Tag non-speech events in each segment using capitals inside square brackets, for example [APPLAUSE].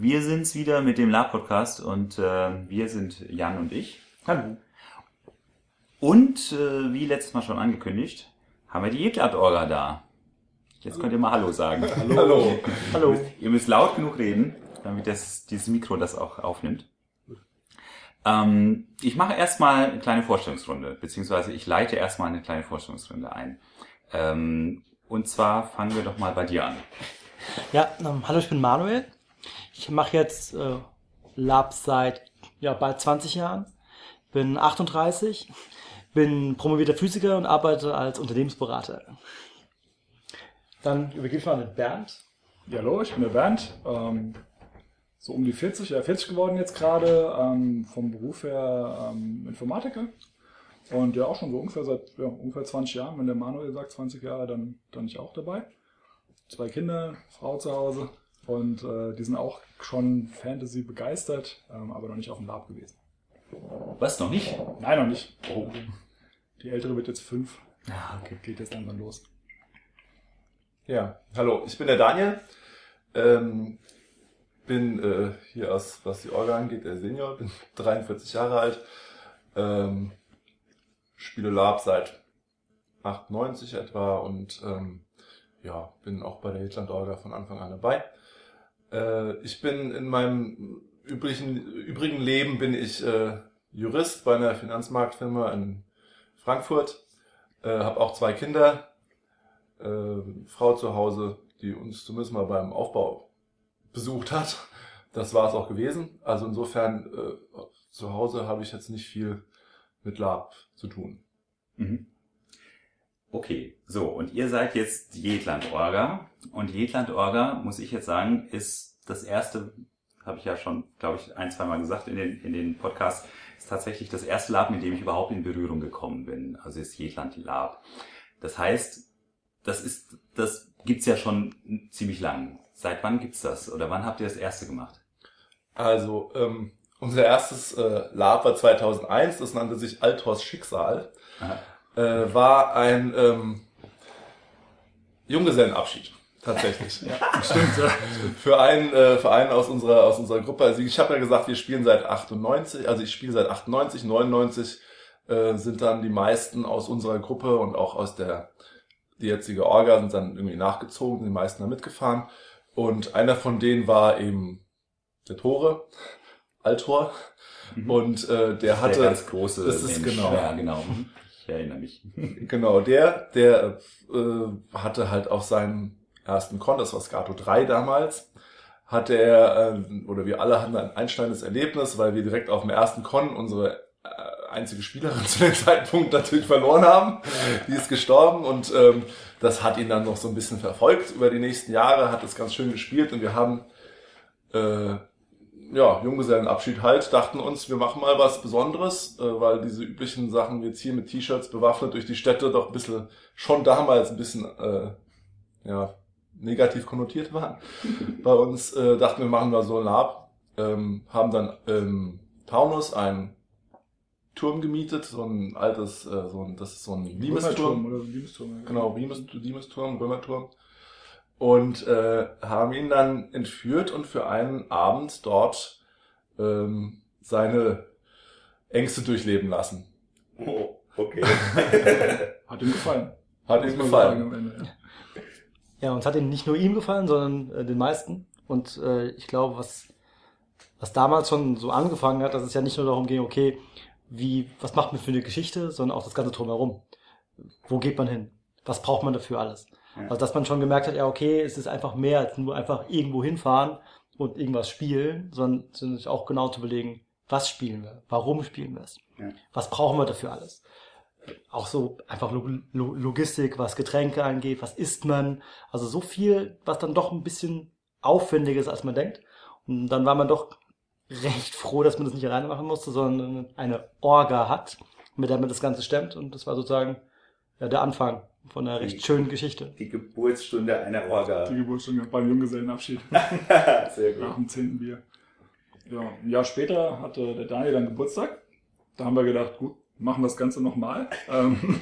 Hallo. Wir sind's wieder mit dem Lab-Podcast und äh, wir sind Jan und ich. Hallo. Und äh, wie letztes Mal schon angekündigt, haben wir die Jetlat-Orga da. Jetzt könnt ihr mal Hallo sagen. Hallo. Hallo. Ihr müsst laut genug reden, damit das, dieses Mikro das auch aufnimmt. Ähm, ich mache erstmal eine kleine Vorstellungsrunde, beziehungsweise ich leite erstmal eine kleine Vorstellungsrunde ein. Ähm, und zwar fangen wir doch mal bei dir an. Ja, ähm, hallo, ich bin Manuel. Ich mache jetzt äh, Lab seit ja, bald 20 Jahren. Bin 38, bin promovierter Physiker und arbeite als Unternehmensberater. Dann übergebe ich mal an Bernd. Ja, hallo, ich bin der Bernd. Ähm, so um die 40, ja 40 geworden jetzt gerade. Ähm, vom Beruf her ähm, Informatiker. Und ja, auch schon so ungefähr seit ja, ungefähr 20 Jahren. Wenn der Manuel sagt 20 Jahre, dann, dann ich auch dabei. Zwei Kinder, Frau zu Hause. Und äh, die sind auch schon Fantasy begeistert, ähm, aber noch nicht auf dem Lab gewesen. Was, noch nicht? Nein, noch nicht. Oh. Die ältere wird jetzt fünf. Ah, okay. Geht jetzt langsam los. Ja, hallo, ich bin der Daniel. Ähm, bin äh, hier aus, was die Orga angeht, der Senior, bin [LAUGHS] 43 Jahre alt. Ähm, spiele Lab seit 98 etwa und ähm, ja, bin auch bei der Hitland Orga von Anfang an dabei. Äh, ich bin in meinem übrigen, übrigen Leben bin ich äh, Jurist bei einer Finanzmarktfirma in Frankfurt. Äh, habe auch zwei Kinder, äh, Frau zu Hause, die uns zumindest mal beim Aufbau besucht hat. Das war es auch gewesen. Also insofern äh, zu Hause habe ich jetzt nicht viel mit Lab zu tun. Mhm. Okay, so, und ihr seid jetzt die Jetland-Orga. Und Jetland-Orga, muss ich jetzt sagen, ist das erste, habe ich ja schon, glaube ich, ein, zwei Mal gesagt in den, in den Podcasts, ist tatsächlich das erste Lab, mit dem ich überhaupt in Berührung gekommen bin. Also ist Jetland Lab. Das heißt, das ist, das gibt's ja schon ziemlich lang. Seit wann gibt's das? Oder wann habt ihr das erste gemacht? Also ähm, unser erstes äh, Lab war 2001, das nannte sich Althors Schicksal. Äh, war ein ähm, Junggesellenabschied. Tatsächlich. Ja, stimmt. Ja. für einen äh, für einen aus unserer aus unserer Gruppe. Also ich habe ja gesagt, wir spielen seit 98, also ich spiele seit 98, 99 äh, sind dann die meisten aus unserer Gruppe und auch aus der die jetzige Orga sind dann irgendwie nachgezogen, sind die meisten da mitgefahren und einer von denen war eben der Tore, Altor Mhm. und äh, der hatte der ganz große das ist Mensch. genau. Ja, genau. Ich erinnere mich. Genau, der, der äh, hatte halt auch seinen ersten Con, das war Scato 3 damals, hatte er, äh, oder wir alle hatten ein einschneidendes Erlebnis, weil wir direkt auf dem ersten Con unsere äh, einzige Spielerin [LAUGHS] zu dem Zeitpunkt natürlich verloren haben. Die ist gestorben und ähm, das hat ihn dann noch so ein bisschen verfolgt über die nächsten Jahre, hat es ganz schön gespielt und wir haben äh, ja, Junggesellenabschied halt, dachten uns, wir machen mal was Besonderes, äh, weil diese üblichen Sachen jetzt hier mit T-Shirts bewaffnet durch die Städte doch ein bisschen, schon damals ein bisschen, äh, ja, negativ konnotiert waren. [LAUGHS] Bei uns äh, dachten wir, machen wir so ein Lab, ähm, haben dann im Taunus einen Turm gemietet, so ein altes, äh, so ein, das ist so ein Liebesturm. oder so ein Liebesturm. ja. Genau, Limes- Liebesturm, Römerturm. Und äh, haben ihn dann entführt und für einen Abend dort ähm, seine Ängste durchleben lassen. Oh, okay. [LAUGHS] [LAUGHS] Hat ihm gefallen. Hat ihm gefallen. Ja. Ja, uns hat ihn nicht nur ihm gefallen, sondern äh, den meisten. Und äh, ich glaube, was, was damals schon so angefangen hat, dass es ja nicht nur darum ging, okay, wie, was macht man für eine Geschichte, sondern auch das Ganze drumherum. Wo geht man hin? Was braucht man dafür alles? Ja. Also, dass man schon gemerkt hat, ja, okay, es ist einfach mehr als nur einfach irgendwo hinfahren und irgendwas spielen, sondern sondern sich auch genau zu überlegen, was spielen wir? Warum spielen wir es? Ja. Was brauchen wir dafür alles? Auch so einfach Lo Lo Logistik, was Getränke angeht, was isst man? Also so viel, was dann doch ein bisschen aufwendiger ist, als man denkt. Und dann war man doch recht froh, dass man das nicht alleine machen musste, sondern eine Orga hat, mit der man das Ganze stemmt. Und das war sozusagen ja, der Anfang von einer recht schönen Geschichte. Die Geburtsstunde einer Orga. Die Geburtsstunde beim Junggesellenabschied. [LAUGHS] Sehr nach gut. dem zehnten Bier. Ja, ein Jahr später hatte der Daniel dann Geburtstag. Da haben wir gedacht, gut, machen wir das Ganze nochmal. Ähm,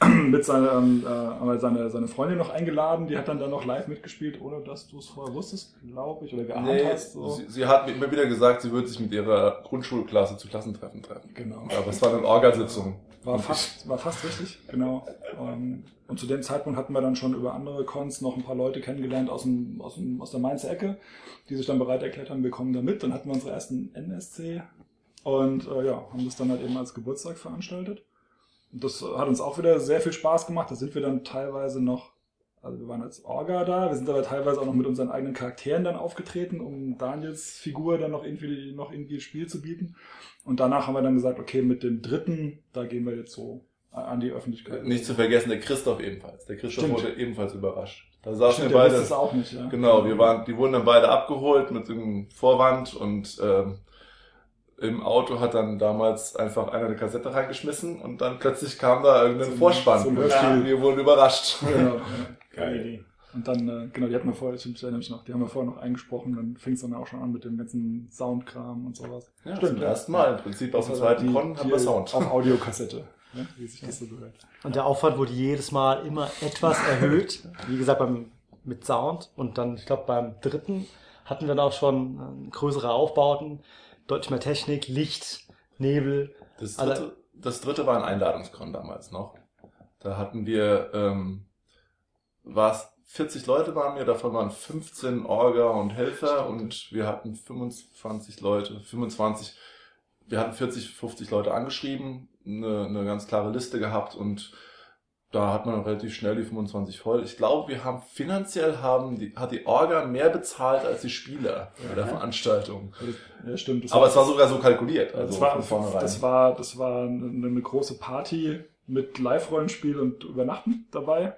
[CLEARS THROAT] mit seiner, ähm, äh, haben wir seine, seine Freundin noch eingeladen, die hat dann da noch live mitgespielt, ohne dass du es vorher wusstest, glaube ich, oder geahnt Nee, hast. So. sie, sie hat mir immer wieder gesagt, sie würde sich mit ihrer Grundschulklasse zu Klassentreffen treffen. Genau. Aber es war eine Orgasitzung. War fast, war fast richtig, genau. Ähm, Und zu dem Zeitpunkt hatten wir dann schon über andere Cons noch ein paar Leute kennengelernt aus, dem, aus, dem, aus der Mainzer Ecke, die sich dann bereit erklärt haben, wir kommen da mit. Dann hatten wir unsere ersten NSC und äh, ja, haben das dann halt eben als Geburtstag veranstaltet. Und das hat uns auch wieder sehr viel Spaß gemacht. Da sind wir dann teilweise noch, also wir waren als Orga da, wir sind aber teilweise auch noch mit unseren eigenen Charakteren dann aufgetreten, um Daniels Figur dann noch irgendwie, noch irgendwie Spiel zu bieten. Und danach haben wir dann gesagt, okay, mit dem dritten, da gehen wir jetzt so an die Öffentlichkeit. Nicht zu vergessen, der Christoph ebenfalls. Der Christoph Stimmt. wurde ebenfalls überrascht. Da saßen Stimmt, wir der beide. es auch nicht, ja. Genau, wir waren, die wurden dann beide abgeholt mit einem Vorwand und ähm, im Auto hat dann damals einfach einer eine Kassette reingeschmissen und dann plötzlich kam da irgendein So Vorspann. so und Hörspiel. wir wurden überrascht. [LAUGHS] Genau, ja. Geil. Idee. Und dann, äh, genau, die hatten wir vorher, ich erinnere mich noch, die haben wir vorher noch eingesprochen, dann fing es dann auch schon an mit dem ganzen Soundkram und sowas. Ja, Stimmt, zum ja. ersten Mal. Im Prinzip auf dem Das zweiten Con haben wir Sound. Auf Audiokassette, ne, wie sich das so gehört. Und der Aufwand wurde jedes Mal immer etwas [LAUGHS] erhöht. Wie gesagt, beim, mit Sound. Und dann, ich glaube, beim dritten hatten wir dann auch schon äh, größere Aufbauten, deutlich mehr Technik, Licht, Nebel. Das Alle- dritte, das dritte war ein Einladungskon damals noch. Da hatten wir, ähm, war's 40 Leute waren wir, davon waren 15 Orga und Helfer und wir hatten 25 Leute, 25, wir hatten 40, 50 Leute angeschrieben, eine, eine ganz klare Liste gehabt und da hat man relativ schnell die 25 voll. Ich glaube, wir haben finanziell haben die, hat die Orga mehr bezahlt als die Spieler bei der Ja. Veranstaltung. Ja, stimmt. das Aber es war sogar so kalkuliert, also das war, das war, das war eine, eine große Party mit Live-Rollenspiel und Übernachten dabei.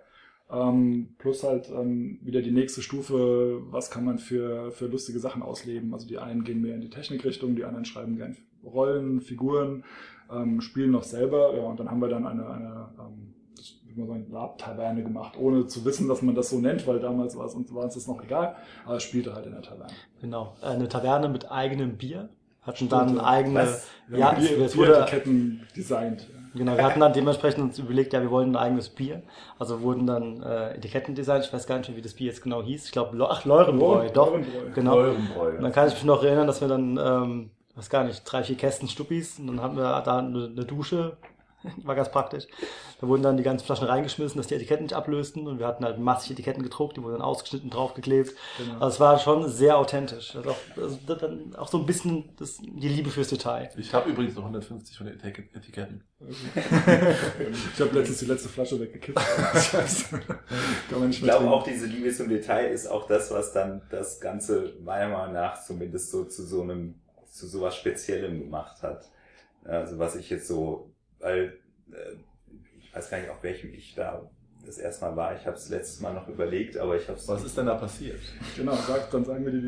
Ähm, plus halt ähm, wieder die nächste Stufe, was kann man für, für lustige Sachen ausleben. Also die einen gehen mehr in die Technikrichtung, die anderen schreiben gern Rollen, Figuren, ähm, spielen noch selber. Ja, und dann haben wir dann eine, eine ähm, das, wie man sagen, Lab-Taverne gemacht, ohne zu wissen, dass man das so nennt, weil damals war es uns, war uns das noch egal. Aber es spielte halt in der Taverne. Genau. Eine Taverne mit eigenem Bier. Hatten dann eigene? Wir ja, Bier, es wurde, designt. Genau, wir hatten dann dementsprechend uns überlegt, ja, wir wollen ein eigenes Bier. Also wurden dann äh, Etiketten designt. Ich weiß gar nicht mehr, wie das Bier jetzt genau hieß. Ich glaube, ach, Leurenbräu, doch. Leurenbräu. Genau. Leurenbräu. Und dann kann ich mich noch erinnern, dass wir dann, ähm, weiß gar nicht, drei, vier Kästen Stuppis und dann hatten wir da eine, eine Dusche. [LAUGHS] War ganz praktisch. Da wurden dann die ganzen Flaschen reingeschmissen, dass die Etiketten nicht ablösten und wir hatten halt massig Etiketten gedruckt, die wurden dann ausgeschnitten, draufgeklebt. Genau. Also es war schon sehr authentisch. Also auch, also dann auch so ein bisschen das, die Liebe fürs Detail. Ich habe übrigens noch 150 von den Etik- Etiketten. [LAUGHS] Ich habe letztens die letzte Flasche weggekippt. [LAUGHS] Kann man nicht Ich glaube auch, diese Liebe zum Detail ist auch das, was dann das Ganze meiner Meinung nach zumindest so zu so einem, zu sowas Speziellem gemacht hat. Also was ich jetzt so, weil äh, ich weiß gar nicht, auf welchem ich da das erste Mal war. Ich habe es letztes Mal noch überlegt, aber ich habe es. Was ist denn da passiert? Genau, sag, dann sagen wir dir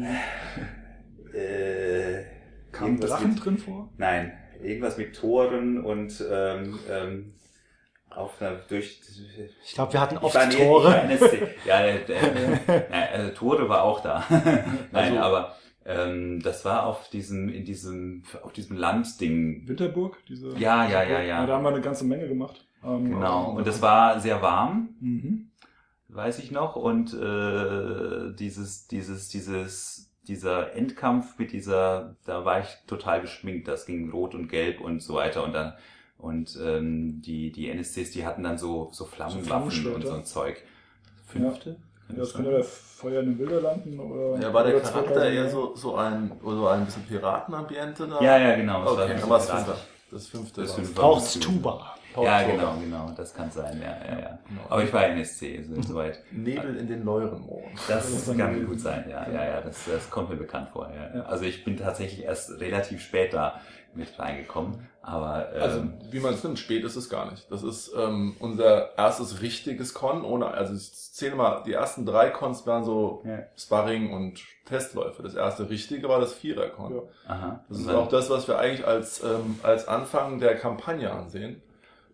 die. Äh, Kam Drachen mit- drin vor? Nein, irgendwas mit Toren und ähm, ähm, auf einer durch. Ich glaube, wir hatten oft Tore. Ja, äh, äh, [LAUGHS] ja, also Tore war auch da. [LAUGHS] Nein, Also- aber ähm, das war auf diesem, in diesem, auf diesem Landding. Winterburg? Diese Ja, ja, ja, ja. Da haben wir eine ganze Menge gemacht. Ähm, Genau. Und das war sehr warm, Mhm. weiß ich noch. Und äh, dieses, dieses, dieses, dieser Endkampf mit dieser, da war ich total geschminkt. Das ging rot und gelb und so weiter. Und dann und ähm, die die NSCs, die hatten dann so so Flammenwaffen Flammenschwerter. und so ein Zeug. Fünfte? Ja, das könnte der Feuer in den Wilderlanden oder. Ja, war der Charakter 2000 eher so, so ein, so ein bisschen Piratenambiente da? Ja, ja, genau. Okay, es piratisch. fünfte. Das fünfte. Das fünfte. Braucht's Tuba. Ja, Power genau, Tour. genau. Das kann sein, ja, ja, ja. Genau. Aber ich war NSC, so insoweit. Nebel in den Leurenmoor. Das, kann gut sein, ja, ja, ja. Das, das kommt mir bekannt vor. Ja. Ja. Also ich bin tatsächlich erst relativ spät da mit reingekommen, aber ähm, Also, wie man es nimmt, spät ist es gar nicht. Das ist ähm, unser erstes richtiges Con, ohne, also ich zähle mal, die ersten drei Cons waren so ja. Sparring und Testläufe. Das erste richtige war das Vierer-Con. Ja. Das ist auch das, was wir eigentlich als, ähm, als Anfang der Kampagne ansehen.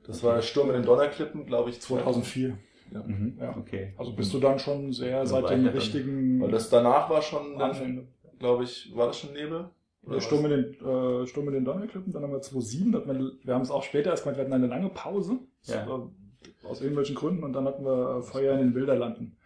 Das war der Sturm in den Donnerklippen, glaube ich, 2004. Mhm. Ja. Okay. Also bist du dann schon sehr Ja, seit war dem ja richtigen Weil das danach war schon, dann, Anfänge. glaube ich, war das schon Nebel? Oder Sturm in den, äh, Sturm in den Donnerklippen, dann haben wir 2.7, hatten wir, wir haben es auch später erst gemacht, wir hatten eine lange Pause, Ja. so, aus irgendwelchen Gründen, und dann hatten wir äh, Feuer in den Bilderlanden.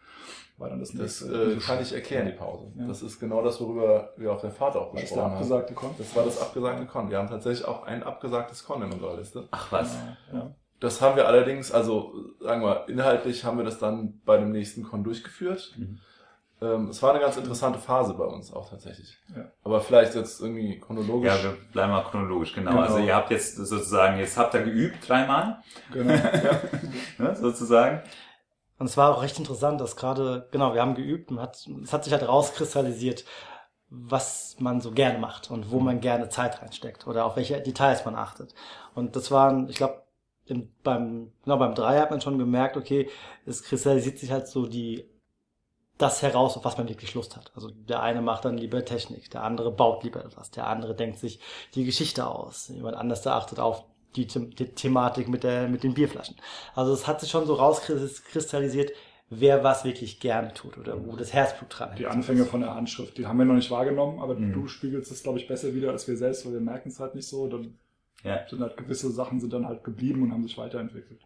War dann das Das nächste. äh, kann ich erklären, die Pause. Ja. Das ist genau das, worüber wir auf der Fahrt auch Das gesprochen haben. abgesagte Con. Das war das abgesagte Con. Wir haben tatsächlich auch ein abgesagtes Con in unserer Liste. Ach was. Ja, ja. Das haben wir allerdings, also sagen wir, inhaltlich haben wir das dann bei dem nächsten Con durchgeführt. Mhm. Ähm, es war eine ganz interessante Phase bei uns auch tatsächlich. Ja. Aber vielleicht jetzt irgendwie chronologisch. Ja, wir bleiben mal chronologisch, genau. Genau. Also ihr habt jetzt sozusagen, jetzt habt ihr geübt dreimal, Genau. ja. [LAUGHS] ne, sozusagen. Und es war auch recht interessant, dass gerade, genau, wir haben geübt und hat, es hat sich halt rauskristallisiert, was man so gerne macht und wo man gerne Zeit reinsteckt oder auf welche Details man achtet. Und das waren, ich glaube, beim, genau, beim Drei hat man schon gemerkt, okay, es kristallisiert sich halt so die, das heraus, auf was man wirklich Lust hat. Also der eine macht dann lieber Technik, der andere baut lieber etwas, der andere denkt sich die Geschichte aus, jemand anders der achtet auf die, The die Thematik mit, der, mit den Bierflaschen. Also es hat sich schon so rauskristallisiert, wer was wirklich gerne tut oder wo das Herzblut dran Die hängt. Anfänge von der Handschrift, die haben wir noch nicht wahrgenommen, aber Mhm. du spiegelst es, glaube ich, besser wieder als wir selbst, weil wir merken es halt nicht so. Dann Ja. sind halt gewisse Sachen sind dann halt geblieben und haben sich weiterentwickelt.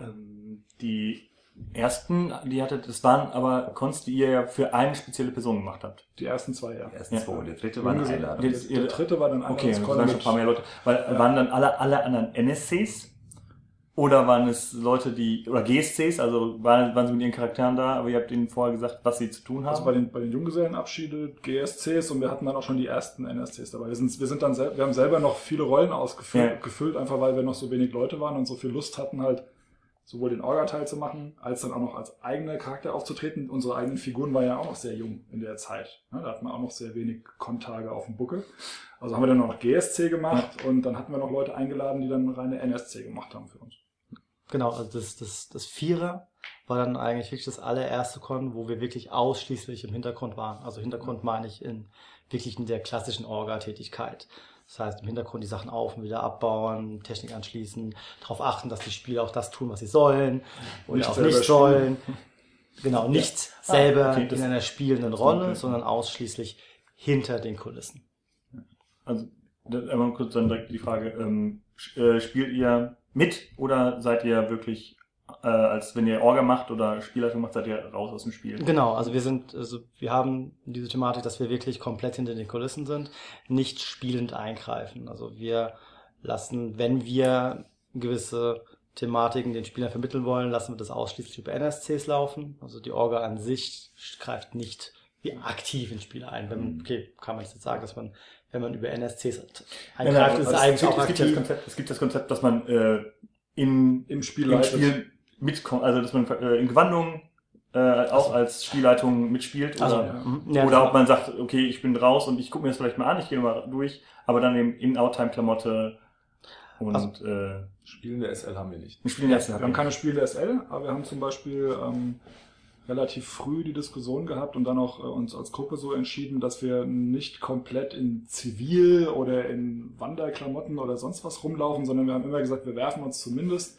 Ähm, die ersten, die hattet, das waren aber Cons, die ihr ja für eine spezielle Person gemacht habt. Die ersten zwei Jahre. Die ersten Ja. zwei, der dritte war eine Der, Einladung. Jetzt- der dritte war dann Okay, das waren schon ein paar mehr Leute. Weil, Ja. Waren dann alle, alle anderen NSCs? Oder waren es Leute, die, oder GSCs, also waren, waren sie mit ihren Charakteren da, aber ihr habt ihnen vorher gesagt, was sie zu tun haben? Also bei den, bei den Junggesellenabschiede, GSCs und wir hatten dann auch schon die ersten NSCs dabei. Wir sind, wir sind dann sel wir haben selber noch viele Rollen ausgefüllt, Ja. gefüllt, einfach weil wir noch so wenig Leute waren und so viel Lust hatten halt sowohl den Orga-Teil zu machen, als dann auch noch als eigener Charakter aufzutreten. Unsere eigenen Figuren waren ja auch noch sehr jung in der Zeit. Da hatten wir auch noch sehr wenig Kontage auf dem Buckel. Also haben wir dann noch GSC gemacht und dann hatten wir noch Leute eingeladen, die dann reine NSC gemacht haben für uns. Genau, also das, das, das Vierer war dann eigentlich wirklich das allererste Con, wo wir wirklich ausschließlich im Hintergrund waren. Also Hintergrund meine ich in wirklich in der klassischen Orga-Tätigkeit. Das heißt, im Hintergrund die Sachen auf und wieder abbauen, Technik anschließen, darauf achten, dass die Spieler auch das tun, was sie sollen oder Nicht auch nicht spielen. sollen. Genau, nicht selber okay, das- in einer spielenden Rolle, sondern ausschließlich hinter den Kulissen. Also, einmal kurz dann direkt die Frage, ähm, äh, spielt ihr mit oder seid ihr wirklich, äh, als wenn ihr Orga macht oder Spielleitung macht, seid ihr raus aus dem Spiel? Genau, also wir sind, also wir haben diese Thematik, dass wir wirklich komplett hinter den Kulissen sind, nicht spielend eingreifen. Also wir lassen, wenn wir gewisse Thematiken den Spielern vermitteln wollen, lassen wir das ausschließlich über NSCs laufen. Also die Orga an sich greift nicht wie aktiv in Spiele ein. Wenn man, okay, kann man jetzt sagen, dass man, wenn man über NSCs eingreift, ist es also eigentlich gibt, auch es, gibt das aktiv. Konzept, es gibt das Konzept, dass man äh, in, Im Spiel im. Spiel mitkommt, also dass man äh, in Gewandungen äh, auch als Spielleitung mitspielt Also, oder, ja. mhm, ja, oder ob man sagt, okay, ich bin raus und ich gucke mir das vielleicht mal an, ich gehe mal durch, aber dann eben in Outtime-Klamotte und Also- äh, Spielende SL haben wir nicht. wir spielen jetzt Wir haben keine Spiele SL, aber wir haben zum Beispiel ähm, relativ früh die Diskussion gehabt und dann auch äh, uns als Gruppe so entschieden, dass wir nicht komplett in Zivil oder in Wanderklamotten oder sonst was rumlaufen, sondern wir haben immer gesagt, wir werfen uns zumindest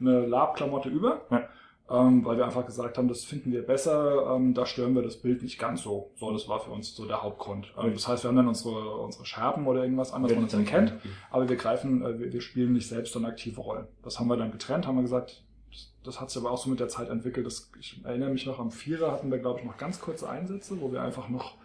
eine Lab-Klamotte über, Ja. ähm, weil wir einfach gesagt haben, das finden wir besser, ähm, da stören wir das Bild nicht ganz so. So, das war für uns so der Hauptgrund. Ähm, das heißt, wir haben dann unsere, unsere Scherben oder irgendwas anderes, was man uns dann kennt. Aber wir greifen, äh, wir, wir spielen nicht selbst dann aktive Rollen. Das haben wir dann getrennt, haben wir gesagt, das, hat sich aber auch so mit der Zeit entwickelt. Das, ich erinnere mich noch, am Vierer hatten wir, glaube ich, noch ganz kurze Einsätze, wo wir einfach noch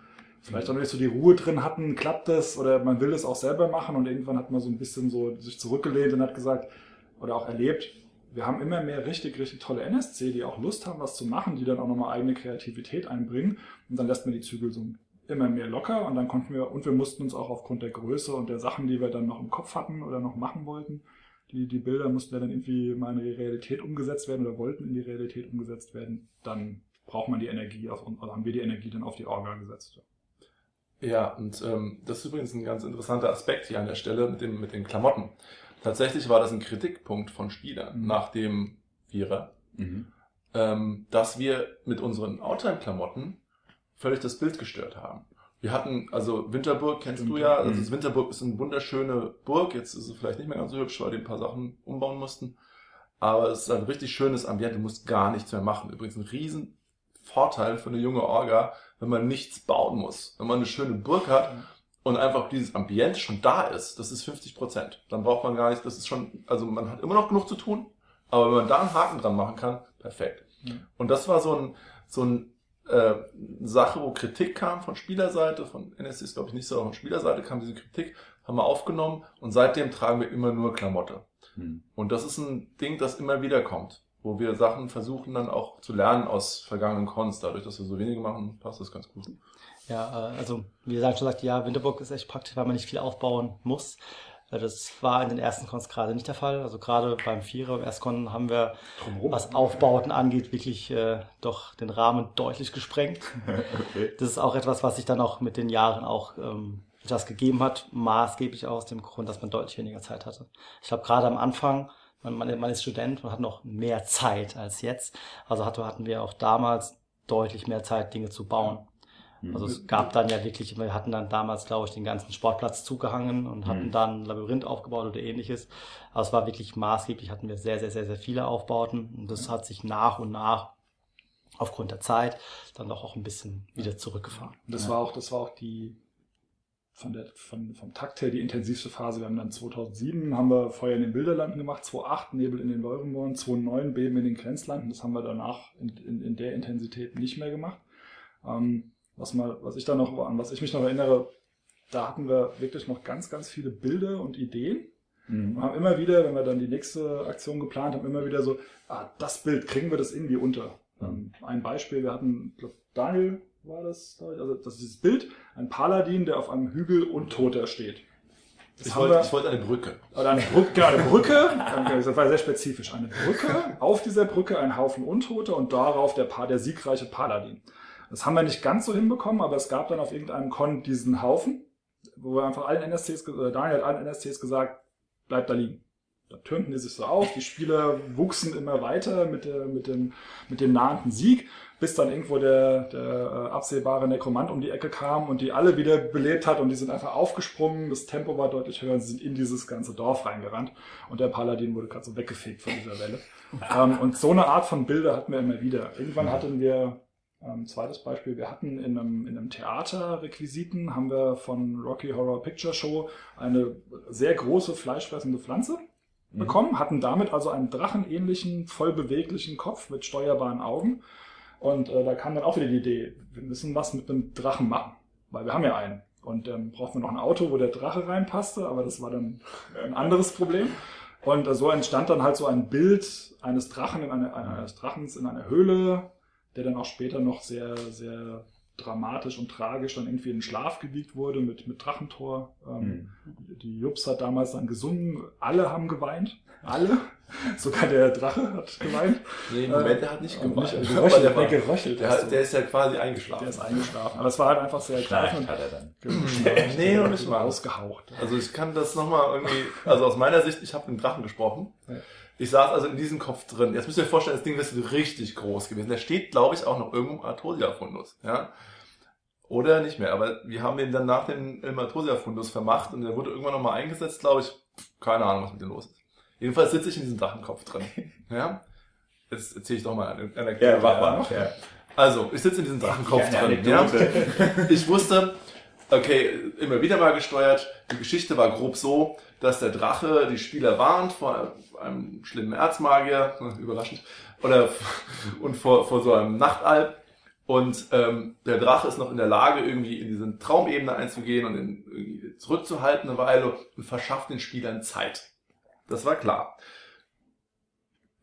vielleicht auch nicht so die Ruhe drin hatten, klappt das oder man will es auch selber machen und irgendwann hat man so ein bisschen so sich zurückgelehnt und hat gesagt oder auch erlebt, wir haben immer mehr richtig, richtig tolle NSC, die auch Lust haben, was zu machen, die dann auch nochmal eigene Kreativität einbringen und dann lässt man die Zügel so immer mehr locker und dann konnten wir, und wir mussten uns auch aufgrund der Größe und der Sachen, die wir dann noch im Kopf hatten oder noch machen wollten, die, die Bilder mussten ja dann irgendwie mal in die Realität umgesetzt werden oder wollten in die Realität umgesetzt werden, dann braucht man die Energie auf, also haben wir die Energie dann auf die Orga gesetzt. Ja, und ähm, das ist übrigens ein ganz interessanter Aspekt hier an der Stelle mit, dem, mit den Klamotten. Tatsächlich war das ein Kritikpunkt von Spielern Mhm. nach dem Vierer, Mhm. ähm, dass wir mit unseren Outtime-Klamotten völlig das Bild gestört haben. Wir hatten, also Winterburg kennst du Stimmt, ja, also Mhm. das Winterburg ist eine wunderschöne Burg, jetzt ist sie vielleicht nicht mehr ganz so hübsch, weil die ein paar Sachen umbauen mussten, aber es ist ein richtig schönes Ambiente, du musst gar nichts mehr machen. Übrigens ein riesen Vorteil für eine junge Orga, wenn man nichts bauen muss. Wenn man eine schöne Burg hat und einfach dieses Ambiente schon da ist, das ist 50 Prozent. Dann braucht man gar nicht, das ist schon, also man hat immer noch genug zu tun, aber wenn man da einen Haken dran machen kann, perfekt. Mhm. Und das war so ein, so ein äh, Sache, wo Kritik kam von Spielerseite, von NSC ist glaube ich nicht so, aber von Spielerseite kam diese Kritik, haben wir aufgenommen und seitdem tragen wir immer nur Klamotte. Hm. Und das ist ein Ding, das immer wieder kommt, wo wir Sachen versuchen dann auch zu lernen aus vergangenen Cons. Dadurch, dass wir so wenige machen, passt das ganz gut. Ja, äh, also wie gesagt, schon sagt, ja, Winterburg ist echt praktisch, weil man nicht viel aufbauen muss. Das war in den ersten Cons gerade nicht der Fall. Also gerade beim Vierer, beim Erstcon haben wir, Drumherum. was Aufbauten angeht, wirklich äh, doch den Rahmen deutlich gesprengt. [LAUGHS] Okay. Das ist auch etwas, was sich dann auch mit den Jahren auch ähm, das gegeben hat, maßgeblich aus dem Grund, dass man deutlich weniger Zeit hatte. Ich glaube, gerade am Anfang, man, man, man ist Student, man hat noch mehr Zeit als jetzt. Also hatte, hatten wir auch damals deutlich mehr Zeit, Dinge zu bauen. Also es gab dann ja wirklich, wir hatten dann damals, glaube ich, den ganzen Sportplatz zugehangen und hatten Mhm. dann ein Labyrinth aufgebaut oder ähnliches. Aber es war wirklich maßgeblich, hatten wir sehr, sehr, sehr, sehr viele Aufbauten. Und das hat sich nach und nach aufgrund der Zeit dann doch auch ein bisschen wieder zurückgefahren. Das war auch, das war auch die von der, von, vom Takt her die intensivste Phase. Wir haben dann 2007 haben wir Feuer in den Bilderlanden gemacht, 2008 Nebel in den Leurenborn, 2009 Beben in den Grenzlanden. Das haben wir danach in, in, in der Intensität nicht mehr gemacht. Ähm, was mal, was ich da noch, an was ich mich noch erinnere, da hatten wir wirklich noch ganz, ganz viele Bilder und Ideen. Mhm. Wir haben immer wieder, wenn wir dann die nächste Aktion geplant haben, immer wieder so, ah, das Bild, kriegen wir das irgendwie unter? Ähm, ein Beispiel, wir hatten, ich glaub, Daniel war das, also das ist dieses Bild, ein Paladin, der auf einem Hügel untoter steht. Das Ich wollte, ich wollte eine Brücke. oder eine Brücke, genau, eine Brücke, das war sehr spezifisch, eine Brücke, auf dieser Brücke ein Haufen Untote und darauf der, pa der siegreiche Paladin. Das haben wir nicht ganz so hinbekommen, aber es gab dann auf irgendeinem Con diesen Haufen, wo wir einfach allen NSCs, oder Daniel hat allen NSCs gesagt, bleibt da liegen. Da türmten die sich so auf, die Spieler wuchsen immer weiter mit, der, mit, dem, mit dem nahenden Sieg, bis dann irgendwo der, der äh, absehbare Nekromant um die Ecke kam und die alle wieder belebt hat und die sind einfach aufgesprungen, das Tempo war deutlich höher und sie sind in dieses ganze Dorf reingerannt und der Paladin wurde gerade so weggefegt von dieser Welle. [LAUGHS] ähm, und so eine Art von Bilder hatten wir immer wieder. Irgendwann hatten wir, ähm, zweites Beispiel, wir hatten in einem, in einem Theater Requisiten, haben wir von Rocky Horror Picture Show eine sehr große fleischfressende Pflanze bekommen, hatten damit also einen drachenähnlichen, voll beweglichen Kopf mit steuerbaren Augen. Und äh, da kam dann auch wieder die Idee, wir müssen was mit einem Drachen machen, weil wir haben ja einen. Und dann brauchten wir noch ein Auto, wo der Drache reinpasste, aber das war dann ein anderes Problem. Und äh, so entstand dann halt so ein Bild eines Drachen in einer, eines Drachens in einer Höhle, der dann auch später noch sehr, sehr dramatisch und tragisch dann irgendwie in den Schlaf gewiegt wurde mit, mit Drachentor. Ähm, Mhm. die Jups hat damals dann gesungen, alle haben geweint. Alle. [LAUGHS] Sogar der Drache hat geweint. Nee, Äh, Moment, der hat nicht aber geweint. nicht- [LAUGHS] Aber geröchelt, der, war, nee, geröchelt der, hat, der ist ja quasi eingeschlafen. Der ist eingeschlafen. Aber es war halt einfach sehr Schnarcht greifend. hat er dann. Geschnarcht. [LAUGHS] Nee, noch nicht mal mal. ausgehaucht. Also ich kann das nochmal irgendwie, also aus meiner Sicht, ich habe mit dem Drachen gesprochen. Ja. Ich saß also in diesem Kopf drin. Jetzt müsst ihr euch vorstellen, das Ding ist richtig groß gewesen. Der steht, glaube ich, auch noch irgendwo im Artosia-Fundus. Ja? Oder nicht mehr. Aber wir haben den dann nach dem Artosia-Fundus vermacht und der wurde irgendwann nochmal eingesetzt, glaube ich. Keine Ahnung, was mit dem los ist. Jedenfalls sitze ich in diesem Drachenkopf drin. [LAUGHS] Ja? Jetzt erzähle ich doch mal eine Anekdote. Ja, mach mal. Ja. Also, ich sitze in diesem Drachenkopf Ja, drin. Ja? Ich wusste, okay, immer wieder mal gesteuert. Die Geschichte war grob so, dass der Drache die Spieler warnt vor einem schlimmen Erzmagier, [LAUGHS] überraschend, oder [LAUGHS] und vor, vor so einem Nachtalb. Und ähm, der Drache ist noch in der Lage, irgendwie in diese Traumebene einzugehen und ihn zurückzuhalten eine Weile und verschafft den Spielern Zeit. Das war klar.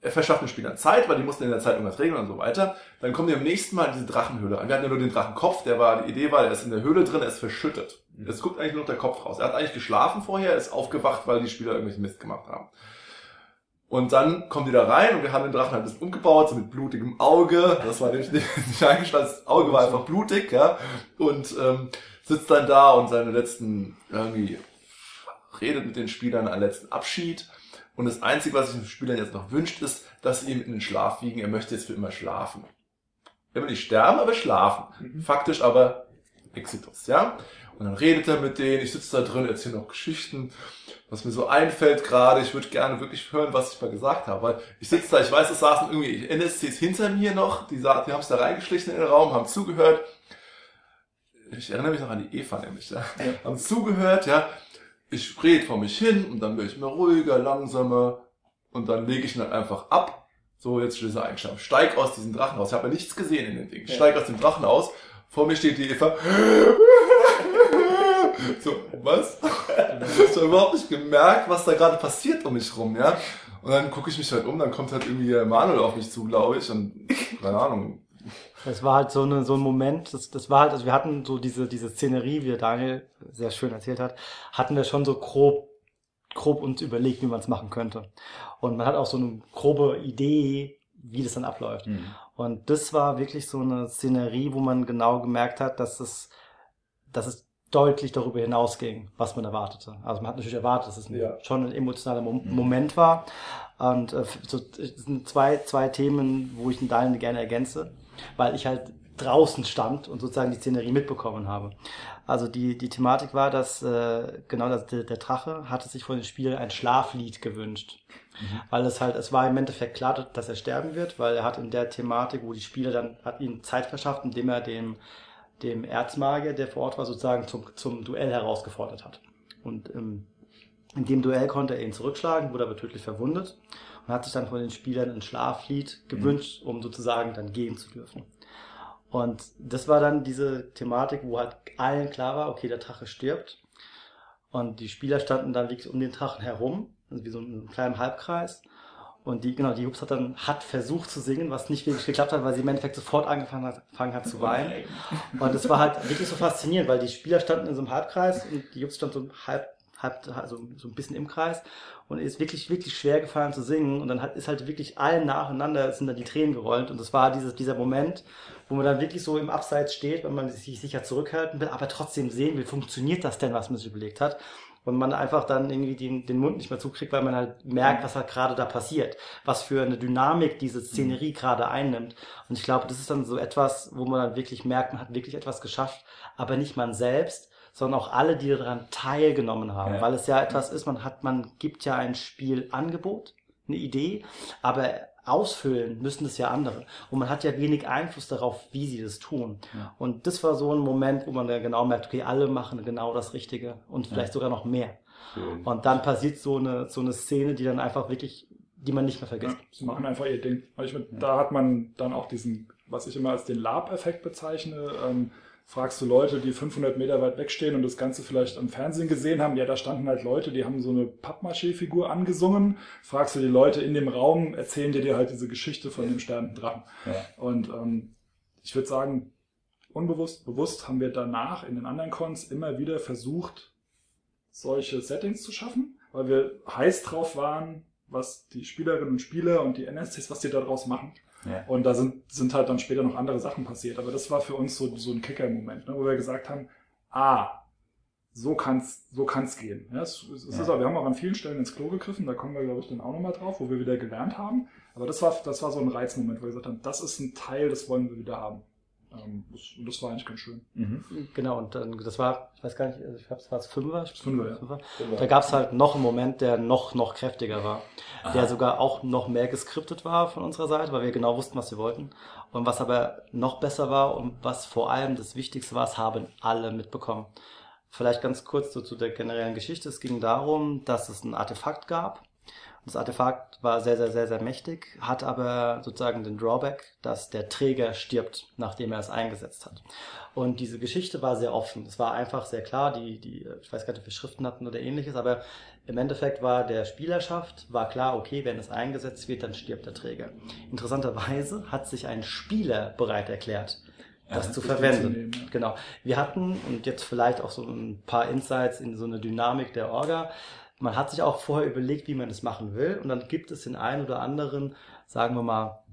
Er verschafft den Spielern Zeit, weil die mussten in der Zeit irgendwas regeln und so weiter. Dann kommen die am nächsten Mal in diese Drachenhöhle an. Wir hatten ja nur den Drachenkopf, der war, die Idee war, der ist in der Höhle drin, er ist verschüttet. Jetzt guckt eigentlich nur noch der Kopf raus. Er hat eigentlich geschlafen vorher, ist aufgewacht, weil die Spieler irgendwelchen Mist gemacht haben. Und dann kommen die da rein und wir haben den Drachen halt ein bisschen umgebaut, so mit blutigem Auge. Das war nämlich [LAUGHS] nicht, nicht eingeschlagen, das Auge war einfach blutig, ja. Und ähm, sitzt dann da und seine letzten irgendwie redet mit den Spielern einen letzten Abschied. Und das Einzige, was sich den Spielern jetzt noch wünscht, ist, dass sie ihm in den Schlaf wiegen. Er möchte jetzt für immer schlafen. Er will nicht sterben, aber schlafen. Faktisch aber Exitus, ja. Und dann redet er mit denen, ich sitze da drin, erzähle noch Geschichten, was mir so einfällt gerade. Ich würde gerne wirklich hören, was ich mal gesagt habe. Weil ich sitze da, ich weiß, es saßen irgendwie NSCs hinter mir noch, die, die haben es da reingeschlichen in den Raum, haben zugehört. ich erinnere mich noch an die Eva nämlich, ja. Haben zugehört, ja. Ich rede vor mich hin und dann werde ich immer ruhiger, langsamer und dann lege ich ihn dann einfach ab. So, jetzt Schlüssel einschlafen. Steig aus diesem Drachen aus. Ich habe ja nichts gesehen in den Dingen. Ich steig aus dem Drachen aus. Vor mir steht die Eva. So, was? Ich habe überhaupt nicht gemerkt, was da gerade passiert um mich rum, ja. Und dann gucke ich mich halt um, dann kommt halt irgendwie der Manuel auf mich zu, glaube ich. Und keine Ahnung. Das war halt so, eine, so ein Moment, das, das war halt, also wir hatten so diese, diese Szenerie, wie der Daniel sehr schön erzählt hat, hatten wir schon so grob, grob uns überlegt, wie man es machen könnte. Und man hat auch so eine grobe Idee, wie das dann abläuft. Mhm. Und das war wirklich so eine Szenerie, wo man genau gemerkt hat, dass es, dass es deutlich darüber hinausging, was man erwartete. Also man hat natürlich erwartet, dass es ein, Ja. schon ein emotionaler Mom Mhm. Moment war. Und äh, so, es sind zwei, zwei Themen, wo ich den Daniel gerne ergänze, weil ich halt draußen stand und sozusagen die Szenerie mitbekommen habe. Also die, die Thematik war, dass äh, genau das, der, der Drache hatte sich von den Spielern ein Schlaflied gewünscht. Weil es halt, es war im Endeffekt klar, dass er sterben wird, weil er hat in der Thematik, wo die Spieler dann, hat ihm Zeit verschafft, indem er dem, dem Erzmagier, der vor Ort war, sozusagen zum, zum Duell herausgefordert hat. Und ähm, in dem Duell konnte er ihn zurückschlagen, wurde aber tödlich verwundet und hat sich dann von den Spielern ein Schlaflied gewünscht, um sozusagen dann gehen zu dürfen. Und das war dann diese Thematik, wo halt allen klar war, okay, der Drache stirbt. Und die Spieler standen dann wirklich um den Drachen herum, also wie so in einem kleinen Halbkreis. Und die, genau, die Jux hat dann, hat versucht zu singen, was nicht wirklich geklappt hat, weil sie im Endeffekt sofort angefangen hat, angefangen hat zu weinen. Und es war halt wirklich so faszinierend, weil die Spieler standen in so einem Halbkreis und die Jux stand so halb, halb, also so ein bisschen im Kreis und es ist wirklich, wirklich schwer gefallen zu singen. Und dann hat, ist halt wirklich allen nacheinander sind dann die Tränen gerollt. Und das war dieses, dieser Moment, wo man dann wirklich so im Abseits steht, wenn man sich sicher zurückhalten will, aber trotzdem sehen will, funktioniert das denn, was man sich überlegt hat? Und man einfach dann irgendwie den, den Mund nicht mehr zukriegt, weil man halt merkt, was halt gerade da passiert, was für eine Dynamik diese Szenerie gerade einnimmt. Und ich glaube, das ist dann so etwas, wo man dann wirklich merkt, man hat wirklich etwas geschafft, aber nicht man selbst, sondern auch alle, die daran teilgenommen haben, Ja. weil es ja etwas ist, man hat, man gibt ja ein Spielangebot, eine Idee, aber ausfüllen müssen es ja andere. Und man hat ja wenig Einfluss darauf, wie sie das tun. Ja. Und das war so ein Moment, wo man dann genau merkt, okay, alle machen genau das Richtige und vielleicht sogar noch mehr. Schön. Und dann passiert so eine, so eine Szene, die dann einfach wirklich, die man nicht mehr Ja, vergisst. sie machen einfach ihr Ding. Ich, mein, Da hat man dann auch diesen, was ich immer als den Lab-Effekt bezeichne. Ähm, fragst du Leute, die 500 Meter weit wegstehen und das Ganze vielleicht am Fernsehen gesehen haben, ja, da standen halt Leute, die haben so eine Pappmaché-Figur angesungen. Fragst du die Leute in dem Raum, erzählen die dir halt diese Geschichte von dem sterbenden Drachen. Ja. Und ähm, ich würde sagen, unbewusst, bewusst haben wir danach in den anderen Cons immer wieder versucht, solche Settings zu schaffen, weil wir heiß drauf waren, was die Spielerinnen und Spieler und die NSCs, was die daraus machen. Ja. Und da sind, sind halt dann später noch andere Sachen passiert. Aber das war für uns so, so ein Kicker-Moment, ne, wo wir gesagt haben, ah, so kann's, so kann's gehen. Ja, es, es ist Ja. auch, wir haben auch an vielen Stellen ins Klo gegriffen, da kommen wir, glaube ich, dann auch nochmal drauf, wo wir wieder gelernt haben. Aber das war, das war so ein Reizmoment, wo wir gesagt haben, das ist ein Teil, das wollen wir wieder haben. Ähm, das, und das war eigentlich ganz schön. Mhm. Genau, und dann, das war, ich weiß gar nicht, ich glaube, es war das Fünfer. Fünfer, ja. Fünfer. Da gab es halt noch einen Moment, der noch, noch kräftiger war. Der sogar auch noch mehr geskriptet war von unserer Seite, weil wir genau wussten, was wir wollten. Und was aber noch besser war und was vor allem das Wichtigste war, es haben alle mitbekommen. Vielleicht ganz kurz so zu der generellen Geschichte. Es ging darum, dass es ein Artefakt gab. Das Artefakt war sehr, sehr, sehr, sehr mächtig, hat aber sozusagen den Drawback, dass der Träger stirbt, nachdem er es eingesetzt hat. Und diese Geschichte war sehr offen. Es war einfach sehr klar, die, die, ich weiß gar nicht, ob wir Schriften hatten oder ähnliches, aber im Endeffekt war der Spielerschaft, war klar, okay, wenn es eingesetzt wird, dann stirbt der Träger. Interessanterweise hat sich ein Spieler bereit erklärt, das Ja, zu verwenden. nehmen, ja. Genau. Wir hatten, und jetzt vielleicht auch so ein paar Insights in so eine Dynamik der Orga, man hat sich auch vorher überlegt, wie man das machen will, und dann gibt es den einen oder anderen, sagen wir mal,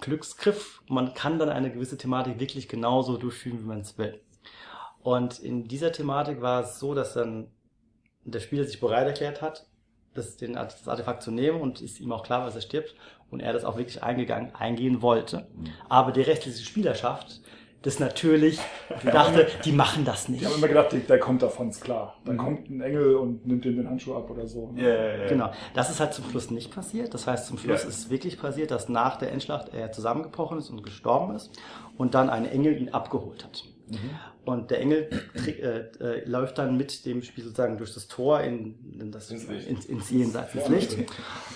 Glücksgriff. Man kann dann eine gewisse Thematik wirklich genauso durchführen, wie man es will. Und in dieser Thematik war es so, dass dann der Spieler sich bereit erklärt hat, das, den, das Artefakt zu nehmen und ist ihm auch klar, dass er stirbt und er das auch wirklich eingegangen, eingehen wollte. Aber die restliche Spielerschaft das natürlich dachte, die machen das nicht. Die haben immer gedacht, der kommt davon, ist klar. Dann Mhm. kommt ein Engel und nimmt ihm den Handschuh ab oder so. Ja, ja, ja. Genau. Das ist halt zum Schluss nicht passiert. Das heißt, zum Schluss Ja. ist wirklich passiert, dass nach der Endschlacht er zusammengebrochen ist und gestorben ist und dann ein Engel ihn abgeholt hat. Und der Engel äh, äh, läuft dann mit dem Spiel sozusagen durch das Tor in, in das, Ins ins, Jenseits, ins Licht.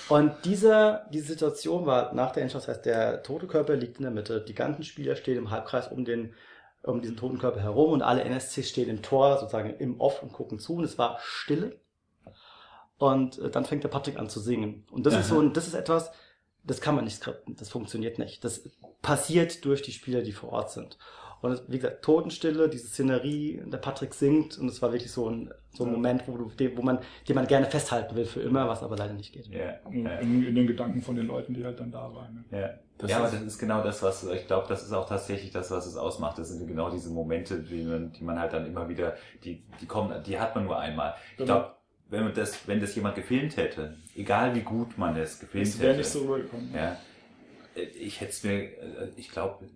Und diese, diese Situation war nach der Endschluss, das heißt, der tote Körper liegt in der Mitte, die ganzen Spieler stehen im Halbkreis um den um diesen toten Körper herum und alle NSCs stehen im Tor, sozusagen im Off und gucken zu und es war Stille. Und äh, dann fängt der Patrick an zu singen. Und das ist so, ein- das ist etwas, das kann man nicht skripten, das funktioniert nicht. Das passiert durch die Spieler, die vor Ort sind. Und es- wie gesagt, Totenstille, diese Szenerie, der Patrick singt und es war wirklich so ein, so ein Moment, wo, du, wo man, den man gerne festhalten will für immer, was aber leider nicht geht. Ja, In, ja. in, in den Gedanken von den Leuten, die halt dann da waren. Ne? Ja, Das ja aber das ist genau das, was ich glaube, das ist auch tatsächlich das, was es ausmacht. Das sind genau diese Momente, die man, die man halt dann immer wieder, die, die kommen, die hat man nur einmal. Ich Genau. glaube, wenn man das, wenn das jemand gefilmt hätte, egal wie gut man es gefilmt Das wäre hätte, nicht so rübergekommen. ja, ich hätte es mir, äh, ich glaube,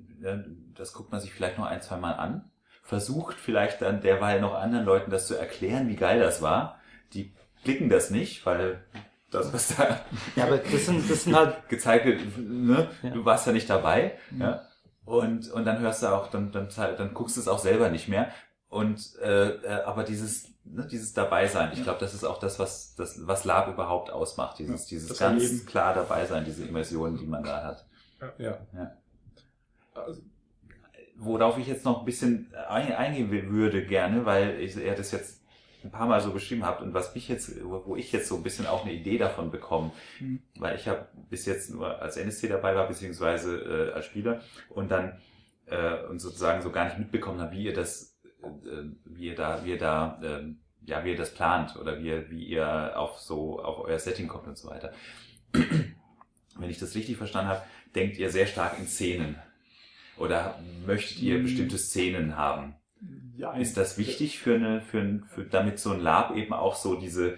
das guckt man sich vielleicht noch ein, zwei Mal an, versucht vielleicht dann derweil noch anderen Leuten das zu erklären, wie geil das war. Die klicken das nicht, weil das, was da Ja, aber das sind, das sind halt, [LAUGHS] gezeigt wird, ne? Ja. du warst ja nicht dabei. Mhm. Ja? Und, und dann hörst du auch, dann, dann, dann guckst du es auch selber nicht mehr. Und äh, äh, aber dieses, ne, dieses Dabeisein, ich glaube, das ist auch das, was das, was Lab überhaupt ausmacht. Dieses, dieses ganz Erleben. klar dabei sein, diese Immersion, die man da hat. Ja. Ja. Also, Worauf ich jetzt noch ein bisschen ein- eingehen würde gerne, weil ich, er das jetzt ein paar Mal so beschrieben habt und was mich jetzt, wo ich jetzt so ein bisschen auch eine Idee davon bekomme, Mhm. weil ich ja bis jetzt nur als NSC dabei war, beziehungsweise äh, als Spieler und dann äh, und sozusagen so gar nicht mitbekommen habe, wie ihr das, äh, wie ihr da, wie ihr da, äh, ja, wie ihr das plant oder wie ihr, wie ihr auf so, auf euer Setting kommt und so weiter. [CLEARS THROAT] Wenn ich das richtig verstanden habe, denkt ihr sehr stark in Szenen. Oder möchtet ihr Mhm. bestimmte Szenen haben? Ja, Ist das wichtig für eine, für, für damit so ein Lab eben auch so diese,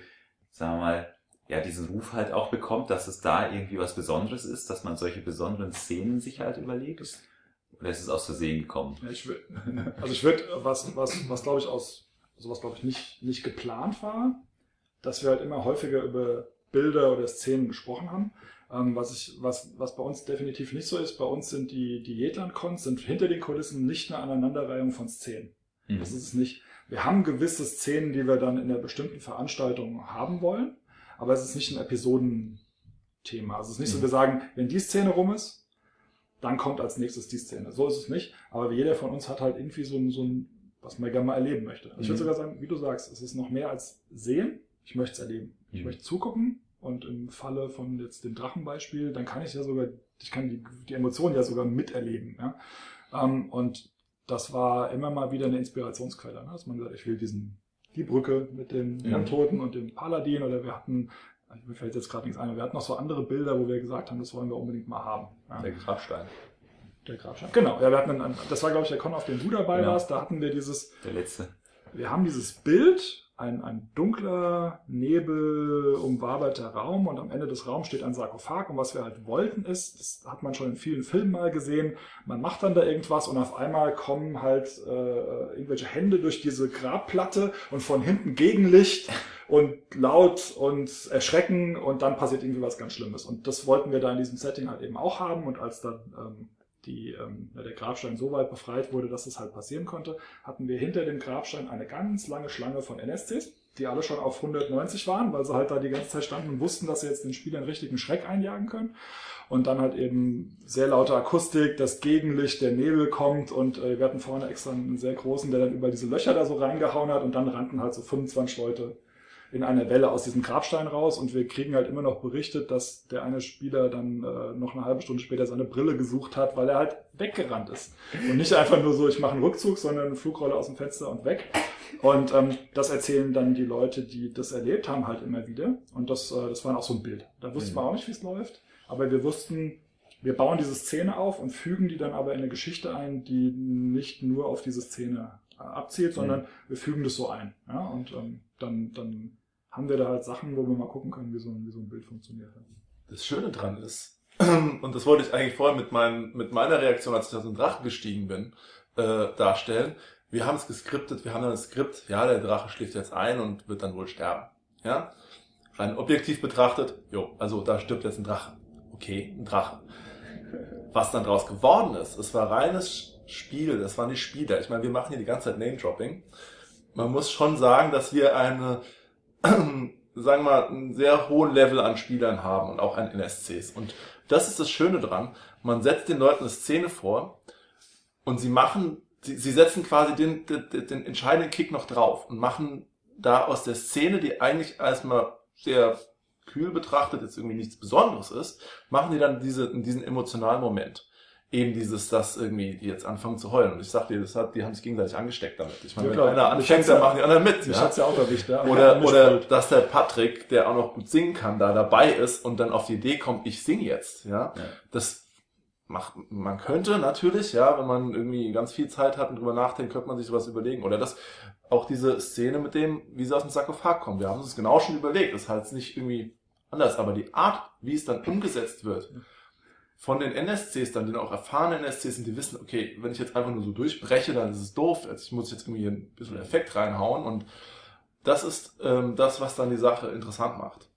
sagen wir mal, ja, diesen Ruf halt auch bekommt, dass es da irgendwie was Besonderes ist, dass man solche besonderen Szenen sich halt überlegt? Oder ist es aus Versehen gekommen? Ja, ich [LAUGHS] also ich würde, was, was, was glaube ich aus, also was glaube ich nicht, nicht geplant war, dass wir halt immer häufiger über Bilder oder Szenen gesprochen haben. Ähm, was, ich, was, was bei uns definitiv nicht so ist, bei uns sind die, Jetland-Cons, sind hinter den Kulissen nicht eine Aneinanderreihung von Szenen. Mhm. Das ist es nicht. Wir haben gewisse Szenen, die wir dann in einer bestimmten Veranstaltung haben wollen, aber es ist nicht ein Episodenthema. Also es ist nicht so, Mhm. wir sagen, wenn die Szene rum ist, dann kommt als nächstes die Szene. So ist es nicht. Aber jeder von uns hat halt irgendwie so ein, so ein was man gerne mal erleben möchte. Also Ich würde Mhm. sogar sagen, wie du sagst, es ist noch mehr als sehen. Ich möchte es erleben. Ich Mhm. möchte zugucken und im Falle von jetzt dem Drachenbeispiel, dann kann ich ja sogar, ich kann die, die Emotionen ja sogar miterleben. Ja? Ähm, und das war immer mal wieder eine Inspirationsquelle. Ne? Dass man gesagt, ich will diesen, die Brücke mit dem Ja. Untoten und dem Paladin oder wir hatten, mir fällt jetzt gerade nichts ein, aber wir hatten noch so andere Bilder, wo wir gesagt haben, das wollen wir unbedingt mal haben. Ja? der Grabstein. Der Grabstein. Genau, ja, wir hatten einen, das war glaube ich der Con, auf dem du dabei Genau. warst, da hatten wir dieses, Der letzte. wir haben dieses Bild, ein, ein dunkler, nebelumwaberter Raum und am Ende des Raums steht ein Sarkophag und was wir halt wollten ist, das hat man schon in vielen Filmen mal gesehen, man macht dann da irgendwas und auf einmal kommen halt äh, irgendwelche Hände durch diese Grabplatte und von hinten Gegenlicht und laut und erschrecken und dann passiert irgendwie was ganz Schlimmes. Und das wollten wir da in diesem Setting halt eben auch haben und als dann ähm, die, ähm, der Grabstein so weit befreit wurde, dass es halt passieren konnte, hatten wir hinter dem Grabstein eine ganz lange Schlange von NSCs, die alle schon auf 190 waren, weil sie halt da die ganze Zeit standen und wussten, dass sie jetzt den Spielern richtigen Schreck einjagen können. Und dann halt eben sehr laute Akustik, das Gegenlicht, der Nebel kommt und äh, wir hatten vorne extra einen sehr großen, der dann über diese Löcher da so reingehauen hat und dann rannten halt so 25 Leute in einer Welle aus diesem Grabstein raus und wir kriegen halt immer noch berichtet, dass der eine Spieler dann äh, noch eine halbe Stunde später seine Brille gesucht hat, weil er halt weggerannt ist. Und nicht einfach nur so, ich mache einen Rückzug, sondern eine Flugrolle aus dem Fenster und weg. Und ähm, das erzählen dann die Leute, die das erlebt haben, halt immer wieder. Und das, äh, das war dann auch so ein Bild. Da wusste man auch nicht, wie es läuft, aber wir wussten, wir bauen diese Szene auf und fügen die dann aber in eine Geschichte ein, die nicht nur auf diese Szene äh, abzielt, sondern wir fügen das so ein. Ja? Und ähm, dann, dann haben wir da halt Sachen, wo wir mal gucken können, wie so ein, wie so ein Bild funktioniert. Das Schöne dran ist, [CLEARS THROAT] und das wollte ich eigentlich vorher mit, mein, mit meiner Reaktion, als ich auf den Drachen gestiegen bin, äh, darstellen. Wir haben es geskriptet, wir haben dann das Skript, ja, der Drache schläft jetzt ein und wird dann wohl sterben. Ja? Rein objektiv betrachtet, jo, also da stirbt jetzt ein Drache. Okay, ein Drache. Was dann draus geworden ist, es war reines Spiel, das waren die Spieler. Ich meine, wir machen hier die ganze Zeit Name-Dropping. Man muss schon sagen, dass wir eine, [CLEARS THROAT] sagen wir mal, einen sehr hohen Level an Spielern haben und auch an NSCs. Und das ist das Schöne dran. Man setzt den Leuten eine Szene vor und sie machen, sie, sie setzen quasi den, den, den entscheidenden Kick noch drauf und machen da aus der Szene, die eigentlich erstmal sehr kühl betrachtet jetzt irgendwie nichts Besonderes ist, machen die dann diese, diesen emotionalen Moment. Eben dieses, dass irgendwie die jetzt anfangen zu heulen. Und ich sag dir, das hat, die haben sich gegenseitig angesteckt damit. Ich meine, Ja, wenn klar. einer anfängt, dann machen die anderen mit. Ich Ja? hat's ja auch erwischt, ja. Oder, oder dass der Patrick, der auch noch gut singen kann, da dabei ist und dann auf die Idee kommt, ich singe jetzt. Ja? Ja. Das macht, man könnte natürlich, ja, wenn man irgendwie ganz viel Zeit hat und drüber nachdenkt, könnte man sich sowas überlegen. Oder das, auch diese Szene mit dem, wie sie aus dem Sarkophag kommen. Wir haben uns das genau schon überlegt. Das ist halt nicht irgendwie anders, aber die Art, wie es dann umgesetzt wird, von den NSCs dann, die auch erfahrene NSCs sind, die wissen, okay, wenn ich jetzt einfach nur so durchbreche, dann ist es doof. Also ich muss jetzt irgendwie ein bisschen Effekt reinhauen und das ist ähm, das, was dann die Sache interessant macht.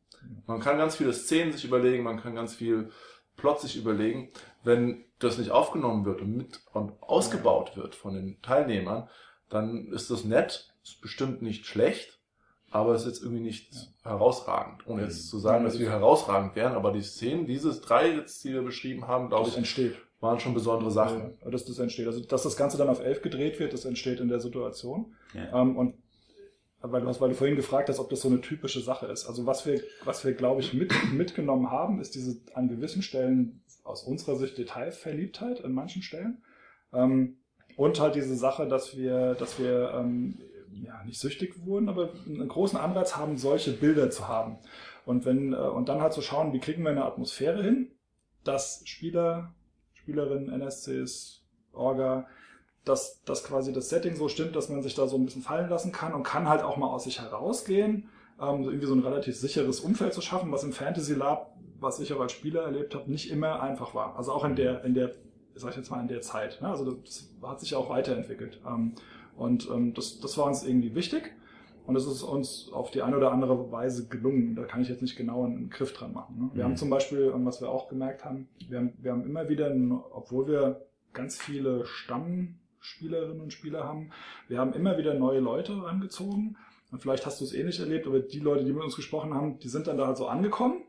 Man kann ganz viele Szenen sich überlegen, man kann ganz viel Plot sich überlegen. Wenn das nicht aufgenommen wird und mit und ausgebaut wird von den Teilnehmern, dann ist das nett, ist bestimmt nicht schlecht, aber es ist jetzt irgendwie nicht herausragend. Ohne jetzt zu sagen, dass wir herausragend wären, aber die Szenen, diese drei jetzt, die wir beschrieben haben, glaube das ich, entsteht. waren schon besondere Sachen. Ja, dass das entsteht. Also, dass das Ganze dann auf elf gedreht wird, das entsteht in der Situation. Ja. Ähm, und weil du, hast, weil du vorhin gefragt hast, ob das so eine typische Sache ist. Also was wir, was wir glaube ich, mit, mitgenommen haben, ist diese an gewissen Stellen aus unserer Sicht Detailverliebtheit an manchen Stellen. Ähm, und halt diese Sache, dass wir, dass wir ähm, ja, nicht süchtig wurden, aber einen großen Anreiz haben, solche Bilder zu haben. Und wenn, äh, und dann halt zu schauen, wie kriegen wir eine Atmosphäre hin, dass Spieler, Spielerinnen, NSCs, Orga, dass, dass quasi das Setting so stimmt, dass man sich da so ein bisschen fallen lassen kann und kann halt auch mal aus sich herausgehen, ähm, so irgendwie so ein relativ sicheres Umfeld zu schaffen, was im Fantasy Lab, was ich auch als Spieler erlebt habe, nicht immer einfach war. Also auch in der, in der, sag ich jetzt mal, in der Zeit. Ne? Also das hat sich auch weiterentwickelt. Ähm, und ähm, das, das war uns irgendwie wichtig. Und es ist uns auf die eine oder andere Weise gelungen. Da kann ich jetzt nicht genau einen Griff dran machen. Ne? Wir Mhm. haben zum Beispiel, ähm, was wir auch gemerkt haben, wir haben, wir haben immer wieder, obwohl wir ganz viele Stammspielerinnen und Spieler haben, wir haben immer wieder neue Leute rangezogen. Und vielleicht hast du es ähnlich erlebt, aber die Leute, die mit uns gesprochen haben, die sind dann da halt so angekommen.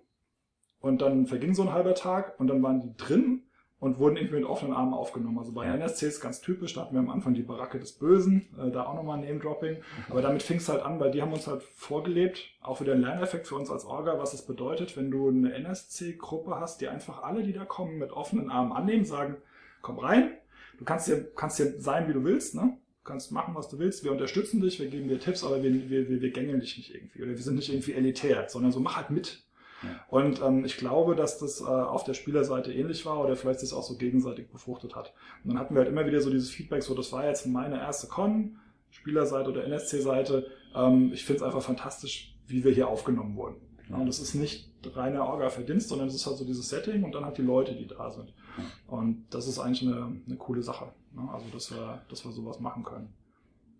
Und dann verging so ein halber Tag und dann waren die drin und wurden irgendwie mit offenen Armen aufgenommen. Also bei Ja. NSCs ganz typisch, da hatten wir am Anfang die Baracke des Bösen, äh, da auch nochmal Name-Dropping. Aber damit fing es halt an, weil die haben uns halt vorgelebt, auch wieder ein Lerneffekt für uns als Orga, was es bedeutet, wenn du eine NSC-Gruppe hast, die einfach alle, die da kommen, mit offenen Armen annehmen, sagen, komm rein, du kannst hier, kannst hier sein, wie du willst, ne? Du kannst machen, was du willst, wir unterstützen dich, wir geben dir Tipps, aber wir, wir, wir, wir gängeln dich nicht irgendwie. Oder wir sind nicht irgendwie elitär, sondern so mach halt mit. Und ähm, ich glaube, dass das äh, auf der Spielerseite ähnlich war oder vielleicht sich auch so gegenseitig befruchtet hat. Und dann hatten wir halt immer wieder so dieses Feedback, so das war jetzt meine erste Con, Spielerseite oder NSC-Seite. Ähm, ich finde es einfach fantastisch, wie wir hier aufgenommen wurden. Ja, und das ist nicht reiner Orga-Verdienst, sondern es ist halt so dieses Setting und dann halt die Leute, die da sind. Und das ist eigentlich eine, eine coole Sache. Ne? Also, dass wir, dass wir sowas machen können.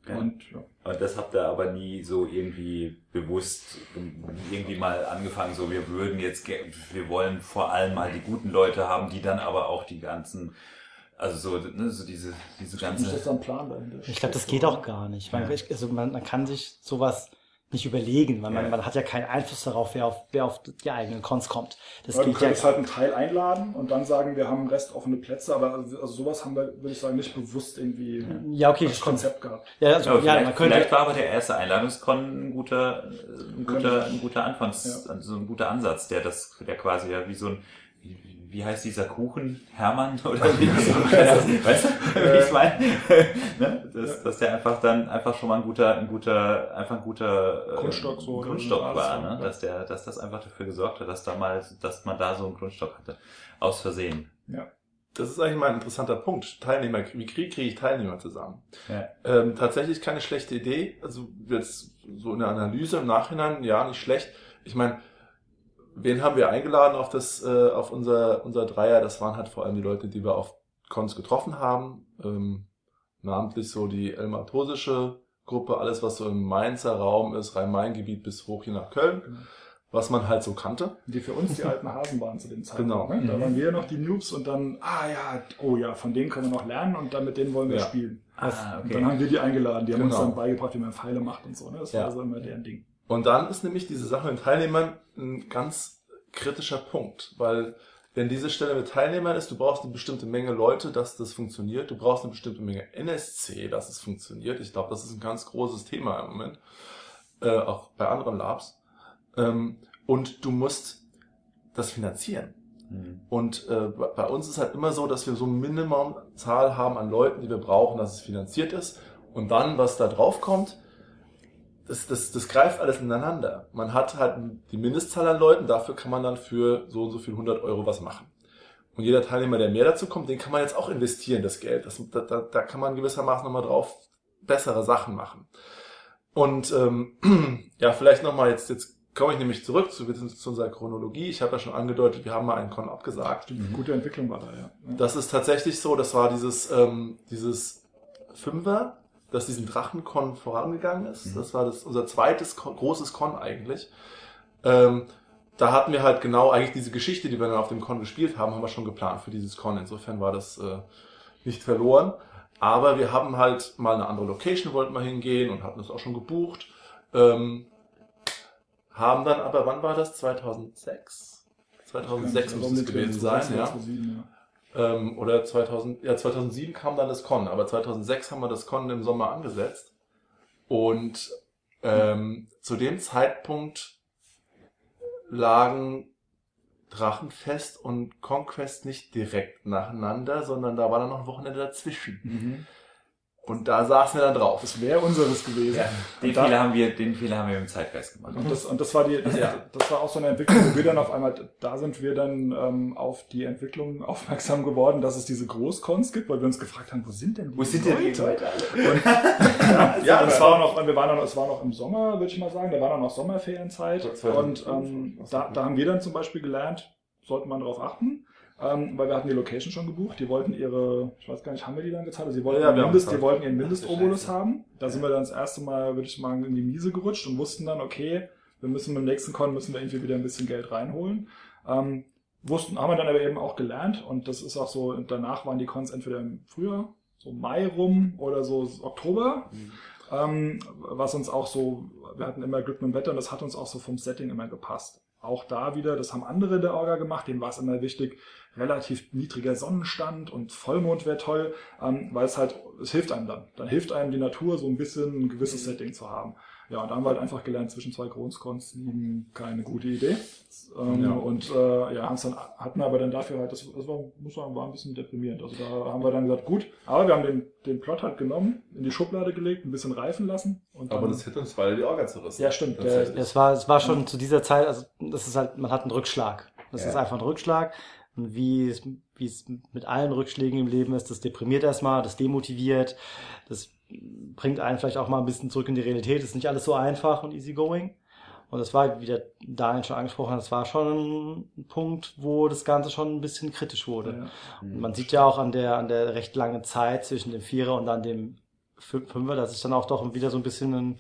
Ja. Und ja. Und das habt ihr aber nie so irgendwie bewusst irgendwie mal angefangen, so wir würden jetzt, wir wollen vor allem mal die guten Leute haben, die dann aber auch die ganzen, also so, ne, so diese, diese Nicht, dass ganze, da ein Plan dahinter Ich glaube, das geht auch gar nicht. Man, ich- also man, man kann sich sowas nicht überlegen, weil man, Ja. man hat ja keinen Einfluss darauf, wer auf, wer auf die eigenen Cons kommt. Das Ja, du geht ja. könntest halt einen Teil einladen und dann sagen, wir haben Rest offene Plätze, aber also sowas haben wir, würde ich sagen, nicht bewusst irgendwie Ja, okay, stimmt. Konzept gehabt. Ja, also, ja, vielleicht, man könnte. vielleicht war aber der erste Einladungskon ein guter, ein guter, ein guter Anfangs, Ja. also ein guter Ansatz, der das, der quasi ja wie so ein, wie, wie heißt dieser Kuchen? Hermann? Oder [LAUGHS] wie? [LAUGHS] weißt du, wie ich meine? [LAUGHS] ne? dass, dass der einfach dann einfach schon mal ein guter, ein guter, einfach ein guter äh, Grundstock so, Grundstock war, ne? ja. dass der, dass das einfach dafür gesorgt hat, dass da mal, dass man da so einen Grundstock hatte. Aus Versehen. Das ist eigentlich mal ein interessanter Punkt. Teilnehmer, wie kriege kriege ich Teilnehmer zusammen? Ja. Ähm, tatsächlich keine schlechte Idee. Also jetzt so in der Analyse im Nachhinein, ja, nicht schlecht. Ich meine, wen haben wir eingeladen auf das, äh, auf unser, unser Dreier? Das waren halt vor allem die Leute, die wir auf Cons getroffen haben. Ähm, namentlich so die Elmatosische Gruppe, alles was so im Mainzer Raum ist, Rhein-Main-Gebiet bis hoch hier nach Köln. was man halt so kannte. Die für uns die alten Hasen waren zu dem Zeitpunkt. Genau. Ne? Da Mhm. waren wir noch die Noobs und dann, ah ja, oh ja, von denen können wir noch lernen und dann mit denen wollen wir Ja. spielen. Ah, Und okay. dann haben wir die eingeladen, die haben uns Genau. dann beigebracht, wie man Pfeile macht und so. Ne? Das Ja. war so immer deren Ding. Und dann ist nämlich diese Sache mit Teilnehmern ein ganz kritischer Punkt, weil wenn diese Stelle mit Teilnehmern ist, du brauchst eine bestimmte Menge Leute, dass das funktioniert. Du brauchst eine bestimmte Menge NSC, dass es funktioniert. Ich glaube, das ist ein ganz großes Thema im Moment, äh, auch bei anderen Labs. Ähm, und du musst das finanzieren. Mhm. Und äh, bei uns ist halt immer so, dass wir so eine Minimumzahl haben an Leuten, die wir brauchen, dass es finanziert ist. Und dann, was da drauf kommt, das, das, das greift alles ineinander. Man hat halt die Mindestzahl an Leuten, dafür kann man dann für so und so viel 100 Euro was machen. Und jeder Teilnehmer, der mehr dazu kommt, den kann man jetzt auch investieren, das Geld. Das, da, da, da kann man gewissermaßen nochmal drauf bessere Sachen machen. Und ähm, [CLEARS THROAT] ja, vielleicht nochmal jetzt, jetzt komme ich nämlich zurück zu, zu unserer Chronologie. Ich habe ja schon angedeutet, wir haben mal einen Con abgesagt. Die gute Entwicklung war da, ja. ja. Das ist tatsächlich so, das war dieses, ähm, dieses Fünfer, das diesen Drachencon vorangegangen ist. Mhm. Das war das, unser zweites Con, großes Con eigentlich. Ähm, da hatten wir halt genau eigentlich diese Geschichte, die wir dann auf dem Con gespielt haben, haben wir schon geplant für dieses Con. Insofern war das äh, nicht verloren. Aber wir haben halt mal eine andere Location, wollten wir hingehen und hatten das auch schon gebucht. Ähm, haben dann aber, wann war das? 2006? 2006 muss es gewesen sein, ja. 2007, Ähm, oder 2000, ja, 2007 kam dann das Con, aber 2006 haben wir das Con im Sommer angesetzt. Und ähm, zu dem Zeitpunkt lagen Drachenfest und Conquest nicht direkt nacheinander, sondern da war dann noch ein Wochenende dazwischen. Mhm. Und da saßen wir dann drauf. Das wäre unseres gewesen. Ja, den, Und da- Fehler haben wir, den Fehler haben wir im Zeitgeist gemacht. Und das, und das war die, das, Ja. das war auch so eine Entwicklung, wo wir dann auf einmal, da sind wir dann ähm, auf die Entwicklung aufmerksam geworden, dass es diese Großcons gibt, weil wir uns gefragt haben, wo sind denn die Wo sind denn die Leute alle? [LAUGHS] ja, Ja, es aber- war noch, wir waren noch, es war noch im Sommer, würde ich mal sagen, da war dann noch Sommerferienzeit. 2005, Und ähm, da, da haben wir dann zum Beispiel gelernt, sollte man darauf achten, ähm, weil wir hatten die Location schon gebucht. Die wollten ihre, ich weiß gar nicht, haben wir die dann gezahlt? Also sie wollten, Ja, haben Mindest, die wollten ihren Scheiße. haben. Da sind wir dann das erste Mal, würde ich sagen, in die Miese gerutscht und wussten dann, okay, wir müssen beim nächsten Con müssen wir irgendwie wieder ein bisschen Geld reinholen. Ähm, wussten, haben wir dann aber eben auch gelernt und das ist auch so, danach waren die Cons entweder im Frühjahr, so Mai rum oder so Oktober. Ähm, was uns auch so, wir hatten immer Glück mit dem Wetter und das hat uns auch so vom Setting immer gepasst. Auch da wieder, das haben andere der Orga gemacht, denen war es immer wichtig, relativ niedriger Sonnenstand und Vollmond wäre toll, ähm, weil es halt, es hilft einem dann. Dann hilft einem die Natur, so ein bisschen ein gewisses Setting zu haben. Ja, und da haben wir halt einfach gelernt, zwischen zwei Großcons liegen keine gute Idee. Ähm, Ja. Und äh, ja, haben's dann, hatten aber dann dafür halt, das, das war, muss man, war ein bisschen deprimierend. Also da haben wir dann gesagt, gut, aber wir haben den, den Plot halt genommen, in die Schublade gelegt, ein bisschen reifen lassen. Und Aber dann, das hätte uns beide die Organs zerrissen. Ja, stimmt. Es war, es war schon zu dieser Zeit, also das ist halt, man hat einen Rückschlag. Das Ja. ist einfach ein Rückschlag. Und wie es, wie es mit allen Rückschlägen im Leben ist, das deprimiert erstmal, das demotiviert, das bringt einen vielleicht auch mal ein bisschen zurück in die Realität. Das ist nicht alles so einfach und easygoing. Und das war, wie der Daniel schon angesprochen hat, das war schon ein Punkt, wo das Ganze schon ein bisschen kritisch wurde. ja. Und man sieht ja auch an der, an der recht langen Zeit zwischen dem Vierer und dann dem Fün- Fünfer, dass es dann auch doch wieder so ein bisschen ein,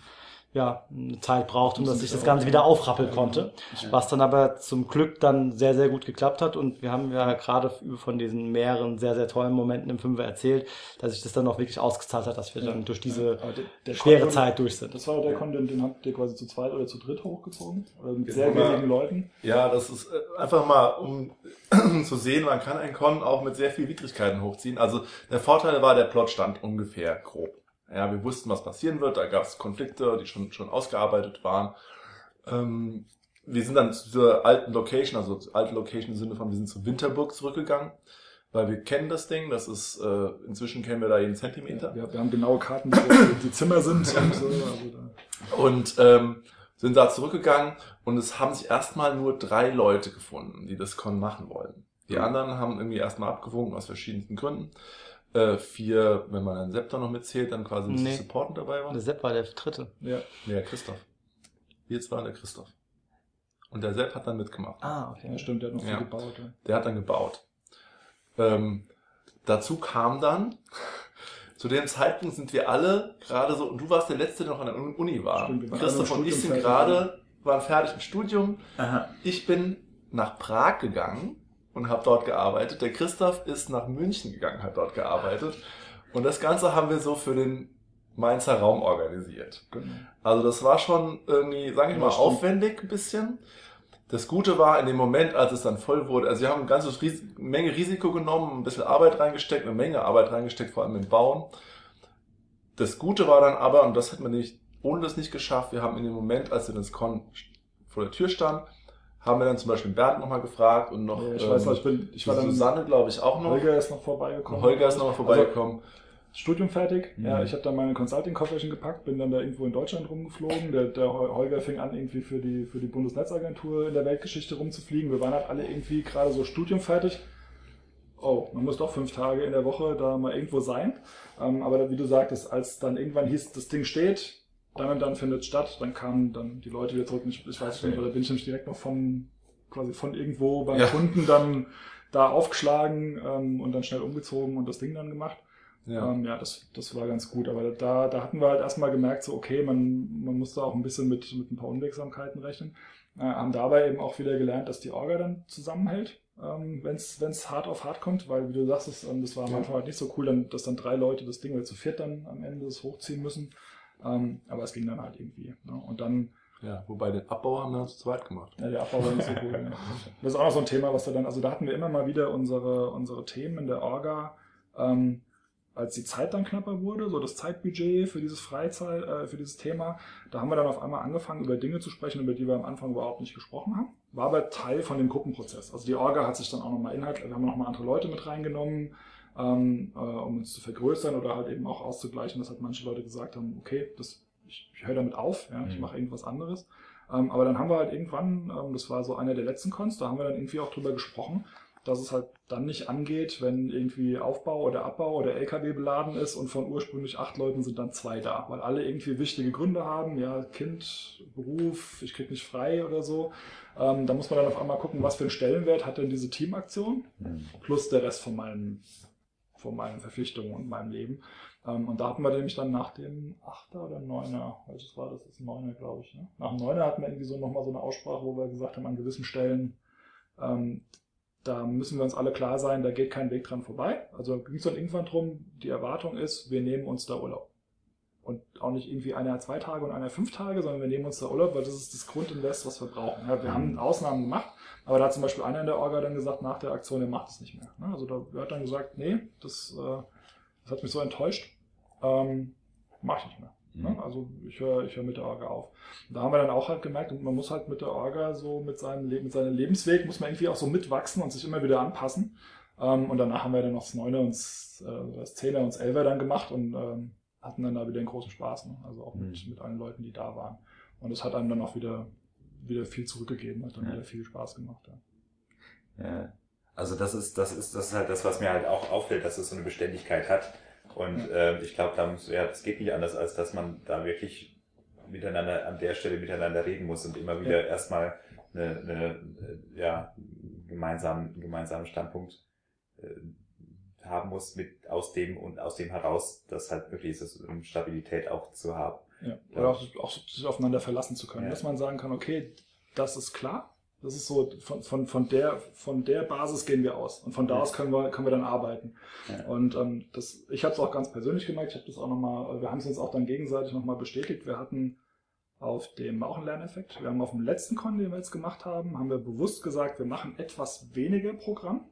ja, eine Zeit braucht, um dass sich das Ganze wieder aufrappeln konnte. Was dann aber zum Glück dann sehr, sehr gut geklappt hat. Und wir haben ja gerade von diesen mehreren sehr, sehr tollen Momenten im Fünfer erzählt, dass sich das dann auch wirklich ausgezahlt hat, dass wir dann durch diese der, der schwere Content- Zeit durch sind. Das war der Content, den habt ihr quasi zu zweit oder zu dritt hochgezogen. Oder mit Jetzt sehr wenigen Leuten. Ja, das ist äh, einfach mal, um [CLEARS THROAT] zu sehen, man kann ein Con auch mit sehr viel Widrigkeiten hochziehen. Also der Vorteil war, der Plot stand ungefähr grob. Ja, wir wussten, was passieren wird. Da gab es Konflikte, die schon, schon ausgearbeitet waren. Ähm, wir sind dann zu dieser alten Location, also alte Location im Sinne von, wir sind zu Winterburg zurückgegangen, weil wir kennen das Ding. Das ist, äh, inzwischen kennen wir da jeden Zentimeter. Wir, wir haben genaue Karten, wo die Zimmer sind und so. Also Und ähm, sind da zurückgegangen und es haben sich erstmal nur drei Leute gefunden, die das Con machen wollen. Die Mhm. anderen haben irgendwie erstmal abgewogen aus verschiedensten Gründen. Äh, vier, wenn man einen Septor noch mitzählt, dann quasi Nee. die Supporten dabei waren. Der Sepp war der dritte. ja. Nee, der Christoph. Zwei und der Christoph. Und der Sepp hat dann mitgemacht. Ah, okay. ja, stimmt, der hat noch viel Ja. gebaut. Ja. Der hat dann gebaut. Ähm, dazu kam dann, [LAUGHS] zu dem Zeitpunkt sind wir alle gerade so, und du warst der Letzte, der noch an der Uni war. Stimmt, wir waren Christoph und ich sind gerade waren fertig im Studium. Aha. Ich bin nach Prag gegangen und habe dort gearbeitet. Der Christoph ist nach München gegangen, hat dort gearbeitet. Und das Ganze haben wir so für den Mainzer Raum organisiert. Genau. Also das war schon irgendwie, sage ich mal, aufwendig ein bisschen. Das Gute war in dem Moment, als es dann voll wurde, also wir haben eine ganze Menge Risiko genommen, ein bisschen Arbeit reingesteckt, eine Menge Arbeit reingesteckt, vor allem im Bauen. Das Gute war dann aber, und das hat man nicht, ohne das nicht geschafft, wir haben in dem Moment, als wir das Con vor der Tür stand, haben wir dann zum Beispiel Bernd nochmal gefragt und noch Ja, ich weiß noch, ich bin, ich war dann, Susanne, glaube ich, auch noch. Holger ist noch vorbeigekommen. Holger ist nochmal vorbeigekommen. Studium fertig. Mhm. Ja, ich habe dann meine Consulting-Kofferchen gepackt, bin dann da irgendwo in Deutschland rumgeflogen. Der, der Hol- Holger fing an, irgendwie für die, für die Bundesnetzagentur in der Weltgeschichte rumzufliegen. Wir waren halt alle irgendwie gerade so Studium fertig. Oh, man muss doch fünf Tage in der Woche da mal irgendwo sein. Ähm, aber wie du sagtest, als dann irgendwann hieß, das Ding steht, dann und dann findet es statt, dann kamen dann die Leute wieder zurück. Ich, ich weiß nicht, oder bin ich nämlich direkt noch von, quasi von irgendwo beim Ja. Kunden dann da aufgeschlagen ähm, und dann schnell umgezogen und das Ding dann gemacht. Ja. Ähm, ja, das, das war ganz gut. Aber da, da hatten wir halt erstmal gemerkt, so, okay, man, man muss da auch ein bisschen mit, mit ein paar Unwegsamkeiten rechnen. Äh, haben dabei eben auch wieder gelernt, dass die Orga dann zusammenhält, ähm, wenn es hart auf hart kommt, weil, wie du sagst, das, ähm, das war am. Anfang halt nicht so cool, dann, dass dann drei Leute das Ding oder zu viert dann am Ende das hochziehen müssen. Ähm, aber es ging dann halt irgendwie. Ne? Und dann ja, wobei den Abbau haben wir zu zweit gemacht. ja, der Abbau war nicht so cool. ja. [LAUGHS] Das ist auch noch so ein Thema, was wir dann, also da hatten wir immer mal wieder unsere, unsere Themen in der Orga, ähm, als die Zeit dann knapper wurde, so das Zeitbudget für dieses Freizeit, äh, für dieses Thema, da haben wir dann auf einmal angefangen, über Dinge zu sprechen, über die wir am Anfang überhaupt nicht gesprochen haben. War aber Teil von dem Gruppenprozess. Also die Orga hat sich dann auch nochmal inhaltlich, wir haben nochmal andere Leute mit reingenommen, ähm, äh, um uns zu vergrößern oder halt eben auch auszugleichen, dass halt manche Leute gesagt haben, okay, das, ich, ich höre damit auf, ja, ich Mhm. mache irgendwas anderes. Ähm, aber dann haben wir halt irgendwann, ähm, das war so einer der letzten Cons, da haben wir dann irgendwie auch drüber gesprochen, dass es halt dann nicht angeht, wenn irgendwie Aufbau oder Abbau oder LKW beladen ist und von ursprünglich acht Leuten sind dann zwei da, weil alle irgendwie wichtige Gründe haben, ja, Kind, Beruf, ich krieg nicht frei oder so. Ähm, da muss man dann auf einmal gucken, was für einen Stellenwert hat denn diese Teamaktion Mhm. plus der Rest von meinen, von meinen Verpflichtungen und meinem Leben. Ähm, und da hatten wir nämlich dann nach dem Achter oder Neuner, welches war das? Das ist Neuner, glaube ich. Ne? Nach dem Neuner hatten wir irgendwie so nochmal so eine Aussprache, wo wir gesagt haben, an gewissen Stellen, ähm, da müssen wir uns alle klar sein, da geht kein Weg dran vorbei. Also ging es dann irgendwann drum, die Erwartung ist, wir nehmen uns da Urlaub. Und auch nicht irgendwie einer zwei Tage und einer fünf Tage, sondern wir nehmen uns da Urlaub, weil das ist das Grundinvest, was wir brauchen. Ja, wir haben Ausnahmen gemacht, aber da hat zum Beispiel einer in der Orga dann gesagt, nach der Aktion, er macht es nicht mehr. Ne? Also da hat dann gesagt, nee, das, äh, das hat mich so enttäuscht, ähm, mache ich nicht mehr. Mhm. Ne? Also ich höre ich hör mit der Orga auf. Und da haben wir dann auch halt gemerkt, man muss halt mit der Orga so mit seinem, Le mit seinem Lebensweg, muss man irgendwie auch so mitwachsen und sich immer wieder anpassen. Ähm, und danach haben wir dann noch das Neuner und das, äh, das Zehner und das Elfer dann gemacht und ähm, hatten dann da wieder einen großen Spaß. Ne? Also auch mit, Mhm. mit allen Leuten, die da waren. Und es hat einem dann auch wieder, wieder viel zurückgegeben, hat dann Ja. wieder viel Spaß gemacht. Ja. Ja. Also das ist, das ist, das ist halt das, was mir halt auch auffällt, dass es so eine Beständigkeit hat. Und ähm, ich glaube, da muss, ja, es geht nicht anders, als dass man da wirklich miteinander an der Stelle miteinander reden muss und immer wieder erstmal eine, eine äh, ja, gemeinsamen, gemeinsamen Standpunkt äh, haben muss mit aus dem und aus dem heraus, dass halt wirklich ist, um Stabilität auch zu haben. Ja. Oder auch, auch sich aufeinander verlassen zu können. Dass man sagen kann, okay, das ist klar. Das ist so, von, von, von, der, von der Basis gehen wir aus. Und von da aus können wir, können wir dann arbeiten. Ja. Und ähm, das, ich habe es auch ganz persönlich gemerkt. Ich habe das auch nochmal, wir haben es uns auch dann gegenseitig nochmal bestätigt. Wir hatten auf dem auch einen Lerneffekt. Wir haben auf dem letzten Con, den wir jetzt gemacht haben, haben wir bewusst gesagt, wir machen etwas weniger Programm.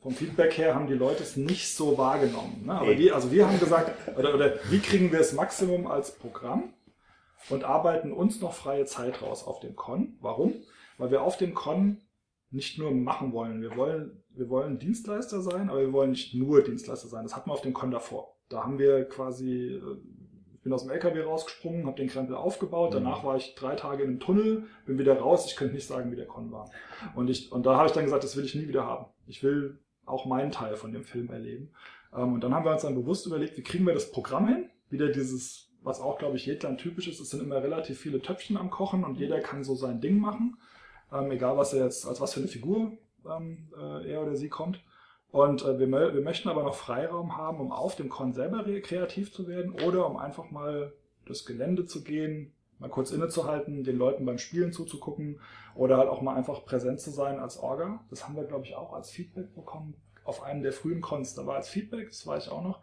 Vom Feedback her haben die Leute es nicht so wahrgenommen. Ne? Aber wir, also wir haben gesagt, oder, oder wie kriegen wir das Maximum als Programm und arbeiten uns noch freie Zeit raus auf dem Con. Warum? Weil wir auf dem Con nicht nur machen wollen. Wir wollen, wir wollen Dienstleister sein, aber wir wollen nicht nur Dienstleister sein. Das hatten wir auf dem Con davor. Da haben wir quasi, äh, bin aus dem LKW rausgesprungen, habe den Krempel aufgebaut, danach war ich drei Tage in einem Tunnel, bin wieder raus, ich könnte nicht sagen, wie der Con war. Und, ich, und da habe ich dann gesagt, das will ich nie wieder haben. Ich will auch meinen Teil von dem Film erleben. Ähm, und dann haben wir uns dann bewusst überlegt, wie kriegen wir das Programm hin? Wieder dieses, was auch, glaube ich, Jedland typisch ist, es sind immer relativ viele Töpfchen am Kochen und jeder kann so sein Ding machen. Ähm, egal, was er jetzt, als was für eine Figur ähm, äh, er oder sie kommt. Und äh, wir, wir möchten aber noch Freiraum haben, um auf dem Con selber re- kreativ zu werden oder um einfach mal das Gelände zu gehen, mal kurz innezuhalten, den Leuten beim Spielen zuzugucken oder halt auch mal einfach präsent zu sein als Orga. Das haben wir, glaube ich, auch als Feedback bekommen auf einem der frühen Cons. Da war als Feedback, das weiß ich auch noch,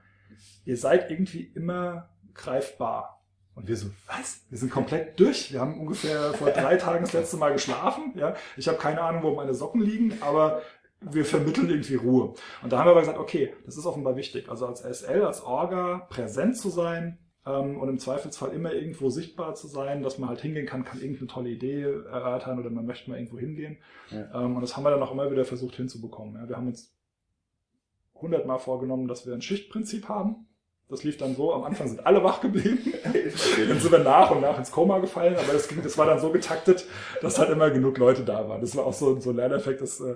ihr seid irgendwie immer greifbar. Und wir so, was? Wir sind komplett durch. Wir haben ungefähr vor drei [LAUGHS] Tagen das letzte Mal geschlafen. Ja, ich habe keine Ahnung, wo meine Socken liegen, aber wir vermitteln irgendwie Ruhe. Und da haben wir aber gesagt, okay, das ist offenbar wichtig. Also als SL, als Orga präsent zu sein ähm, und im Zweifelsfall immer irgendwo sichtbar zu sein, dass man halt hingehen kann, kann irgendeine tolle Idee erörtern oder man möchte mal irgendwo hingehen. Ja. Ähm, und das haben wir dann auch immer wieder versucht hinzubekommen. Ja, wir haben uns hundertmal vorgenommen, dass wir ein Schichtprinzip haben. Das lief dann so, am Anfang sind alle wach geblieben. dann sind wir nach und nach ins Koma gefallen, aber das, ging, das war dann so getaktet, dass halt immer genug Leute da waren. Das war auch so, so ein Lerneffekt, das äh,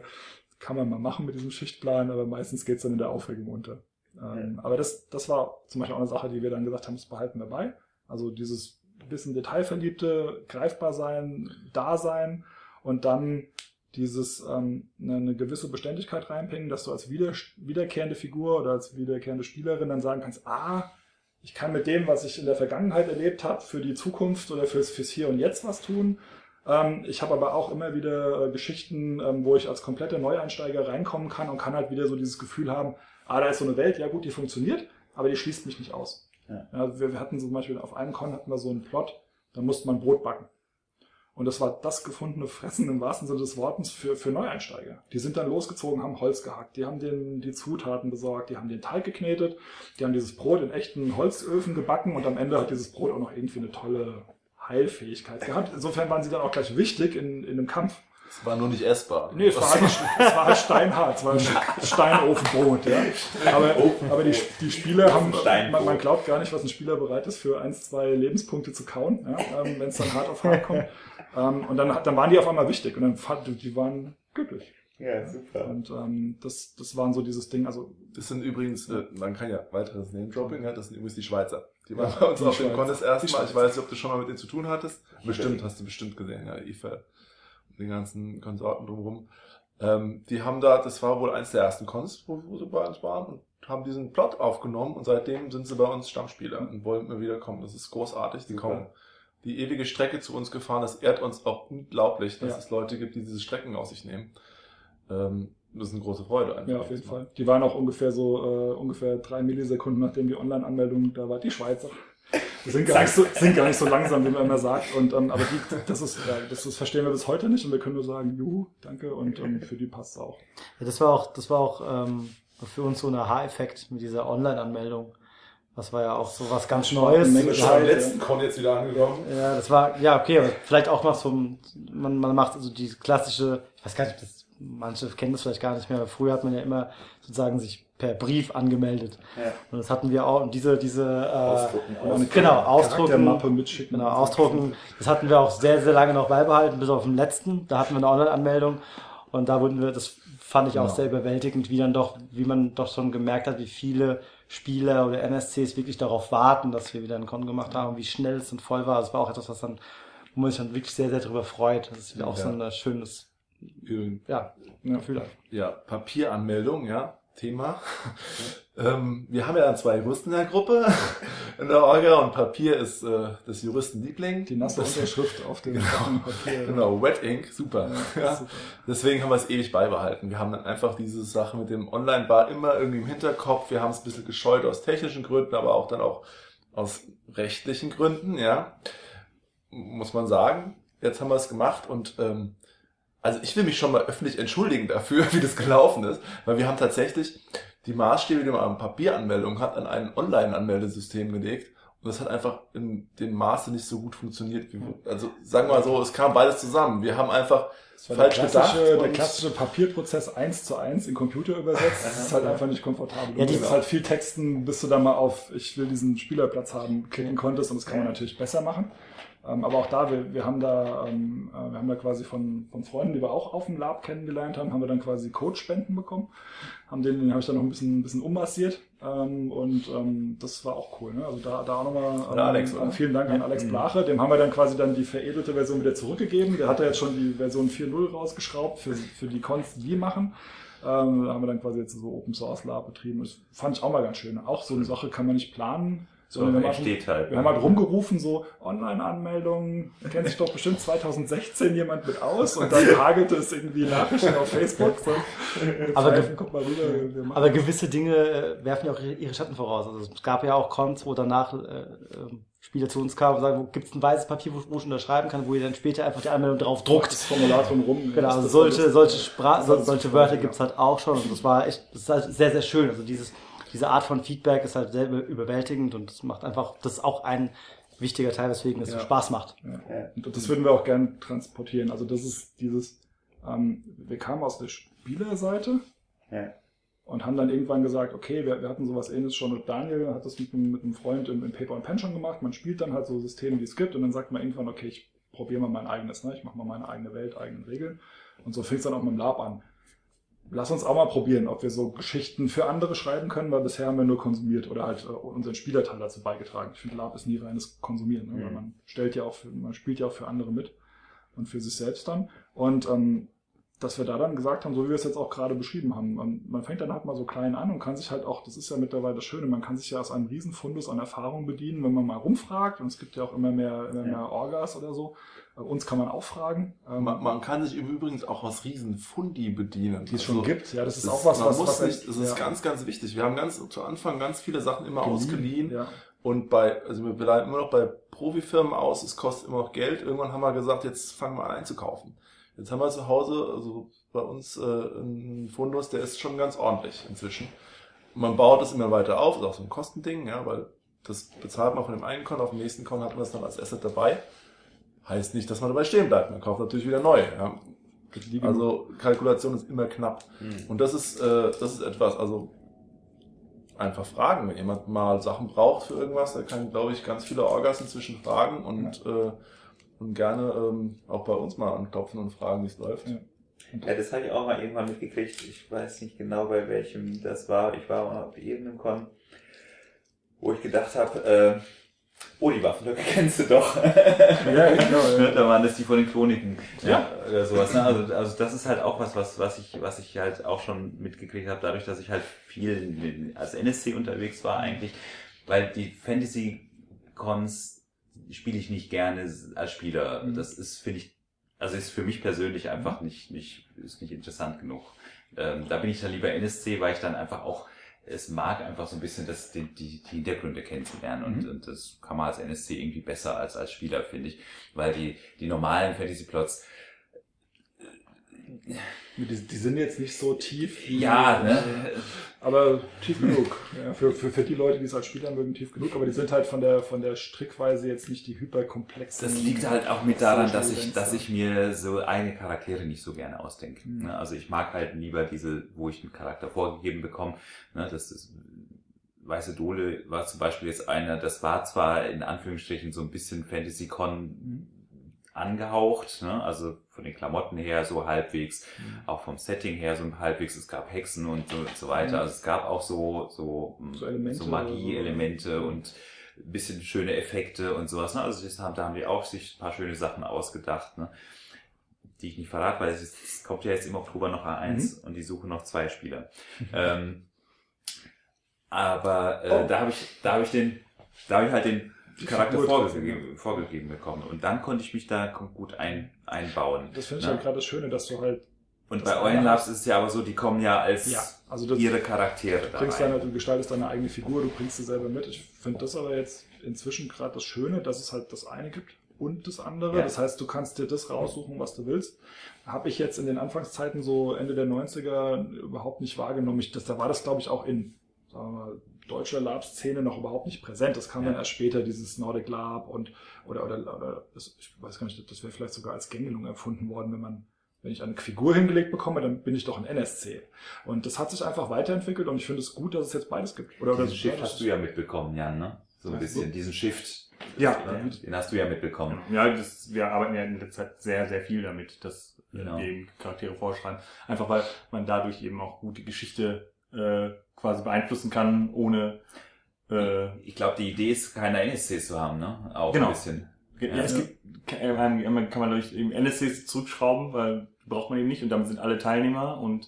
kann man mal machen mit diesem Schichtplan, aber meistens geht's dann in der Aufregung unter. Ähm, Aber das, das war zum Beispiel auch eine Sache, die wir dann gesagt haben, das behalten wir bei. Also dieses bisschen detailverliebte, greifbar sein, da sein und dann dieses ähm, eine, eine gewisse Beständigkeit reinbringen, dass du als wieder, wiederkehrende Figur oder als wiederkehrende Spielerin dann sagen kannst, ah, ich kann mit dem, was ich in der Vergangenheit erlebt habe, für die Zukunft oder fürs, fürs Hier und Jetzt was tun. Ähm, ich habe aber auch immer wieder äh, Geschichten, ähm, wo ich als kompletter Neueinsteiger reinkommen kann und kann halt wieder so dieses Gefühl haben, ah, da ist so eine Welt, ja gut, die funktioniert, aber die schließt mich nicht aus. Ja. Ja, wir, wir hatten zum Beispiel auf einem Con hatten wir so einen Plot, da musste man Brot backen. Und das war das gefundene Fressen im wahrsten Sinne des Wortes für, für Neueinsteiger. Die sind dann losgezogen, haben Holz gehackt, die haben den, die Zutaten besorgt, die haben den Teig geknetet, die haben dieses Brot in echten Holzöfen gebacken und am Ende hat dieses Brot auch noch irgendwie eine tolle Heilfähigkeit gehabt. Insofern waren sie dann auch gleich wichtig in, in einem Kampf. Es war nur nicht essbar. Nee, es war, halt, es war halt steinhart, es war ein [LAUGHS] Steinofenbrot, ja. Aber, aber die, die Spieler haben, man, man glaubt gar nicht, was ein Spieler bereit ist, für ein, zwei Lebenspunkte zu kauen, ja, ähm, wenn es dann hart auf hart kommt. Ähm, und dann, dann waren die auf einmal wichtig und dann die waren glücklich. Ja, super. Und ähm, das, das waren so dieses Ding, also Das sind übrigens, äh, man kann ja weiteres Name-Dropping, ja, das sind übrigens die Schweizer. Die waren bei uns auf dem. Con das erste Die Mal. Ich weiß nicht, ob du schon mal mit denen zu tun hattest. Bestimmt, hast du bestimmt gesehen, ja, IFA und den ganzen Konsorten drumherum. Ähm, die haben da, das war wohl eins der ersten Cons, wo, wo sie bei uns waren und haben diesen Plot aufgenommen und seitdem sind sie bei uns Stammspieler und wollen immer wieder kommen. Das ist großartig. Die Super. kommen die ewige Strecke zu uns gefahren. Das ehrt uns auch unglaublich, dass Ja. es Leute gibt, die diese Strecken auf sich nehmen. Ähm, das ist eine große Freude einfach. Ja, auf jeden Fall. Die waren auch ungefähr so, äh, ungefähr drei Millisekunden, nachdem die Online-Anmeldung da war, die Schweizer. Die sind gar, nicht so, sind gar nicht so langsam, wie man immer sagt. Und, ähm, aber die, das, ist, ja, das, das verstehen wir bis heute nicht und wir können nur sagen, juhu, danke und ähm, für die passt auch. Ja, das war auch, das war auch ähm, für uns so ein Aha-Effekt mit dieser Online-Anmeldung. Das war ja auch so was ganz Neues. eine Menge Schon am letzten Con jetzt wieder angekommen. Ja, das war, ja, okay, aber vielleicht auch noch so, ein- man, man macht also die klassische, ich weiß gar nicht, ob das, manche kennen das vielleicht gar nicht mehr, aber früher hat man ja immer sozusagen sich per Brief angemeldet. Ja. Und das hatten wir auch, und diese, diese, äh, Ausdrucken. Genau, ausdrucken, mitschicken. Genau, ausdrucken. Das hatten wir auch sehr, sehr lange noch beibehalten, bis auf den letzten. Da hatten wir eine Online-Anmeldung. Und da wurden wir, das fand ich auch Genau. sehr überwältigend, wie dann doch, wie man doch schon gemerkt hat, wie viele Spieler oder NSCs wirklich darauf warten, dass wir wieder einen Con gemacht haben, wie schnell es und voll war. Das war auch etwas, was dann, wo man sich dann wirklich sehr, sehr darüber freut. Das ist wieder auch so ein schönes, ja, Ja. Gefühl. ja, Papieranmeldung, ja, Thema. [LAUGHS] ähm, wir haben ja dann zwei Juristen in der Gruppe [LAUGHS] in der Orga und Papier ist äh, des Juristen Liebling. Die nasse Das- Unterschrift auf dem [LAUGHS] Papier. Genau, Wet Ink, super. Ja, Ja, super. Deswegen haben wir es ewig beibehalten. Wir haben dann einfach diese Sache mit dem Online war immer irgendwie im Hinterkopf. Wir haben es ein bisschen gescheut aus technischen Gründen, aber auch dann auch aus rechtlichen Gründen, ja. Muss man sagen. Jetzt haben wir es gemacht und ähm, also ich will mich schon mal öffentlich entschuldigen dafür, [LAUGHS] wie das gelaufen ist, weil wir haben tatsächlich die Maßstäbe, die man an Papieranmeldung hat, an ein Online-Anmeldesystem gelegt. Und das hat einfach in dem Maße nicht so gut funktioniert. Wie, wir- also sagen wir mal so, es kam beides zusammen. Wir haben einfach Das war falsch der gedacht. klassische, der klassische Papierprozess eins zu eins in Computer übersetzt. Das ist halt einfach nicht komfortabel. Du Ja, die- musst halt viel texten, bis du da mal auf ich will diesen Spielerplatz haben klicken konntest und das kann man natürlich besser machen. Ähm, aber auch da, wir, wir haben da, ähm, äh, wir haben da quasi von, von Freunden, die wir auch auf dem Lab kennengelernt haben, haben wir dann quasi Codespenden bekommen. Haben den, den habe ich dann noch ein bisschen, ein bisschen ummassiert. Ähm, und ähm, das war auch cool. Ne? Also da, da auch nochmal Oder Alex, oder? vielen Dank an Alex Blache. Dem haben wir dann quasi dann die veredelte Version wieder zurückgegeben. Der hat ja jetzt schon die Version 4.0 rausgeschraubt für, für die Cons, die wir machen. Ähm, da haben wir dann quasi jetzt so Open Source Lab betrieben. Das fand ich auch mal ganz schön. Auch so eine Sache kann man nicht planen. So, wir, haben halt, halt. wir haben halt rumgerufen, so Online-Anmeldungen, kennt sich doch bestimmt 2016 jemand mit aus und dann hagelte es irgendwie Nachrichten auf Facebook. So, Aber Pfeifen, ge- guck mal rüber, Aber gewisse Dinge äh, werfen ja auch ihre Schatten voraus. Also es gab ja auch Cons, wo danach äh, ähm, Spieler zu uns kamen und sagen, wo gibt es ein weißes Papier, wo, wo ich unterschreiben kann, wo ihr dann später einfach die Anmeldung drauf druckt. das Formular drum rum. Genau, also solche, solche, Spra solche Wörter gibt's halt auch schon und das war echt, das ist halt sehr, sehr schön. Also dieses, diese Art von Feedback ist halt sehr über- überwältigend und das macht einfach, das ist auch ein wichtiger Teil, weswegen es so Ja. Spaß macht. Ja. Und das würden wir auch gern transportieren. Also das ist dieses, ähm, wir kamen aus der Spielerseite Ja. und haben dann irgendwann gesagt, okay, wir, wir hatten sowas ähnliches schon mit Daniel, hat das mit, einem- mit einem Freund in, in Paper and Pen schon gemacht. Man spielt dann halt so Systeme, die es gibt und dann sagt man irgendwann, okay, ich probiere mal mein eigenes, ne? ich mache mal meine eigene Welt, eigenen Regeln. Und so fing es dann auch mit dem Lab an. Lass uns auch mal probieren, ob wir so Geschichten für andere schreiben können, weil bisher haben wir nur konsumiert oder halt äh, unseren Spielerteil dazu beigetragen. Ich finde, Lab ist nie reines Konsumieren, ne? weil Mhm. man stellt ja auch, für, man spielt ja auch für andere mit und für sich selbst dann. Und ähm, dass wir da dann gesagt haben, so wie wir es jetzt auch gerade beschrieben haben, man, fängt dann halt mal so klein an und kann sich halt auch, das ist ja mittlerweile das Schöne, man kann sich ja aus einem Riesenfundus an Erfahrung bedienen, wenn man mal rumfragt und es gibt ja auch immer mehr, immer mehr Orgas oder so. Äh, uns kann man auch fragen. Ähm, Man, man kann sich übrigens auch aus Riesenfundi bedienen. die es schon Also, gibt, ja, das ist das- auch was, man was, muss was nicht, das ist ja, ganz, ganz wichtig. Wir haben ganz zu Anfang ganz viele Sachen immer ausgeliehen. Ja. Und bei, also wir bleiben immer noch bei Profifirmen aus, es kostet immer noch Geld. Irgendwann haben wir gesagt, jetzt fangen wir an einzukaufen. Jetzt haben wir zu Hause, also bei uns äh, einen Fundus, der ist schon ganz ordentlich inzwischen. Man baut es immer weiter auf, ist auch so ein Kostending, ja, weil das bezahlt man von dem einen Con, auf dem nächsten Con hat man es dann als Asset dabei. Heißt nicht, dass man dabei stehen bleibt. Man kauft natürlich wieder neu. Ja. Also Kalkulation ist immer knapp. Hm. Und das ist, äh, das ist etwas, also einfach fragen. Wenn jemand mal Sachen braucht für irgendwas, der kann, glaube ich, ganz viele Orgas inzwischen fragen und, äh, und gerne ähm, auch bei uns mal anklopfen und fragen, wie es läuft. Ja. Ja, das habe ich auch mal irgendwann mitgekriegt. Ich weiß nicht genau, bei welchem das war. Ich war mal auf irgendeinem Con, wo ich gedacht habe, äh, oh, die Waffenlücke [LAUGHS] kennst du doch. Ja, genau, ja. da waren das die von den Chroniken. Ja. Oder sowas. Ne? Also, also das ist halt auch was, was, was ich, was ich halt auch schon mitgekriegt habe, dadurch, dass ich halt viel als NSC unterwegs war eigentlich, weil die Fantasy-Cons spiele ich nicht gerne als Spieler. Mhm. Das ist, finde ich, also ist für mich persönlich einfach nicht, nicht, ist nicht interessant genug. Ähm, da bin ich dann lieber NSC, weil ich dann einfach auch es mag einfach so ein bisschen das, die, die, die Hintergründe kennenzulernen und, Mhm. und das kann man als NSC irgendwie besser als als Spieler, finde ich, weil die, die normalen Fantasy-Plots, Die, die sind jetzt nicht so tief. ja, ne, Aber tief genug. Ja, für, für, für die Leute, die es als Spieler mögen, tief genug. Aber die sind halt von der, von der Strickweise jetzt nicht die hyperkomplexen. das liegt halt auch mit daran, dass ich, dass ich mir so eigene Charaktere nicht so gerne ausdenke. Mhm. Ne? Also ich mag halt lieber diese, wo ich einen Charakter vorgegeben bekomme. Ne? Das ist, Weiße Dole war zum Beispiel jetzt einer, das war zwar in Anführungsstrichen so ein bisschen Fantasy-Con Mhm. Angehaucht, ne? also von den Klamotten her so halbwegs, Mhm. auch vom Setting her so halbwegs, es gab Hexen und so, und so weiter, Mhm. also es gab auch so, so, mm, So Elemente so Magie-Elemente und ein bisschen schöne Effekte und sowas, ne? also das haben, da haben die auch sich ein paar schöne Sachen ausgedacht, ne? die ich nicht verrate, weil es, kommt ja jetzt im Oktober noch A1 Mhm. und die suchen noch zwei Spieler. ähm, aber äh, Oh. da habe ich, da habe ich den, da habe ich halt den Charakter vorgegeben, vorgegeben bekommen. Und dann konnte ich mich da gut ein, einbauen. Das finde ich ne? halt gerade das Schöne, dass du halt, Und bei Eulen Labs ist es ja aber so, die kommen ja als ja, also das, ihre Charaktere du da bringst rein. deine, du gestaltest deine eigene Figur, du bringst sie selber mit. Ich finde das aber jetzt inzwischen gerade das Schöne, dass es halt das eine gibt und das andere. Ja. Das heißt, du kannst dir das raussuchen, was du willst. Habe ich jetzt in den Anfangszeiten so Ende der 90er überhaupt nicht wahrgenommen. Ich, das, da war das, glaube ich, auch in sagen wir mal, deutscher Lab-Szene noch überhaupt nicht präsent. Das kam Ja. dann erst später, dieses Nordic Lab und oder oder, oder das, ich weiß gar nicht, das wäre vielleicht sogar als Gängelung empfunden worden, wenn man wenn ich eine Figur hingelegt bekomme, dann bin ich doch ein NSC. Und das hat sich einfach weiterentwickelt und ich finde es gut, dass es jetzt beides gibt. Oder, oder Diesen Shift hast du ja mitbekommen, Jan, ne? So ein bisschen, so. diesen Shift. Ja. Ne? Den hast du ja mitbekommen. Ja, das, wir arbeiten ja in letzter Zeit sehr, sehr viel damit, dass äh, Genau. wir eben Charaktere vorschreiben. Einfach weil man dadurch eben auch gut die Geschichte äh, quasi beeinflussen kann, ohne äh, Ich glaube, die Idee ist, keine NSCs zu haben, ne? Auch Genau. ein bisschen. Ja, Ja. es gibt, kann, äh, man kann man durch eben NSCs zurückschrauben, weil die braucht man eben nicht und damit sind alle Teilnehmer und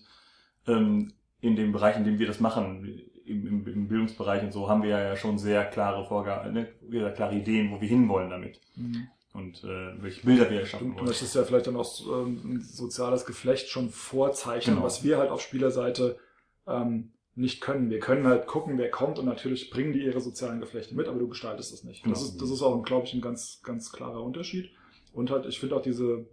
ähm, in dem Bereich, in dem wir das machen, im, im, im Bildungsbereich und so haben wir ja schon sehr klare Vorgaben, ne, sehr klare Ideen, wo wir hinwollen damit. Mhm. Und äh, welche Bilder wir erschaffen Stimmt, du wollen. möchtest ja vielleicht dann auch ähm, ein soziales Geflecht schon vorzeichnen, Genau. was wir halt auf Spielerseite ähm, nicht können. Wir können halt gucken, wer kommt und natürlich bringen die ihre sozialen Geflechte mit, aber du gestaltest es nicht. Das, Genau. ist, das ist auch, glaube ich, ein ganz, ganz klarer Unterschied. Und halt, ich finde auch diese,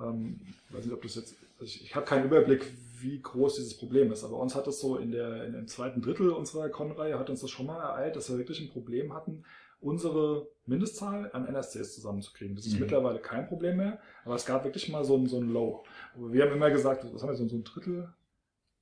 ähm, weiß nicht, ob das jetzt, also ich, ich habe keinen Überblick, wie groß dieses Problem ist, aber uns hat es so in der, in dem zweiten Drittel unserer Con-Reihe hat uns das schon mal ereilt, dass wir wirklich ein Problem hatten, unsere Mindestzahl an NSCs zusammenzukriegen. Das ist Mhm. mittlerweile kein Problem mehr, aber es gab wirklich mal so ein, so ein Low. Wir haben immer gesagt, was haben wir so, so ein Drittel?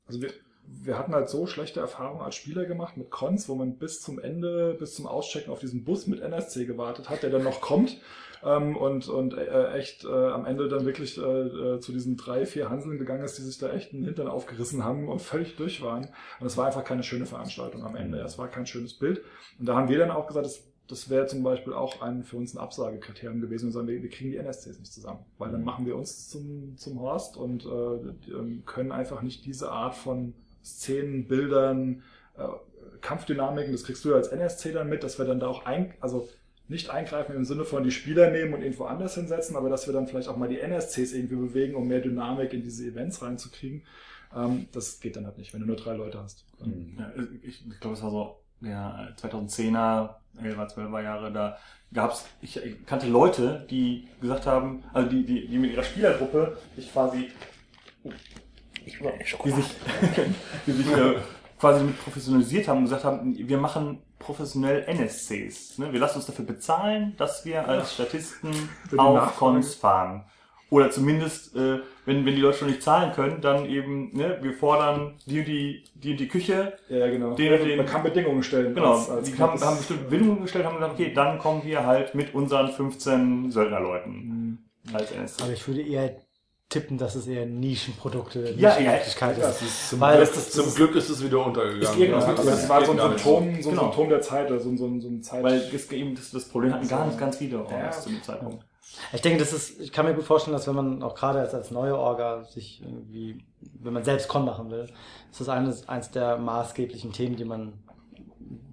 Also wir, wir hatten halt so schlechte Erfahrungen als Spieler gemacht mit Cons, wo man bis zum Ende, bis zum Auschecken auf diesen Bus mit NSC gewartet hat, der dann noch kommt ähm, und, und äh, echt äh, am Ende dann wirklich äh, äh, zu diesen drei, vier Hanseln gegangen ist, die sich da echt einen Hintern aufgerissen haben und völlig durch waren. Und es war einfach keine schöne Veranstaltung am Ende. Es war kein schönes Bild. Und da haben wir dann auch gesagt, das, das wäre zum Beispiel auch ein, für uns ein Absagekriterium gewesen und sagen, wir, wir kriegen die NSCs nicht zusammen. Weil dann machen wir uns zum, zum Horst und äh, ähm, können einfach nicht diese Art von Szenen, Bildern, äh, Kampfdynamiken, das kriegst du ja als NSC dann mit, dass wir dann da auch ein, also nicht eingreifen im Sinne von die Spieler nehmen und irgendwo anders hinsetzen, aber dass wir dann vielleicht auch mal die NSCs irgendwie bewegen, um mehr Dynamik in diese Events reinzukriegen. Ähm, das geht dann halt nicht, wenn du nur drei Leute hast. Mhm. Ja, ich, ich glaube, es war so ja, 2010er, 11er, 12er Jahre, da gab's, ich, ich kannte Leute, die gesagt haben, also die, die, die mit ihrer Spielergruppe sich quasi, die sich, [LAUGHS] die sich äh, quasi mit professionalisiert haben und gesagt haben, wir machen professionell NSCs. Ne? Wir lassen uns dafür bezahlen, dass wir als Statisten auf. Cons fahren. Oder zumindest, äh, wenn, wenn die Leute schon nicht zahlen können, dann eben, ne, wir fordern die und die, die, und die Küche, Ja, genau. Den- den- Man kann Bedingungen stellen. Genau, als- als die haben, haben bestimmte Bedingungen gestellt, haben gesagt, okay, dann kommen wir halt mit unseren 15 Söldnerleuten Mhm. als NSC. Aber ich würde eher tippen, dass es eher Nischenprodukte, Ja, ja, Nischenmöglichkeit ja, ist. das ist zum Weil das, das, Zum Glück ist es wieder untergegangen. ist Ja, aber es war so ein Symptom, so ein Genau. Symptom der Zeit, also so ein, so so ein Zeit. Weil es eben das, das Problem hatten nicht ganz viele Orgas Ja. zu dem Zeitpunkt. Ich denke, das ist, ich kann mir gut vorstellen, dass wenn man auch gerade als, als neue Orga sich irgendwie, wenn man selbst Con machen will, ist das eines, eines der maßgeblichen Themen, die man,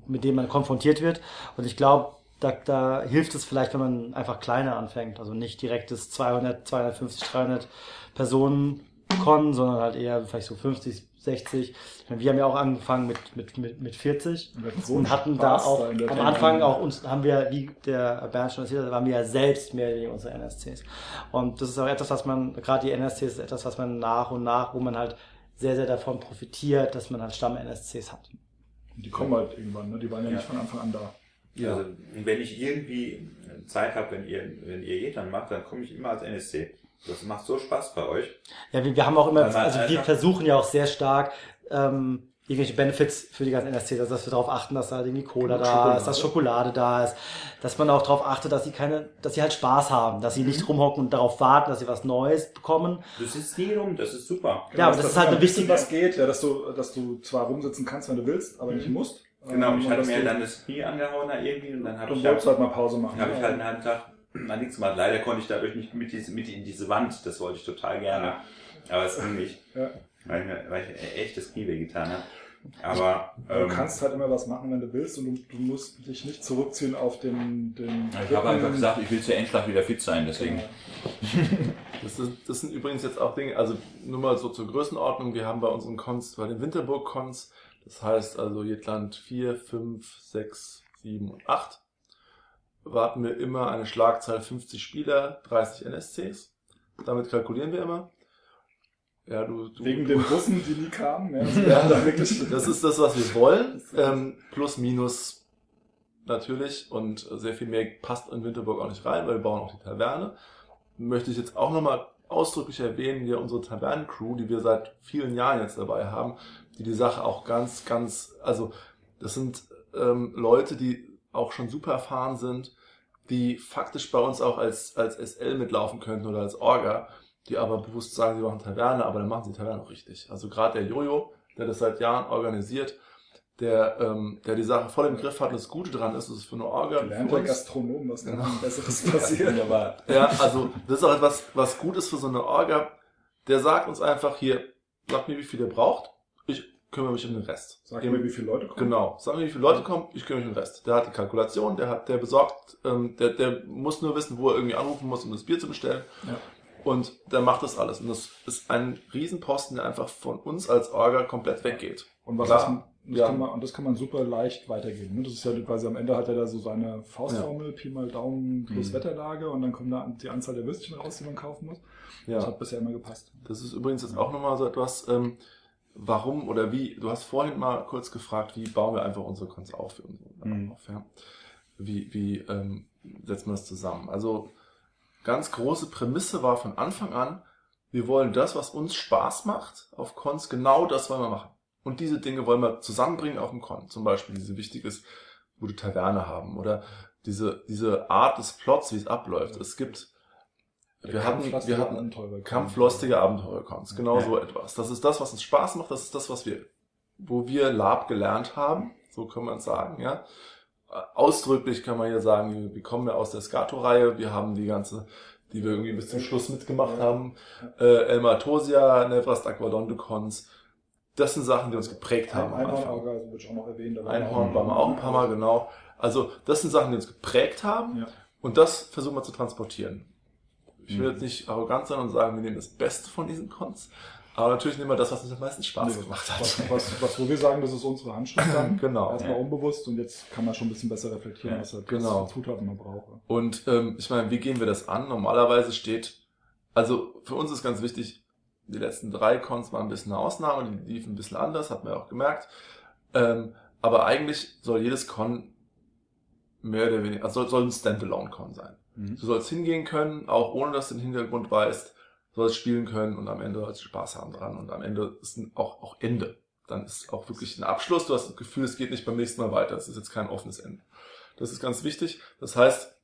mit denen man konfrontiert wird. Und ich glaube, da, da hilft es vielleicht, wenn man einfach kleiner anfängt. Also nicht direkt das 200, 250, 300 Personen Con, sondern halt eher vielleicht so 50, 60. Ich meine, wir haben ja auch angefangen mit, mit, mit, mit 40 Wir hatten so und hatten da Spaß auch in der am. Anfang auch uns haben wir, wie der Bernd schon erzählt hat, waren wir ja selbst mehr oder weniger unsere NSCs. Und das ist auch etwas, was man, gerade die NSCs ist etwas, was man nach und nach, wo man halt sehr, sehr davon profitiert, dass man halt Stamm-NSCs hat. Die kommen halt irgendwann, ne? die waren ja, Ja. nicht von Anfang an da. Ja. Also, wenn ich irgendwie Zeit habe, wenn ihr, wenn ihr Ethan macht, dann komme ich immer als NSC. Das macht so Spaß bei euch. Ja, wir, wir haben auch immer, also wir einfach- versuchen ja auch sehr stark, ähm, irgendwelche Benefits für die ganzen NSCs, also dass wir darauf achten, dass da irgendwie Cola da Schokolade. ist, dass Schokolade da ist, dass man auch darauf achtet, dass sie keine, dass sie halt Spaß haben, dass sie nicht rumhocken und darauf warten, dass sie was Neues bekommen. Du sitzt nie rum, das ist super. Ja, aber Dass- das ist dass halt ein eine wichtige- was geht, ja, dass du, dass du zwar rumsitzen kannst, wenn du willst, aber nicht musst. Genau, Ähm, ich hatte mir du- dann das Knie angehauen da irgendwie und dann habe Du ich, wolltest halt mal Pause machen. hab ich ja. halt einen halben Tag mal nichts gemacht. Leider konnte ich dadurch nicht mit, diese, mit in diese Wand, das wollte ich total gerne. Aber es ging nicht, Ja. weil ich, mir, weil ich echt das Knie wehgetan habe. Aber Du ähm, kannst halt immer was machen, wenn du willst und du, du musst dich nicht zurückziehen auf den... den ich habe einfach gesagt, ich will zur Endschlag wieder fit sein, deswegen. [LAUGHS] Das, ist, das sind übrigens jetzt auch Dinge, also nur mal so zur Größenordnung, wir haben bei unseren Cons, bei den Winterburg-Cons, das heißt also Jetland 4, 5, 6, 7 und 8, warten wir immer eine Schlagzahl 50 Spieler, 30 NSCs. Damit kalkulieren wir immer. Ja, du, du, Wegen den Bussen, die nie kamen. Ja, also wir haben da wirklich... das ist das, was wir wollen. Ähm, plus, minus natürlich. Und sehr viel mehr passt in Winterburg auch nicht rein, weil wir bauen auch die Taverne. Möchte ich jetzt auch nochmal ausdrücklich erwähnen, hier unsere Tavernencrew, die wir seit vielen Jahren jetzt dabei haben, die die Sache auch ganz, ganz, also das sind ähm, Leute, die auch schon super erfahren sind, die faktisch bei uns auch als, als SL mitlaufen könnten oder als Orga, die aber bewusst sagen, sie machen Taverne, aber dann machen sie Taverne auch richtig. Also gerade der Jojo, der das seit Jahren organisiert, der, ähm, der die Sache voll im Griff hat und das Gute dran ist, es ist für eine Orga. für Gelernter. Gastronom, was kann Genau. Besseres [LAUGHS] passieren? Wunderbar. Ja, also das ist auch etwas, was gut ist für so eine Orga. Der sagt uns einfach hier, sagt mir, wie viel ihr braucht. Ich kümmere mich um den Rest. Sag mir, wie viele Leute kommen. Genau. Sag mir, wie viele Leute kommen, ich kümmere mich um den Rest. Der hat die Kalkulation, der hat, der besorgt, ähm, der, der muss nur wissen, wo er irgendwie anrufen muss, um das Bier zu bestellen. Ja. Und der macht das alles. Und das ist ein Riesenposten, der einfach von uns als Orga komplett weggeht. Und was Klar. Das Ja. man, und das kann man super leicht weitergeben. ne? Das ist ja quasi am Ende hat er da so seine Faustformel, Pi mal Daumen plus Mhm. Wetterlage und dann kommt da die Anzahl der Würstchen raus, die man kaufen muss. Das Ja. hat bisher immer gepasst. Das ist übrigens jetzt auch nochmal so etwas, ähm, warum oder wie, du hast vorhin mal kurz gefragt, wie bauen wir einfach unsere Cons auf, für unsere Mhm. auf ja. Wie, wie ähm, setzen wir das zusammen? Also ganz große Prämisse war von Anfang an, wir wollen das, was uns Spaß macht auf Cons, genau das wollen wir machen. Und diese Dinge wollen wir zusammenbringen auf dem Con. Zum Beispiel diese wichtiges gute Taverne haben oder diese, diese Art des Plots, wie es abläuft. Es gibt, wir hatten, wir hatten. Kampflustige Abenteuercons, genau Ja. so etwas. Das ist das, was uns Spaß macht, das ist das, was wir, wo wir Lab gelernt haben, so kann man sagen, ja. Ausdrücklich kann man hier sagen, wir, kommen ja aus der Skato-Reihe, wir haben die ganze, die wir irgendwie bis zum Schluss mitgemacht Ja. haben, äh, Elmar Tosia, Nevrast Aquadonte Cons, das sind Sachen, die uns geprägt haben. Einhornauge, also wird auch noch erwähnt. Einhorn waren wir auch ein paar Mal, genau. Also, das sind Sachen, die uns geprägt haben. Ja. Und das versuchen wir zu transportieren. Ich will Mhm. jetzt nicht arrogant sein und sagen, wir nehmen das Beste von diesen Cons. Aber natürlich nehmen wir das, was uns am meisten Spaß Nee, gemacht Was, hat. was, was, wo wir sagen, das ist unsere Handschrift dann. [CLEARS THROAT] Genau. Erstmal Ja. unbewusst und jetzt kann man schon ein bisschen besser reflektieren, Ja, was halt genau. was für Zutaten man braucht. Und ähm, ich meine, wie gehen wir das an? Normalerweise steht, also für uns ist ganz wichtig, die letzten drei Cons waren ein bisschen eine Ausnahme, die liefen ein bisschen anders, hat man ja auch gemerkt. Ähm, aber eigentlich soll jedes Con mehr oder weniger, also soll, ein Standalone-Con sein. Mhm. Du sollst hingehen können, auch ohne dass du den Hintergrund weißt, sollst spielen können und am Ende sollst du Spaß haben dran und am Ende ist auch, auch Ende. Dann ist auch wirklich ein Abschluss. Du hast das Gefühl, es geht nicht beim nächsten Mal weiter. Es ist jetzt kein offenes Ende. Das ist ganz wichtig. Das heißt,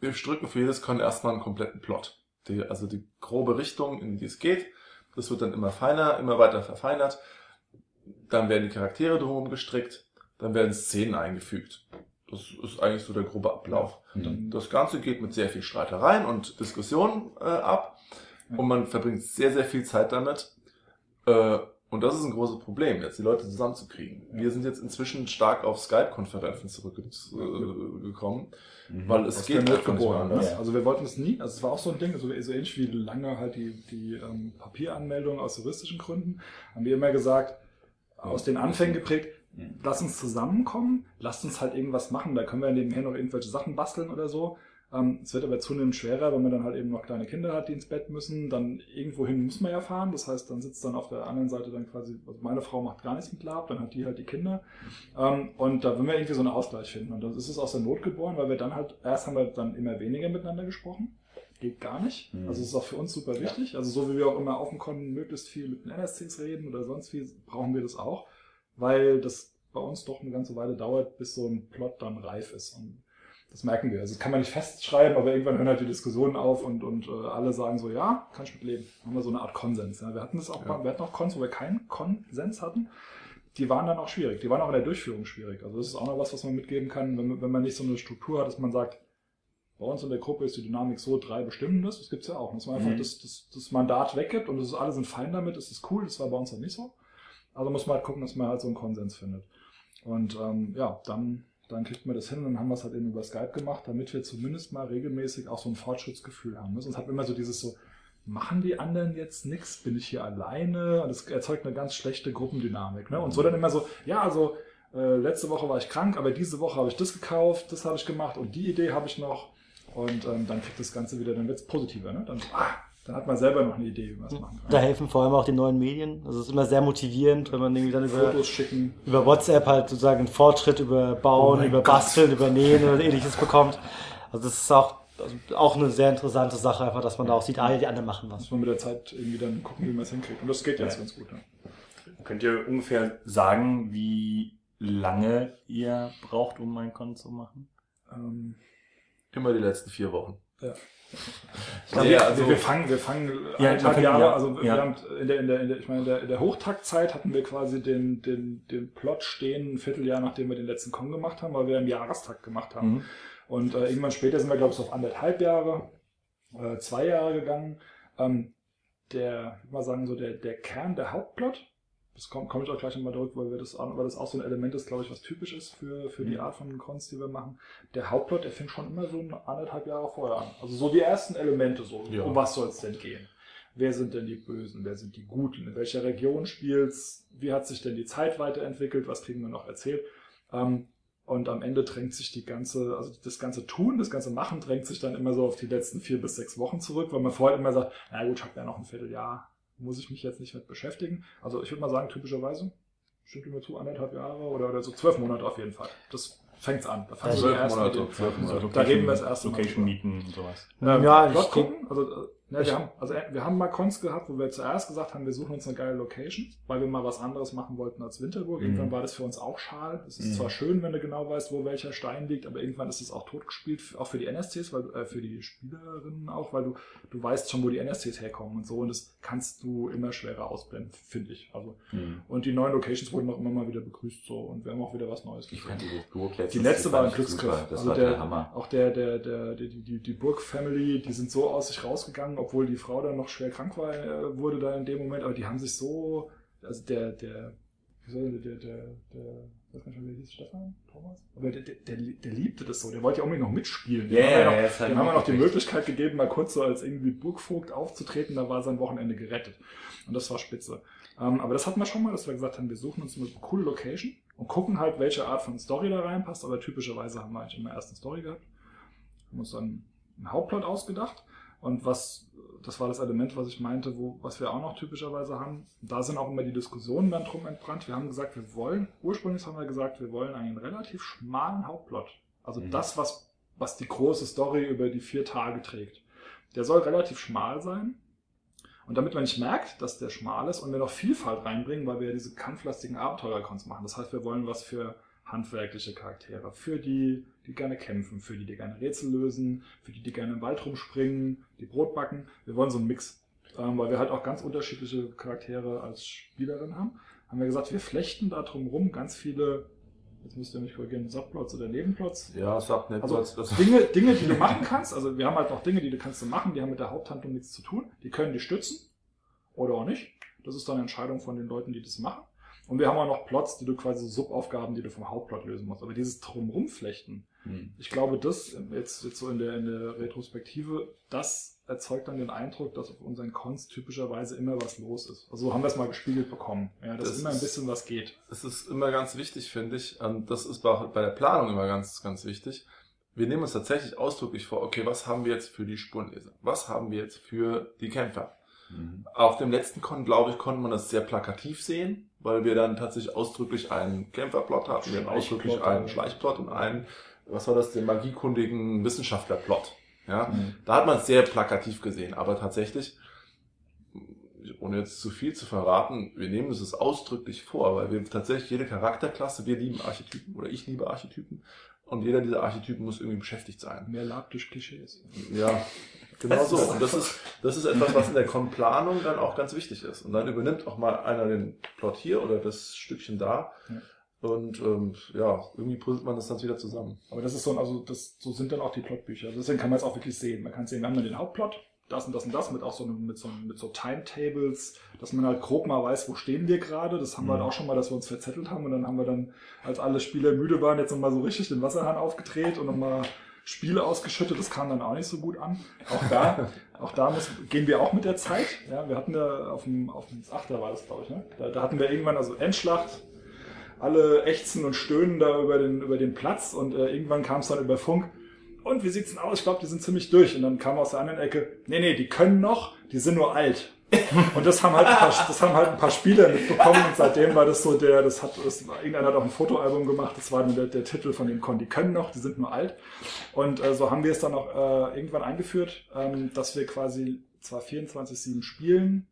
wir stricken für jedes Con erstmal einen kompletten Plot. Die, also die grobe Richtung, in die es geht. Das wird dann immer feiner, immer weiter verfeinert. Dann werden die Charaktere drumherum gestrickt. Dann werden Szenen eingefügt. Das ist eigentlich so der grobe Ablauf. Mhm. Das Ganze geht mit sehr viel Streitereien und Diskussionen äh, ab und man verbringt sehr, sehr viel Zeit damit. Äh, und das ist ein großes Problem, jetzt die Leute zusammenzukriegen. Ja. Wir sind jetzt inzwischen stark auf Skype-Konferenzen zurückgekommen, Mhm. weil es Aus geht nicht anders. Ne? Also wir wollten es nie, also es war auch so ein Ding, so, so ähnlich wie lange halt die, die ähm, Papieranmeldung aus juristischen Gründen, haben wir immer gesagt, aus den Anfängen geprägt, Mhm. lass uns zusammenkommen, lasst uns halt irgendwas machen, da können wir nebenher noch irgendwelche Sachen basteln oder so. Ähm, es wird aber zunehmend schwerer, wenn man dann halt eben noch kleine Kinder hat, die ins Bett müssen, dann irgendwohin muss man ja fahren, das heißt, dann sitzt dann auf der anderen Seite dann quasi, also meine Frau macht gar nichts mit Lab, dann hat die halt die Kinder. Ähm, und da wollen wir irgendwie so einen Ausgleich finden. Und dann ist es aus der Not geboren, weil wir dann halt, erst haben wir dann immer weniger miteinander gesprochen, geht gar nicht, Mhm. also es ist auch für uns super wichtig, also so wie wir auch immer auf dem Con möglichst viel mit den NSCs reden oder sonst wie, brauchen wir das auch, weil das bei uns doch eine ganze Weile dauert, bis so ein Plot dann reif ist. Und das merken wir. Also das kann man nicht festschreiben, aber irgendwann hören halt die Diskussionen auf und, und äh, alle sagen so, ja, kann ich mit leben. Haben wir so eine Art Konsens. Ja. Wir hatten das auch, Ja. mal, wir hatten auch Cons, wo wir keinen Konsens hatten. Die waren dann auch schwierig. Die waren auch in der Durchführung schwierig. Also das ist auch noch was, was man mitgeben kann, wenn man, wenn man nicht so eine Struktur hat, dass man sagt, bei uns in der Gruppe ist die Dynamik so, drei bestimmen das. Das gibt's ja auch. Dass man einfach Mhm. das, das, das Mandat weggibt und das ist, alle sind fein damit, das ist cool. Das war bei uns halt nicht so. Also muss man halt gucken, dass man halt so einen Konsens findet. Und ähm, ja, dann, dann kriegt man das hin und dann haben wir es halt eben über Skype gemacht, damit wir zumindest mal regelmäßig auch so ein Fortschrittsgefühl haben. ne? Sonst hat man immer so dieses so, machen die anderen jetzt nichts? Bin ich hier alleine? Und das erzeugt eine ganz schlechte Gruppendynamik. Ne? Und so dann immer so, ja, also äh, letzte Woche war ich krank, aber diese Woche habe ich das gekauft, das habe ich gemacht und die Idee habe ich noch. Und ähm, dann kriegt das Ganze wieder, dann wird es positiver. Ne? Dann, ah, dann hat man selber noch eine Idee, wie man es machen kann. Da helfen vor allem auch die neuen Medien. Also es ist immer sehr motivierend, wenn man irgendwie dann über, Fotos schicken. über WhatsApp halt sozusagen einen Fortschritt über Oh Bauen, mein über Gott. Basteln, über Nähen oder ähnliches bekommt. Also das ist auch, also auch eine sehr interessante Sache, einfach, dass man da auch sieht, ah, die anderen machen was. muss man mit der Zeit irgendwie dann gucken, wie man es hinkriegt. Und das geht jetzt Ja. ganz gut. Ne? Könnt ihr ungefähr sagen, wie lange ihr braucht, um ein Konto zu machen? Ähm, Immer die letzten vier Wochen. ja. Ja, wir, also- wir fangen, wir fangen Ja, man fängt- Jahre, ja, also ja. wir haben in der, in der, in der, ich meine, in der, in der Hochtaktzeit hatten wir quasi den, den, den Plot stehen, ein Vierteljahr, nachdem wir den letzten Con gemacht haben, weil wir im Jahrestakt gemacht haben. Mhm. Und äh, irgendwann später sind wir, glaube ich, auf anderthalb Jahre, äh, zwei Jahre gegangen. Ähm, der, ich würde mal sagen, so der, der Kern, der Hauptplot, das komme komm ich auch gleich nochmal zurück, weil, wir das, auch- weil das auch so ein Element ist, glaube ich, was typisch ist für, für die Mhm. Art von Cons, die wir machen. Der Hauptplot, der fängt schon immer so anderthalb Jahre vorher an. Also so die ersten Elemente, so, Ja. um was soll es denn gehen? Wer sind denn die Bösen? Wer sind die Guten? In welcher Region spielt's? Wie hat sich denn die Zeit weiterentwickelt? Was kriegen wir noch erzählt? Ähm, und am Ende drängt sich die ganze, also das ganze Tun, das ganze Machen drängt sich dann immer so auf die letzten vier bis sechs Wochen zurück, weil man vorher immer sagt, na gut, ich habe ja noch ein Vierteljahr, muss ich mich jetzt nicht mit beschäftigen. Also ich würde mal sagen, typischerweise, stimmt mir zu, anderthalb Jahre oder, oder so zwölf Monate auf jeden Fall. Das fängt's an. Da fangen wir erst Monate, mit Monate. Da reden wir das erste Mal Location mieten und sowas. ähm, Ja, Plot ich- gucken. Also, äh, ne, wir, haben, also äh, wir haben mal Cons gehabt, wo wir zuerst gesagt haben, wir suchen uns eine geile Location, weil wir mal was anderes machen wollten als Winterburg. Mhm. Irgendwann war das für uns auch schal. Es ist Mhm. zwar schön, wenn du genau weißt, wo welcher Stein liegt, aber irgendwann ist es auch totgespielt, auch für die NSCs, weil, äh, für die Spielerinnen auch, weil du, du weißt schon, wo die NSCs herkommen und so und das kannst du immer schwerer ausblenden, finde ich. Also, Mhm. und die neuen Locations wurden auch immer mal wieder begrüßt so und wir haben auch wieder was Neues Ich fand die Burg letztens, Die letzte war ein Glücksgriff. Das Also war der, der Hammer. auch der, der, der, die, die, die Burg-Family, die sind so aus sich rausgegangen, obwohl die Frau dann noch schwer krank war, äh, wurde da in dem Moment, aber die haben sich so, also der, der, wie soll der, der, der, weiß gar nicht wie hieß Stefan? Thomas? Aber der, der, der, der liebte das so, der wollte ja unbedingt noch mitspielen. Dem Ja, haben wir ja, noch, halt haben wir noch die. Möglichkeit gegeben, mal kurz so als irgendwie Burgvogt aufzutreten, da war sein Wochenende gerettet. Und das war spitze. Ähm, aber das hatten wir schon mal, dass wir gesagt haben, wir suchen uns eine coole Location und gucken halt, welche Art von Story da reinpasst. Aber typischerweise haben wir eigentlich immer erst eine Story gehabt. Haben uns dann einen Hauptplot ausgedacht. Und was, das war das Element, was ich meinte, wo, was wir auch noch typischerweise haben. Da sind auch immer die Diskussionen dann drum entbrannt. Wir haben gesagt, wir wollen, ursprünglich haben wir gesagt, wir wollen einen relativ schmalen Hauptplot. Also Mhm. das, was, was die große Story über die vier Tage trägt. Der soll relativ schmal sein. Und damit man nicht merkt, dass der schmal ist und wir noch Vielfalt reinbringen, weil wir ja diese kampflastigen Abenteuercons machen. Das heißt, wir wollen was für handwerkliche Charaktere, für die, die gerne kämpfen, für die, die gerne Rätsel lösen, für die, die gerne im Wald rumspringen, die Brot backen. Wir wollen so einen Mix, ähm, weil wir halt auch ganz unterschiedliche Charaktere als Spielerin haben. Haben wir gesagt, wir flechten da drum rum ganz viele, jetzt müsst ihr mich korrigieren, Subplots oder Nebenplots, Ja, Subnet, also Dinge, Dinge, die du machen kannst. Also wir haben halt noch Dinge, die du kannst du machen, die haben mit der Haupthandlung nichts zu tun. Die können die stützen oder auch nicht. Das ist dann eine Entscheidung von den Leuten, die das machen. Und wir haben auch noch Plots, die du quasi Subaufgaben, die du vom Hauptplot lösen musst. Aber dieses Drumrumflechten, Mhm. ich glaube, das jetzt, jetzt so in der, in der Retrospektive, das erzeugt dann den Eindruck, dass auf unseren Cons typischerweise immer was los ist. Also so haben wir es mal gespiegelt bekommen. Ja, dass Das immer ein bisschen was geht. es ist immer ganz wichtig, finde ich. Und das ist auch bei der Planung immer ganz, ganz wichtig. Wir nehmen uns tatsächlich ausdrücklich vor, okay, was haben wir jetzt für die Spurenleser? Was haben wir jetzt für die Kämpfer? Mhm. Auf dem letzten Con, glaube ich, konnte man das sehr plakativ sehen, weil wir dann tatsächlich ausdrücklich einen Kämpferplot hatten, wir hatten ausdrücklich einen. Schleichplot und einen, was war das, den magiekundigen Wissenschaftlerplot. Ja, Mhm. da hat man es sehr plakativ gesehen, aber tatsächlich, ohne jetzt zu viel zu verraten, wir nehmen das ausdrücklich vor, weil wir tatsächlich jede Charakterklasse, wir lieben Archetypen oder ich liebe Archetypen und jeder dieser Archetypen muss irgendwie beschäftigt sein. Mehr Lab durch Klischees. Ja, genau so. Und das ist, das ist etwas, was in der Con-Planung dann auch ganz wichtig ist. Und dann übernimmt auch mal einer den Plot hier oder das Stückchen da. Ja. Und ähm, ja, irgendwie puzzelt man das dann wieder zusammen. Aber das ist so, ein- also das, so sind dann auch die Plotbücher. Also deswegen kann man es auch wirklich sehen. Man kann sehen, wir haben dann den Hauptplot, das und das und das, mit auch so einem- mit so, mit so Timetables, dass man halt grob mal weiß, wo stehen wir gerade. Das haben wir halt Mhm. auch schon mal, dass wir uns verzettelt haben und dann haben wir dann, als alle Spieler müde waren, jetzt nochmal so richtig den Wasserhahn aufgedreht und nochmal Spiele ausgeschüttet. Das kam dann auch nicht so gut an. Auch da, [LAUGHS] auch da muss, gehen wir auch mit der Zeit. Ja, wir hatten da auf dem, auf dem Achter war das, glaube ich, ne? Da, da hatten wir irgendwann also Endschlacht, alle ächzen und stöhnen da über den, über den Platz und äh, irgendwann kam es dann über Funk. Und wie sieht's denn aus? Ich glaube, die sind ziemlich durch. Und dann kam aus der anderen Ecke, nee, nee, die können noch, die sind nur alt. Und das haben halt ein paar, das haben halt ein paar Spieler mitbekommen und seitdem war das so der, das hat, das, irgendeiner hat auch ein Fotoalbum gemacht, das war der, der Titel von dem Con, die können noch, die sind nur alt. Und äh, so haben wir es dann auch äh, irgendwann eingeführt, ähm, dass wir quasi zwar 24-7 spielen,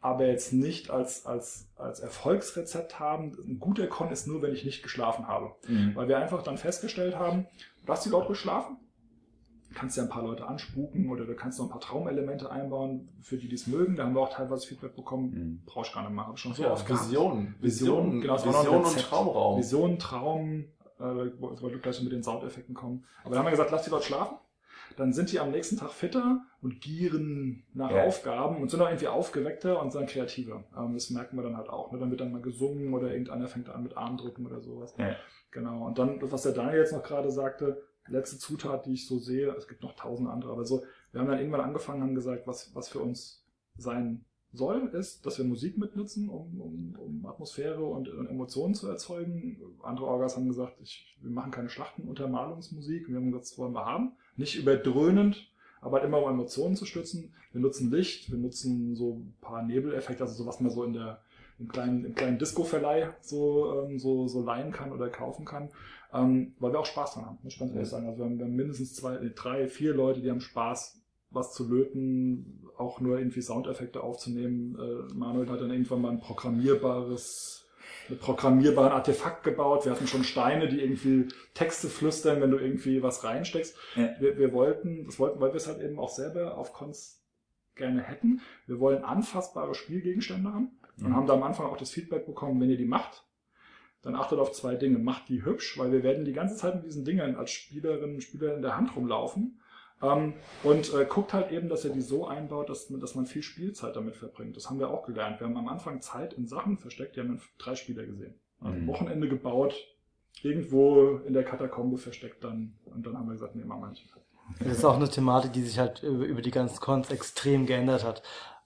aber jetzt nicht als, als, als Erfolgsrezept haben. Ein guter Con ist nur, wenn ich nicht geschlafen habe. Mhm. Weil wir einfach dann festgestellt haben, lass die Leute ruhig schlafen. Du kannst ja ein paar Leute anspuken oder du kannst noch ein paar Traumelemente einbauen, für die die es mögen. Da haben wir auch teilweise Feedback bekommen. Mhm. Brauche ich gar nicht machen. Hab schon so ja, oft. Visionen. Visionen, Visionen, genau, das war noch ein Vision und. Traumraum. Vision, Traum, äh, wollte gleich mit den Soundeffekten kommen. Aber da haben wir gesagt, lass die Leute schlafen. dann sind die am nächsten Tag fitter und gieren nach Ja. Aufgaben und sind auch irgendwie aufgeweckter und sind kreativer. Ähm, das merken wir dann halt auch. Ne? Dann wird dann mal gesungen oder irgendeiner fängt an mit Armdrücken oder sowas. Ja. Genau. Und dann, was der Daniel jetzt noch gerade sagte, letzte Zutat, die ich so sehe, es gibt noch tausend andere, aber so, wir haben dann irgendwann angefangen, haben gesagt, was, was für uns sein soll, ist, dass wir Musik mitnutzen, um, um, um Atmosphäre und, und Emotionen zu erzeugen. Andere Orgas haben gesagt, ich, wir machen keine Schlachtenuntermalungsmusik. Wir haben gesagt, das wollen wir haben. Nicht überdröhnend, aber halt immer um Emotionen zu stützen. Wir nutzen Licht, wir nutzen so ein paar Nebeleffekte, also so was man so in der im kleinen, im kleinen Disco-Verleih so, ähm, so, so leihen kann oder kaufen kann, ähm, weil wir auch Spaß dran haben, muss ich ganz ehrlich sagen. Also wir haben, wir haben mindestens zwei, nee, drei, vier Leute, die haben Spaß, was zu löten, auch nur irgendwie Soundeffekte aufzunehmen. Äh, Manuel hat dann irgendwann mal ein programmierbares, ein programmierbaren Artefakt gebaut. Wir hatten schon Steine, die irgendwie Texte flüstern, wenn du irgendwie was reinsteckst. Ja. Wir, wir wollten, das wollten, weil wir es halt eben auch selber auf Cons gerne hätten. Wir wollen anfassbare Spielgegenstände haben und Mhm. haben da am Anfang auch das Feedback bekommen, wenn ihr die macht, dann achtet auf zwei Dinge. Macht die hübsch, weil wir werden die ganze Zeit mit diesen Dingern als Spielerinnen und Spieler in der Hand rumlaufen. Ähm, und äh, guckt halt eben, dass ihr die so einbaut, dass, dass man viel Spielzeit damit verbringt. Das haben wir auch gelernt. Wir haben am Anfang Zeit in Sachen versteckt, die haben dann drei Spieler gesehen. Also Mhm. Wochenende gebaut, irgendwo in der Katakombe versteckt dann. Und dann haben wir gesagt, nee, machen wir nicht. Das ist auch eine Thematik, die sich halt über, über die ganzen Cons extrem geändert hat.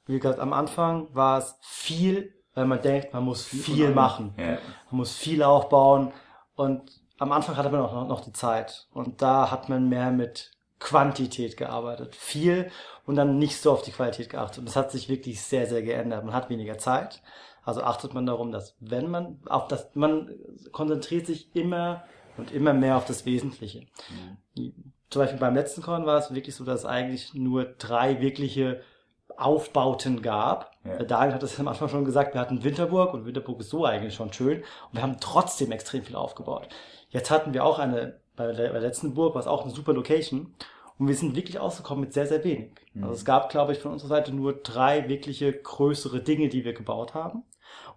Wie gesagt, am Anfang war es viel, weil man denkt, man muss Viel machen. Ja. Man muss viel aufbauen und am Anfang hatte man auch noch, noch die Zeit und da hat man mehr mit Quantität gearbeitet. Viel und dann nicht so auf die Qualität geachtet. Und das hat sich wirklich sehr, sehr geändert. Man hat weniger Zeit. Also achtet man darum, dass wenn man auf das, man konzentriert sich immer und immer mehr auf das Wesentliche. Zum Beispiel beim letzten Con war es wirklich so, dass es eigentlich nur drei wirkliche Aufbauten gab. Ja. Der Daniel hat es [LAUGHS] am Anfang schon gesagt, wir hatten Winterburg und Winterburg ist so eigentlich schon schön und wir haben trotzdem extrem viel aufgebaut. Jetzt hatten wir auch eine, bei der, bei der letzten Burg war es auch eine super Location und wir sind wirklich ausgekommen mit sehr, sehr wenig. Mhm. Also es gab, glaube ich, von unserer Seite nur drei wirkliche größere Dinge, die wir gebaut haben.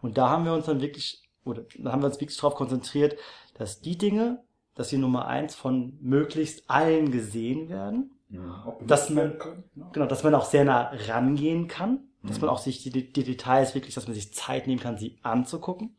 Und da haben wir uns dann wirklich, oder da haben wir uns wirklich darauf konzentriert, dass die Dinge, dass die Nummer eins von möglichst allen gesehen werden Mhm. Auch Dass man- ne? Genau, dass man auch sehr nah rangehen kann, dass Mhm. man auch sich die, die Details wirklich, dass man sich Zeit nehmen kann, sie anzugucken,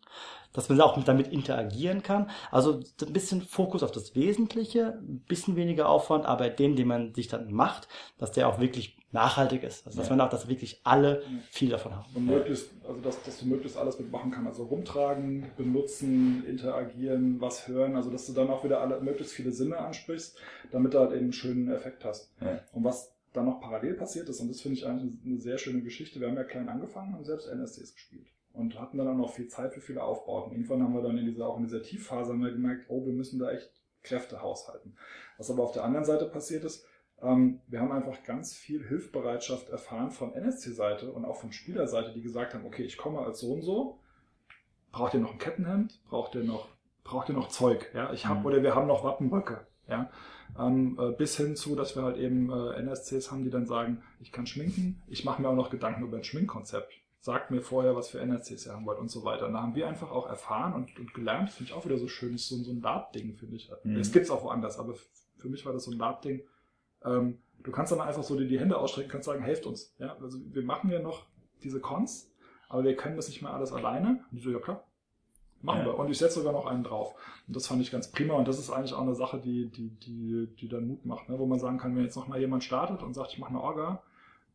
dass man auch mit, damit interagieren kann. Also ein bisschen Fokus auf das Wesentliche, ein bisschen weniger Aufwand, aber dem, den man sich dann macht, dass der auch wirklich nachhaltig ist. Also dass Ja. man auch, dass wirklich alle Ja. viel davon haben. Und möglichst, also dass, dass du möglichst alles mitmachen kannst. Also rumtragen, benutzen, interagieren, was hören. Also dass du dann auch wieder alle, möglichst viele Sinne ansprichst, damit du halt eben einen schönen Effekt hast. Ja. Und was dann noch parallel passiert ist, und das finde ich eigentlich eine sehr schöne Geschichte, wir haben ja klein angefangen, haben selbst NSDs gespielt. Und hatten dann auch noch viel Zeit für viele Aufbauten. Irgendwann haben wir dann in dieser, auch in dieser Tiefphase haben wir gemerkt, oh, wir müssen da echt Kräfte haushalten. Was aber auf der anderen Seite passiert ist, ähm, wir haben einfach ganz viel Hilfsbereitschaft erfahren von NSC-Seite und auch von Spielerseite, die gesagt haben, okay, ich komme als so und so, braucht ihr noch ein Kettenhemd, braucht ihr noch, braucht ihr noch Zeug, ja, ich habe Mhm. oder wir haben noch Wappenröcke, ja, ähm, äh, bis hin zu, dass wir halt eben äh, NSCs haben, die dann sagen, ich kann schminken, ich mache mir auch noch Gedanken über ein Schminkkonzept. Sagt mir vorher, was für NSCs ihr haben wollt und so weiter. Und da haben wir einfach auch erfahren und, und gelernt, finde ich auch wieder so schön, ist so, so ein Lab-Ding, finde ich. Mhm. Es gibt's auch woanders, aber für mich war das so ein Lab-Ding. Ähm, du kannst dann einfach so dir die Hände ausstrecken, kannst sagen, helft uns. Ja? Also wir machen ja noch diese Cons, aber wir können das nicht mehr alles alleine. Und ich so, ja klar, machen Ja. wir. Und ich setze sogar noch einen drauf. Und das fand ich ganz prima. Und das ist eigentlich auch eine Sache, die, die, die, die dann Mut macht, ne? wo man sagen kann, wenn jetzt noch mal jemand startet und sagt, ich mache eine Orga,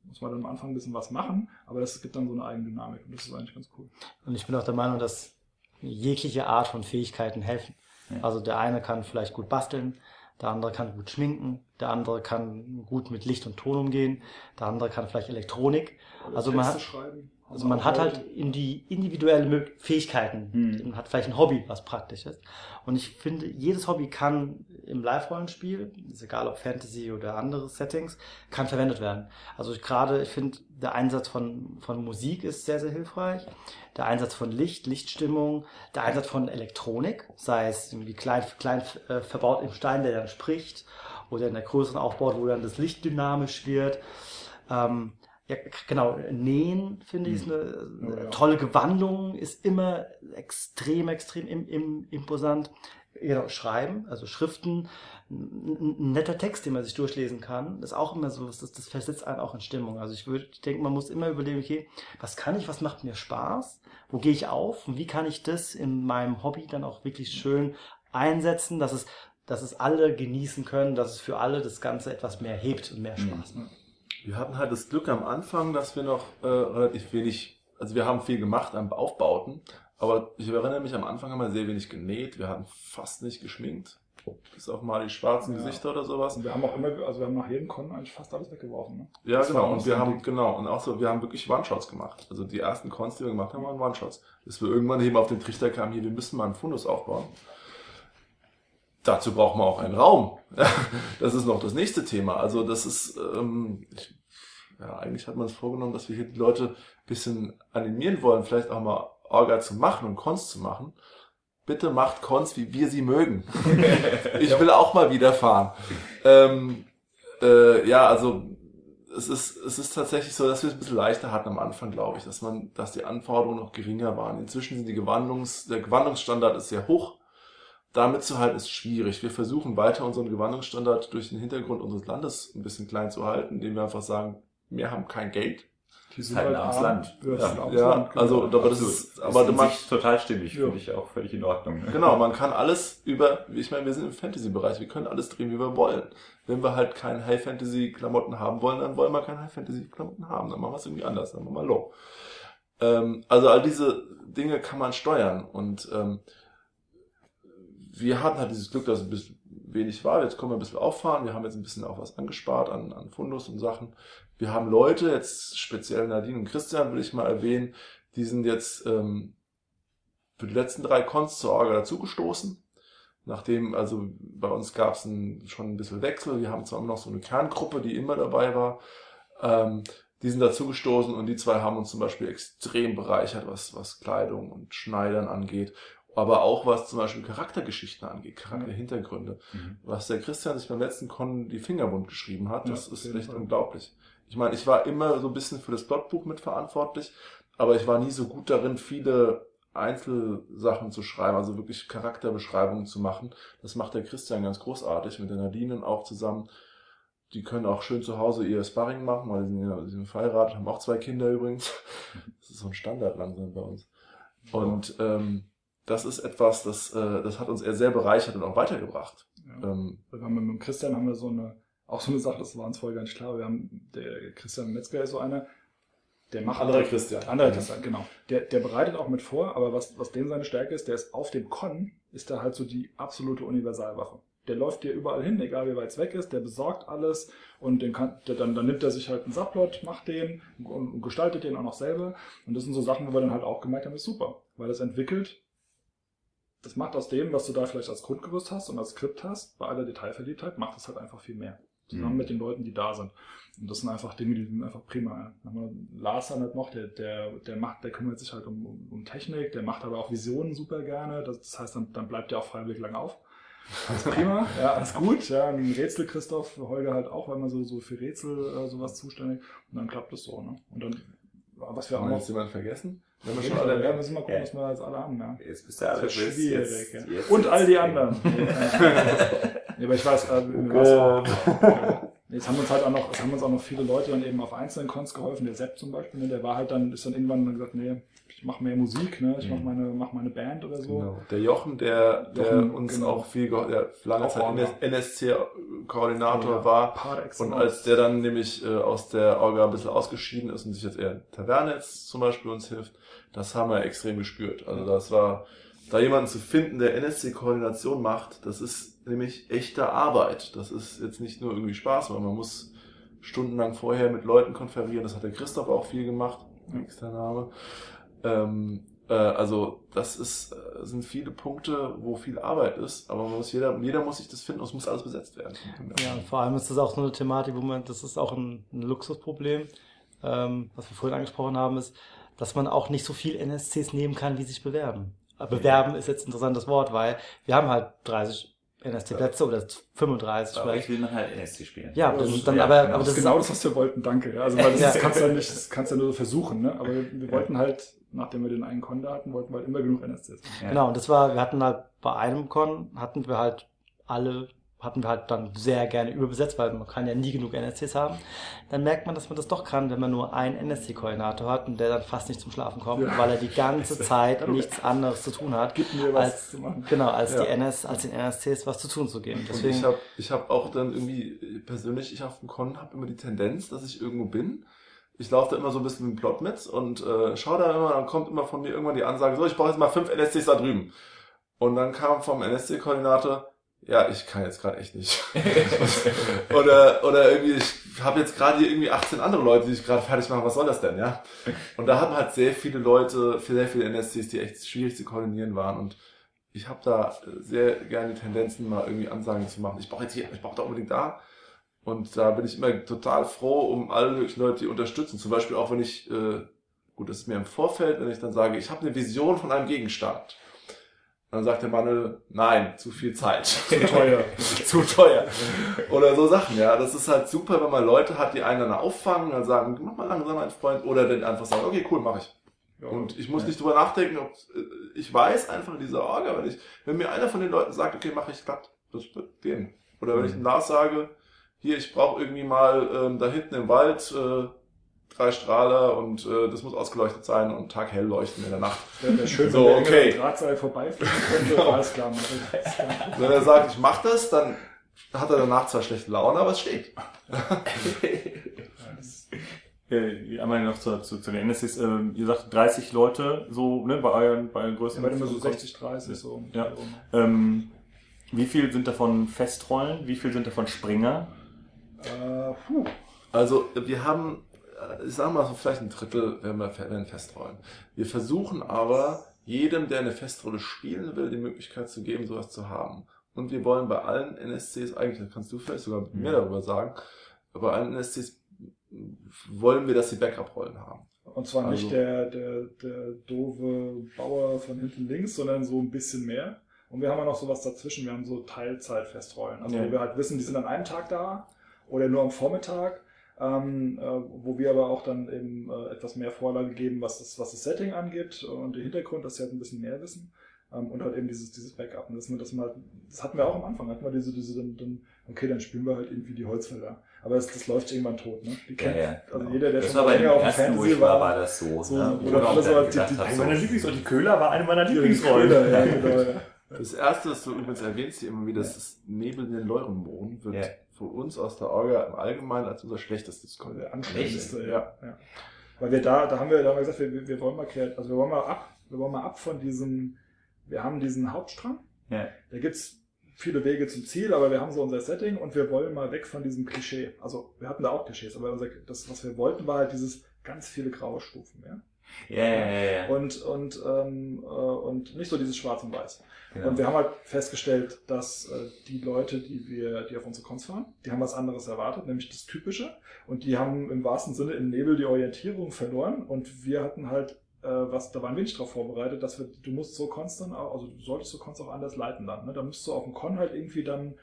muss man dann am Anfang ein bisschen was machen, aber das gibt dann so eine Eigendynamik und das ist eigentlich ganz cool. Und ich bin auch der Meinung, dass jegliche Art von Fähigkeiten helfen. Ja. Also der eine kann vielleicht gut basteln, der andere kann gut schminken, der andere kann gut mit Licht und Ton umgehen, der andere kann vielleicht Elektronik. Also man Texte hat- schreiben. Also man hat halt in die individuelle Fähigkeiten. Hm. Man hat vielleicht ein Hobby, was praktisch ist. Und ich finde, jedes Hobby kann im Live-Rollenspiel, ist egal ob Fantasy oder andere Settings, kann verwendet werden. Also ich gerade, ich finde, der Einsatz von, von Musik ist sehr, sehr hilfreich. Der Einsatz von Licht, Lichtstimmung, der Einsatz von Elektronik, sei es irgendwie klein, klein äh, verbaut im Stein, der dann spricht, oder in der größeren Aufbau, wo dann das Licht dynamisch wird. Ähm, ja, genau, Nähen finde ich ist eine, eine Oh, ja. tolle Gewandung, ist immer extrem, extrem im, im, imposant. genau, schreiben, also Schriften, ein, ein netter Text, den man sich durchlesen kann, ist auch immer so, das, das versetzt einen auch in Stimmung. Also ich würde, ich denke, man muss immer überlegen, okay, was kann ich, was macht mir Spaß, wo gehe ich auf und wie kann ich das in meinem Hobby dann auch wirklich schön einsetzen, dass es, dass es alle genießen können, dass es für alle das Ganze etwas mehr hebt und mehr Spaß macht. Wir hatten halt das Glück am Anfang, dass wir noch äh, relativ wenig, also wir haben viel gemacht an Aufbauten, aber ich erinnere mich, am Anfang haben wir sehr wenig genäht, wir hatten fast nicht geschminkt, bis auf mal die schwarzen Ja. Gesichter oder sowas. Und wir haben auch immer, also wir haben nach jedem Con eigentlich fast alles weggeworfen. Ne? Ja, Das genau. Und wir haben, Ding. genau, und auch so, wir haben wirklich One-Shots gemacht. Also die ersten Cons, die wir gemacht haben, waren One-Shots. Bis wir irgendwann eben auf den Trichter kamen, hier, wir müssen mal einen Fundus aufbauen. Dazu braucht man auch einen Raum. [LAUGHS] Das ist noch das nächste Thema. Also das ist, ähm, ich, ja, eigentlich hat man es vorgenommen, dass wir hier die Leute ein bisschen animieren wollen, vielleicht auch mal Orga zu machen und Cons zu machen. Bitte macht Cons, wie wir sie mögen. [LAUGHS] ich will auch mal wieder fahren. Ähm, äh, ja, also es ist, es ist tatsächlich so, dass wir es ein bisschen leichter hatten am Anfang, glaube ich, dass man, dass die Anforderungen noch geringer waren. Inzwischen sind die Gewandungs, der Gewandungsstandard ist sehr hoch. Damit zu halten ist schwierig. Wir versuchen weiter unseren Gewandungsstandard durch den Hintergrund unseres Landes ein bisschen klein zu halten, indem wir einfach sagen, wir haben kein Geld. Die sind Halt halt armes arm, Land. Ja. Ja, Land, also, aber das Absolut. ist, aber man, sich total stimmig, Ja. finde ich auch völlig in Ordnung. ne? [LAUGHS] Genau, man kann alles über, ich meine, wir sind im Fantasy-Bereich, wir können alles drehen, wie wir wollen. Wenn wir halt keine High-Fantasy-Klamotten haben wollen, dann wollen wir keine High-Fantasy-Klamotten haben, dann machen wir es irgendwie anders, dann machen wir low. Ähm, also all diese Dinge kann man steuern und ähm, wir hatten halt dieses Glück, dass es ein bisschen wenig war. Jetzt können wir ein bisschen auffahren. Wir haben jetzt ein bisschen auch was angespart an, an Fundus und Sachen. Wir haben Leute, jetzt speziell Nadine und Christian will ich mal erwähnen, die sind jetzt ähm, für die letzten drei Cons zur Orga dazugestoßen. Nachdem, also bei uns gab es schon ein bisschen Wechsel. Wir haben zwar immer noch so eine Kerngruppe, die immer dabei war. Ähm, die sind dazugestoßen und die zwei haben uns zum Beispiel extrem bereichert, was, was Kleidung und Schneidern angeht. Aber auch was zum Beispiel Charaktergeschichten angeht, Charakterhintergründe. Mhm. Was der Christian sich beim letzten Con die Finger wund geschrieben hat, Ja, das ist echt Fall. unglaublich. Ich meine, ich war immer so ein bisschen für das Plotbuch mitverantwortlich, aber ich war nie so gut darin, viele Einzelsachen zu schreiben, also wirklich Charakterbeschreibungen zu machen. Das macht der Christian ganz großartig mit der Nadine auch zusammen. Die können auch schön zu Hause ihr Sparring machen, weil die sind, ja, die sind verheiratet, haben auch zwei Kinder übrigens. Das ist so ein Standard langsam bei uns. Und ähm, das ist etwas, das, äh, das hat uns eher sehr bereichert und auch weitergebracht. Ja. Ähm, Wir haben mit dem Christian haben wir so eine, auch so eine Sache, das war uns vorher gar nicht klar. Wir haben, der Christian Metzger ist so einer, der macht. Christian. Anderer Christian, genau. Der, der bereitet auch mit vor, aber was, was dem seine Stärke ist, der ist auf dem Con, ist der halt so die absolute Universalwaffe. Der läuft dir überall hin, egal wie weit es weg ist, der besorgt alles und den kann, der, dann, dann nimmt er sich halt einen Subplot, macht den und, und gestaltet den auch noch selber. Und das sind so Sachen, wo wir dann halt auch gemerkt haben, ist super, weil das entwickelt, das macht aus dem, was du da vielleicht als Grundgerüst hast und als Skript hast, bei aller Detailverliebtheit, macht es halt einfach viel mehr. Zusammen Mhm. mit den Leuten, die da sind. Und das sind einfach Dinge, die sind einfach prima. Lars dann halt noch, der, der, der macht, der kümmert sich halt um, um, um Technik, der macht aber auch Visionen super gerne. Das, das heißt, dann, dann bleibt der auch freiwillig lang auf. Alles prima, [LAUGHS] ja, alles gut. Ja, ein Rätsel Christoph, Holger halt auch, weil man so, so für Rätsel äh, sowas zuständig. Und dann klappt das so, ne? Und dann, was wir auch Haben wir noch. jetzt jemand vergessen? Wenn wir schon alle wir müssen mal gucken, Ja. was wir jetzt alle haben, ja. Jetzt bist du wird schwierig. ja. jetzt, Und all die anderen. [LAUGHS] ja, aber ich weiß, äh, wir weiß, Jetzt haben uns halt auch noch, es haben uns auch noch viele Leute dann eben auf einzelnen Cons geholfen. Der Sepp zum Beispiel, ne, der war halt dann, ist dann irgendwann dann gesagt, nee, ich mache mehr Musik, ne, ich mache Mhm. meine, mach meine Band oder so. Genau. Der Jochen, der, der Jochen, uns genau. auch viel, der lange Auch Zeit. NSC-Koordinator Ja, war. Und als der dann nämlich äh, aus der Orga ein bisschen ausgeschieden ist und sich jetzt eher Taverne jetzt zum Beispiel uns hilft, das haben wir extrem gespürt. Also das war, da jemanden zu finden, der NSC-Koordination macht, das ist nämlich echte Arbeit. Das ist jetzt nicht nur irgendwie Spaß, weil man muss stundenlang vorher mit Leuten konferieren. Das hat der Christoph auch viel gemacht, nächster Name. Ähm, äh, also das ist, äh, sind viele Punkte, wo viel Arbeit ist, aber man muss jeder, jeder muss sich das finden und es muss alles besetzt werden. Ja, vor allem ist das auch so eine Thematik, wo man, das ist auch ein, ein Luxusproblem, ähm, was wir vorhin angesprochen haben, ist, dass man auch nicht so viel NSCs nehmen kann, wie sich bewerben. Äh, Bewerben ist jetzt ein interessantes Wort, weil wir haben halt 30 NSC-Plätze oder 35 Aber ich vielleicht. will man halt NSC spielen. Ja, Das dann, ist- dann ja, aber, genau. aber das das ist genau das, was wir wollten, danke. Ja, also weil [LAUGHS] das, Ja. das kannst du ja nicht, das kannst du ja nur so versuchen, ne? Aber wir, wir wollten halt nachdem wir den einen Con da hatten, wollten wir halt immer genug NSCs. Ja. Genau, und das war, wir hatten halt bei einem Con, hatten wir halt alle, hatten wir halt dann sehr gerne überbesetzt, weil man kann ja nie genug NSCs haben. Dann merkt man, dass man das doch kann, wenn man nur einen NSC-Koordinator hat und der dann fast nicht zum Schlafen kommt, Ja. weil er die ganze [LAUGHS] Zeit nichts anderes zu tun hat, Gib mir was als, zu machen. genau, als Ja. die NS, als den NSCs was zu tun zu geben. Und Deswegen, ich habe ich hab auch dann irgendwie, äh, persönlich, ich auf dem Con habe immer die Tendenz, dass ich irgendwo bin. Ich laufe da immer so ein bisschen mit dem Plot mit und äh, schaue da immer, dann kommt immer von mir irgendwann die Ansage, so, ich brauche jetzt mal fünf NSCs da drüben. Und dann kam vom NSC-Koordinator, ja, ich kann jetzt gerade echt nicht. [LAUGHS] oder, oder irgendwie, ich habe jetzt gerade hier irgendwie 18 andere Leute, die ich gerade fertig mache, was soll das denn, ja? Und da haben halt sehr viele Leute, sehr viele NSCs, die echt schwierig zu koordinieren waren und ich habe da sehr gerne Tendenzen, mal irgendwie Ansagen zu machen. Ich brauche jetzt hier, ich brauche da unbedingt da. Und da bin ich immer total froh um alle möglichen Leute, die unterstützen. Zum Beispiel auch, wenn ich, äh, gut, das ist mir im Vorfeld, wenn ich dann sage, ich habe eine Vision von einem Gegenstand. Dann sagt der Mann, nein, zu viel Zeit. Zu teuer. [LAUGHS] zu teuer. Oder so Sachen, ja. Das ist halt super, wenn man Leute hat, die einen dann auffangen und dann sagen, mach mal langsam, mein Freund. Oder dann einfach sagen, okay, cool, mach ich. Ja. Und ich muss nicht drüber nachdenken, ob, äh, ich weiß einfach in dieser Orga, wenn ich, wenn mir einer von den Leuten sagt, okay, mache ich glatt, das wird gehen. Oder wenn ich dem Lars sage, hier, ich brauche irgendwie mal ähm, da hinten im Wald äh, drei Strahler und äh, das muss ausgeleuchtet sein und Tag hell leuchten in der Nacht. Wäre wär schön, So, wenn okay. Drahtseil vorbeifliegen könnte. [LAUGHS] Alles klar, mach. Wenn er sagt, ich mache das, dann hat er danach zwar schlechte Laune, aber es steht. [LAUGHS] Äh, einmal noch zu, zu, zu den NSCs. Ähm, ihr sagt 30 Leute, so ne, bei euren, bei euren Ja, größten. aber immer so 60, 30, so. Ja. Ähm, wie viel sind davon Festrollen? Wie viel sind davon Springer? Äh. Also wir haben, äh, ich sag mal so vielleicht ein Drittel werden wir werden festrollen. Wir versuchen aber jedem, der eine Festrolle spielen will, die Möglichkeit zu geben, sowas zu haben. Und wir wollen bei allen NSCs, eigentlich das kannst du vielleicht sogar mehr Mhm. darüber sagen, bei allen NSCs wollen wir, dass sie Backup-Rollen haben. Und zwar nicht Also- der, der, der doofe Bauer von hinten links, sondern so ein bisschen mehr. Und wir haben ja noch sowas dazwischen. Wir haben so Teilzeitfestrollen. Also Ja. wo wir halt wissen, die sind an einem Tag da oder nur am Vormittag. Ähm, äh, wo wir aber auch dann eben äh, etwas mehr Vorlage geben, was das, was das Setting angeht und den Hintergrund, dass sie halt ein bisschen mehr wissen. Ähm, und halt eben dieses, dieses Backup. Und das, das, mal, das hatten wir auch am Anfang. Hatten wir diese, diese dann, dann, okay, dann spielen wir halt irgendwie die Holzfäller. Aber das, das läuft irgendwann tot, ne? Die Ja, kennt, ja, also genau. jeder, der das schon war länger auf dem Fantasy war, war das so. So, ne? oder alles dann so die- die- Eine so, meiner Lieblings- und die Köhler war eine meiner Lieblingsrollen. Köhler, ja, genau, ja. Das erste, das du übrigens erwähnst hier immer wieder, das ist Nebel in den Leurenmohren, wird Ja. Für uns aus der Orga im Allgemeinen als unser schlechtestes anstrengendste, Echt? ja. ja. Weil wir da, da haben wir, da haben wir gesagt, wir, wir- wollen mal kreativ, also wir wollen mal ab, wir wollen mal ab von diesem, wir haben diesen Hauptstrang, Ja. da gibt's viele Wege zum Ziel, aber wir haben so unser Setting und wir wollen mal weg von diesem Klischee. Also wir hatten da auch Klischees, aber unser, das, was wir wollten, war halt dieses ganz viele graue Stufen, ja. Ja, ja, ja, ja. Und, und, ähm, äh, und nicht so dieses Schwarz und Weiß. Genau. Und wir haben halt festgestellt, dass äh, die Leute, die wir, die auf unsere Cons fahren, die haben was anderes erwartet, nämlich das Typische. Und die haben im wahrsten Sinne im Nebel die Orientierung verloren. Und wir hatten halt äh, was, da waren wir nicht drauf vorbereitet, dass wir, du musst so Cons dann auch, also du solltest so Cons auch anders leiten dann. Ne? Da musst du auf dem Con halt irgendwie dann,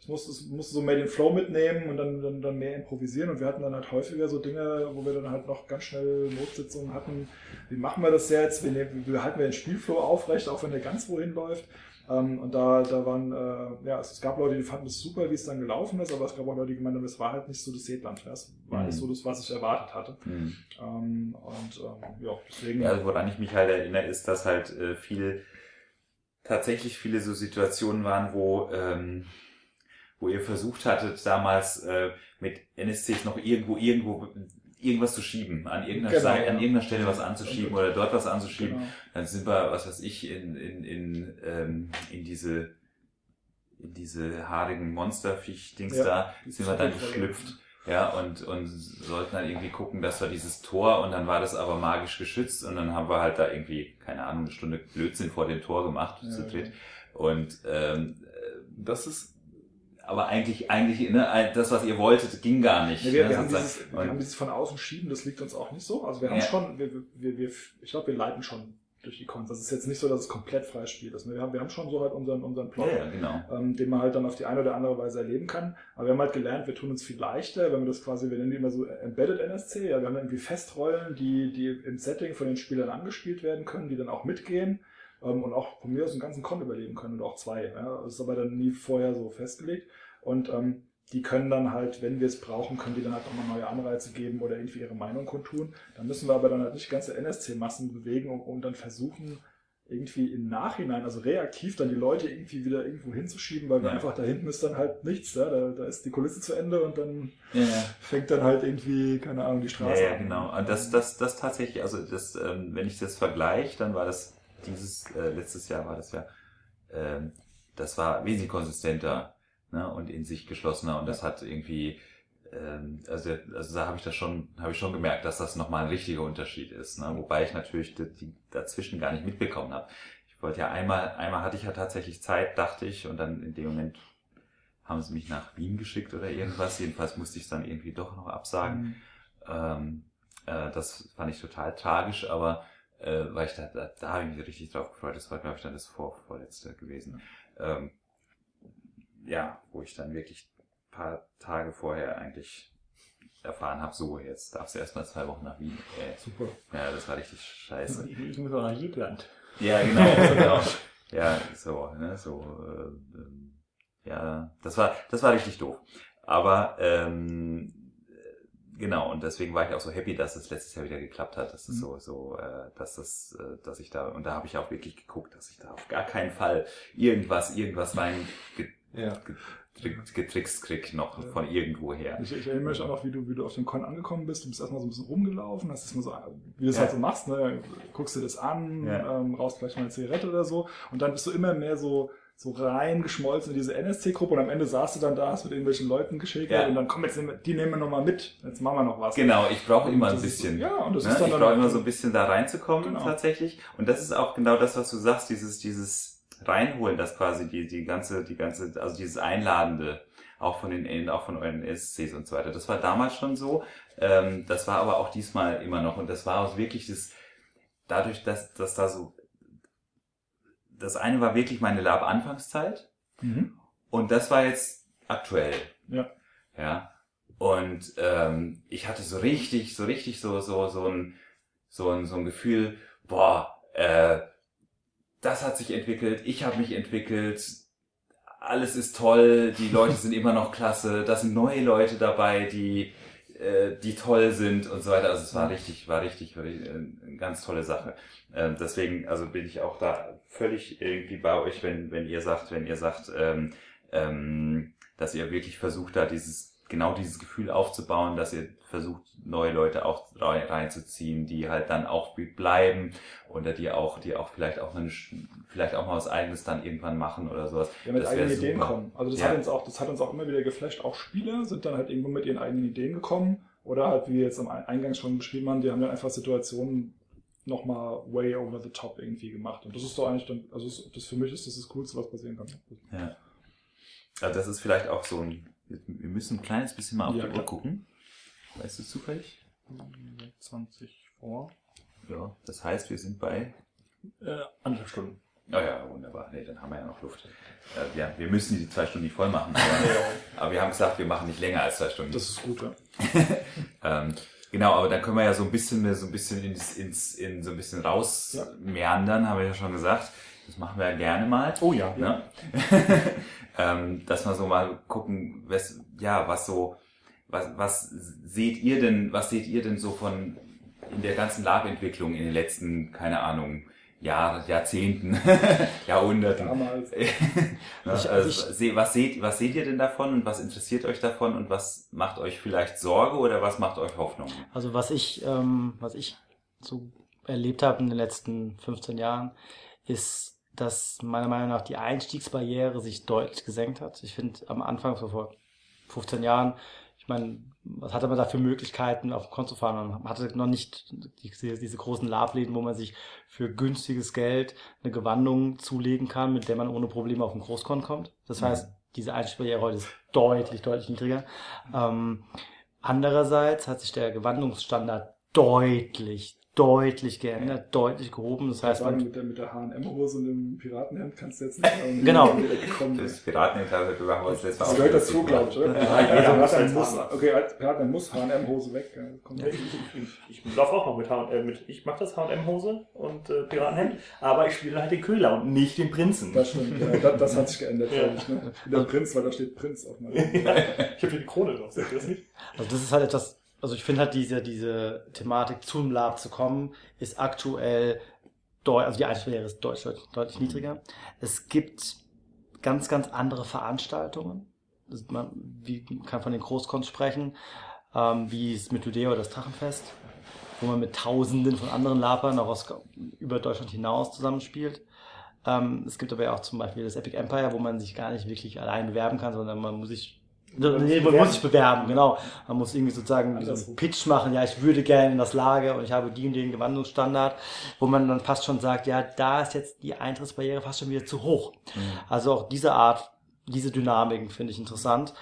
das musst, das musst du so mehr den Flow mitnehmen und dann, dann, dann mehr improvisieren. Und wir hatten dann halt häufiger so Dinge, wo wir dann halt noch ganz schnell Notsitzungen hatten. Wie machen wir das jetzt? Wie, wie halten wir den Spielflow aufrecht, auch wenn der ganz wohin läuft? Ähm, und da, da waren, äh, ja, es, gab Leute, die fanden es super, wie es dann gelaufen ist, aber es gab auch Leute, die gemeint haben, es war halt nicht so das Seetland. ja. Es war Mhm. nicht so das, was ich erwartet hatte. Hm. Ähm, und ähm, ja, deswegen. Ja, also woran ich mich halt erinnere, ist, dass halt äh, viel, tatsächlich viele so Situationen waren, wo, ähm, wo ihr versucht hattet, damals äh, mit NSCs noch irgendwo, irgendwo irgendwas zu schieben, an irgendeiner, Genau, Seite, ja. an irgendeiner Stelle was anzuschieben oder dort was anzuschieben. genau. Dann sind wir, was weiß ich, in, in, in, ähm, in diese in diese haarigen Monsterviech-Dings Ja, da, sind wir dann geschlüpft. Ja, und, und sollten dann irgendwie gucken, dass wir dieses Tor und dann war das aber magisch geschützt und dann haben wir halt da irgendwie, keine Ahnung, eine Stunde Blödsinn vor dem Tor gemacht, Ja, zu dritt. Und ähm, Das ist, aber eigentlich, eigentlich, ne, das, was ihr wolltet, ging gar nicht. Ja, wir, ne, wir, haben dieses, wir haben dieses von außen schieben, das liegt uns auch nicht so. Also wir haben Ja. schon, wir, wir, wir, ich glaube, wir leiten schon durch die Cons. Das ist jetzt nicht so, dass es komplett freies Spiel ist. Wir haben, wir haben schon so halt unseren, unseren Plot, ja, genau. ähm, den man halt dann auf die eine oder andere Weise erleben kann. Aber wir haben halt gelernt, wir tun uns viel leichter, wenn wir das quasi, wir nennen die immer so Embedded NSC, ja, wir haben irgendwie Festrollen, die, die im Setting von den Spielern angespielt werden können, die dann auch mitgehen ähm, und auch von mir aus einen ganzen Con überleben können oder auch zwei. Ja. Das ist aber dann nie vorher so festgelegt. Und ähm, die können dann halt, wenn wir es brauchen, können die dann halt nochmal neue Anreize geben oder irgendwie ihre Meinung kundtun. Dann müssen wir aber dann halt nicht ganze NSC-Massen bewegen und, und dann versuchen, irgendwie im Nachhinein, also reaktiv dann die Leute irgendwie wieder irgendwo hinzuschieben, weil wir Ja. einfach da hinten ist dann halt nichts, ja? da, da ist die Kulisse zu Ende und dann Ja, ja. fängt dann halt irgendwie, keine Ahnung, die Ja, Straße ja, an. genau. Und das, das, das tatsächlich, also das, ähm, wenn ich das vergleiche, dann war das dieses, äh, letztes Jahr war das ja, ähm, das war wesentlich konsistenter ne, und in sich geschlossener und das hat irgendwie, ähm, also, also da habe ich das schon, habe ich schon gemerkt, dass das nochmal ein richtiger Unterschied ist. Ne? Wobei ich natürlich die, die dazwischen gar nicht mitbekommen habe. Ich wollte ja einmal, einmal hatte ich ja tatsächlich Zeit, dachte ich, und dann in dem Moment haben sie mich nach Wien geschickt oder irgendwas. Jedenfalls musste ich es dann irgendwie doch noch absagen. Mhm. Ähm, äh, das fand ich total tragisch, aber äh, weil ich da, da, da habe ich mich richtig drauf gefreut. Das war, glaube ich, dann das vor, vorletzte gewesen. Ähm, ja, wo ich dann wirklich ein paar Tage vorher eigentlich erfahren habe, so, jetzt darfst du erstmal zwei Wochen nach Wien. Äh, Super. ja, das war richtig scheiße. Ich, ich muss auch nach Jütland. Ja, genau, [LAUGHS] genau. Ja, so, ne, so, äh, ja, das war, das war richtig doof. Aber ähm, äh, genau, und deswegen war ich auch so happy, dass es letztes Jahr wieder geklappt hat, dass es Mhm. so, so, äh, dass das, äh, dass ich da, und da habe ich auch wirklich geguckt, dass ich da auf gar keinen Fall irgendwas, irgendwas rein Ja. getrickst, getrickst krieg noch Ja. von irgendwoher. Ich, ich erinnere mich auch noch, wie du, wie du auf dem Con angekommen bist. Du bist erstmal so ein bisschen rumgelaufen, hast erstmal so, wie du es Ja. halt so machst, ne? guckst dir das an, Ja. ähm, rauchst vielleicht mal eine Zigarette oder so. Und dann bist du immer mehr so, so reingeschmolzen in diese NSC-Gruppe und am Ende saßt du dann da, hast mit irgendwelchen Leuten geschickt Ja. und dann komm, jetzt nehmen wir, die nehmen wir nochmal mit. Jetzt machen wir noch was. Genau, ich brauche immer ein das ist- bisschen. Ja, und das Ne? ist dann, ich brauche immer so ein bisschen da reinzukommen Genau. tatsächlich. Und das ist auch genau das, was du sagst, dieses, dieses Reinholen, das quasi die, die ganze, die ganze, also dieses Einladende, auch von den, auch von euren SCs und so weiter. Das war damals schon so. Ähm, das war aber auch diesmal immer noch. Und das war auch wirklich das, dadurch, dass, dass da so, das eine war wirklich meine Lab-Anfangszeit. Mhm. Und das war jetzt aktuell. Ja. Ja. Und ähm, ich hatte so richtig, so richtig so, so, so ein, so ein, so ein Gefühl, boah, äh, das hat sich entwickelt, ich habe mich entwickelt, alles ist toll, die Leute [LAUGHS] sind immer noch klasse, da sind neue Leute dabei, die, äh, die toll sind und so weiter. Also es war richtig, war richtig, war richtig, äh, eine ganz tolle Sache. Ähm, deswegen, also bin ich auch da völlig irgendwie bei euch, wenn, wenn ihr sagt, wenn ihr sagt, ähm, ähm, dass ihr wirklich versucht, da dieses, genau dieses Gefühl aufzubauen, dass ihr versucht, neue Leute auch rein- reinzuziehen, die halt dann auch bleiben oder die auch, die auch vielleicht auch eine, vielleicht auch mal was eigenes dann irgendwann machen oder sowas. Ja, mit Das eigenen Ideen super. kommen. Also das Ja. hat uns auch, das hat uns auch immer wieder geflasht. Auch Spieler sind dann halt irgendwo mit ihren eigenen Ideen gekommen. Oder halt, wie wir jetzt am Eingang schon beschrieben haben, die haben dann einfach Situationen nochmal way over the top irgendwie gemacht. Und das ist doch eigentlich dann, also das, das für mich ist das das Coolste, was passieren kann. Ja. Also das ist vielleicht auch so ein, wir müssen ein kleines bisschen mal auf Ja, die Uhr gucken. Weißt du zufällig? 20 vor. Ja. Das heißt, wir sind bei Äh, anderthalb Stunden. Oh ja, wunderbar. Nee, dann haben wir ja noch Luft. Äh, ja, wir müssen die zwei Stunden nicht voll machen, aber, [LAUGHS] aber wir haben gesagt, wir machen nicht länger als zwei Stunden. Das ist gut, ja. [LAUGHS] Ähm, genau, aber dann können wir ja so ein bisschen, so ein bisschen ins, ins, in so ein bisschen rausmeandern, haben wir ja schon gesagt. Das machen wir ja gerne mal. Oh ja. Ne? [LAUGHS] ähm, dass wir so mal gucken, was, ja, was so, was, was seht ihr denn, was seht ihr denn so von in der ganzen Lab-Entwicklung in den letzten, keine Ahnung, Jahr, Jahrzehnten, [LAUGHS] Jahrhunderten? Damals. [LAUGHS] Ich- also, ich- se- was, seht, was seht ihr denn davon und was interessiert euch davon und was macht euch vielleicht Sorge oder was macht euch Hoffnung? Also was ich, ähm, was ich so erlebt habe in den letzten 15 Jahren, ist, dass meiner Meinung nach die Einstiegsbarriere sich deutlich gesenkt hat. Ich finde am Anfang, so vor 15 Jahren, meine, was hatte man da für Möglichkeiten, auf den Konto zu fahren? Man hatte noch nicht diese, diese großen Labläden, wo man sich für günstiges Geld eine Gewandung zulegen kann, mit der man ohne Probleme auf den Großkon kommt. Das Mhm. heißt, diese Einstiegsbarriere heute ist deutlich, deutlich niedriger. Ähm, Andererseits hat sich der Gewandungsstandard deutlich, deutlich geändert, deutlich gehoben. Das heißt, Sagen, man, mit der, mit der H&M-Hose und dem Piratenhemd kannst du jetzt nicht [LAUGHS] irgendwie Genau. kommen. Das darüber haben wir uns letztes Mal Das gehört dazu, glaube ich, oder? Ja, Also jeder muss okay, als Piraten muss H&M-Hose weg. ja, Ich, ich, laufe auch noch mit H&M, mit, ich mache das H&M-Hose und äh, Piratenhemd, aber ich spiele halt den Köhler und nicht den Prinzen. Das stimmt, ja, das, das hat sich geändert, Ja. glaube ich. Ne? [LAUGHS] Der Prinz, weil da steht Prinz auf meinem ja, [LAUGHS] ich habe die Krone drauf, seht ihr das nicht? also das ist halt etwas, also ich finde halt diese, diese Thematik zum Lab zu kommen, ist aktuell, also die Einstiegsbarriere ist deutlich, deutlich niedriger. Es gibt ganz, ganz andere Veranstaltungen. Man, wie, man kann von den Großcons sprechen, ähm, wie es mit oder das Drachenfest, wo man mit Tausenden von anderen Labern auch aus, über Deutschland hinaus zusammenspielt. Ähm, es gibt aber ja auch zum Beispiel das Epic Empire, wo man sich gar nicht wirklich allein bewerben kann, sondern man muss sich Nee, man muss sich bewerben, genau. Man muss irgendwie sozusagen diesen Andersrum. Pitch machen, ja, ich würde gerne in das Lager und ich habe die und den Gewandungsstandard, wo man dann fast schon sagt, ja, da ist jetzt die Eintrittsbarriere fast schon wieder zu hoch. Also auch diese Art, diese Dynamiken finde ich interessant.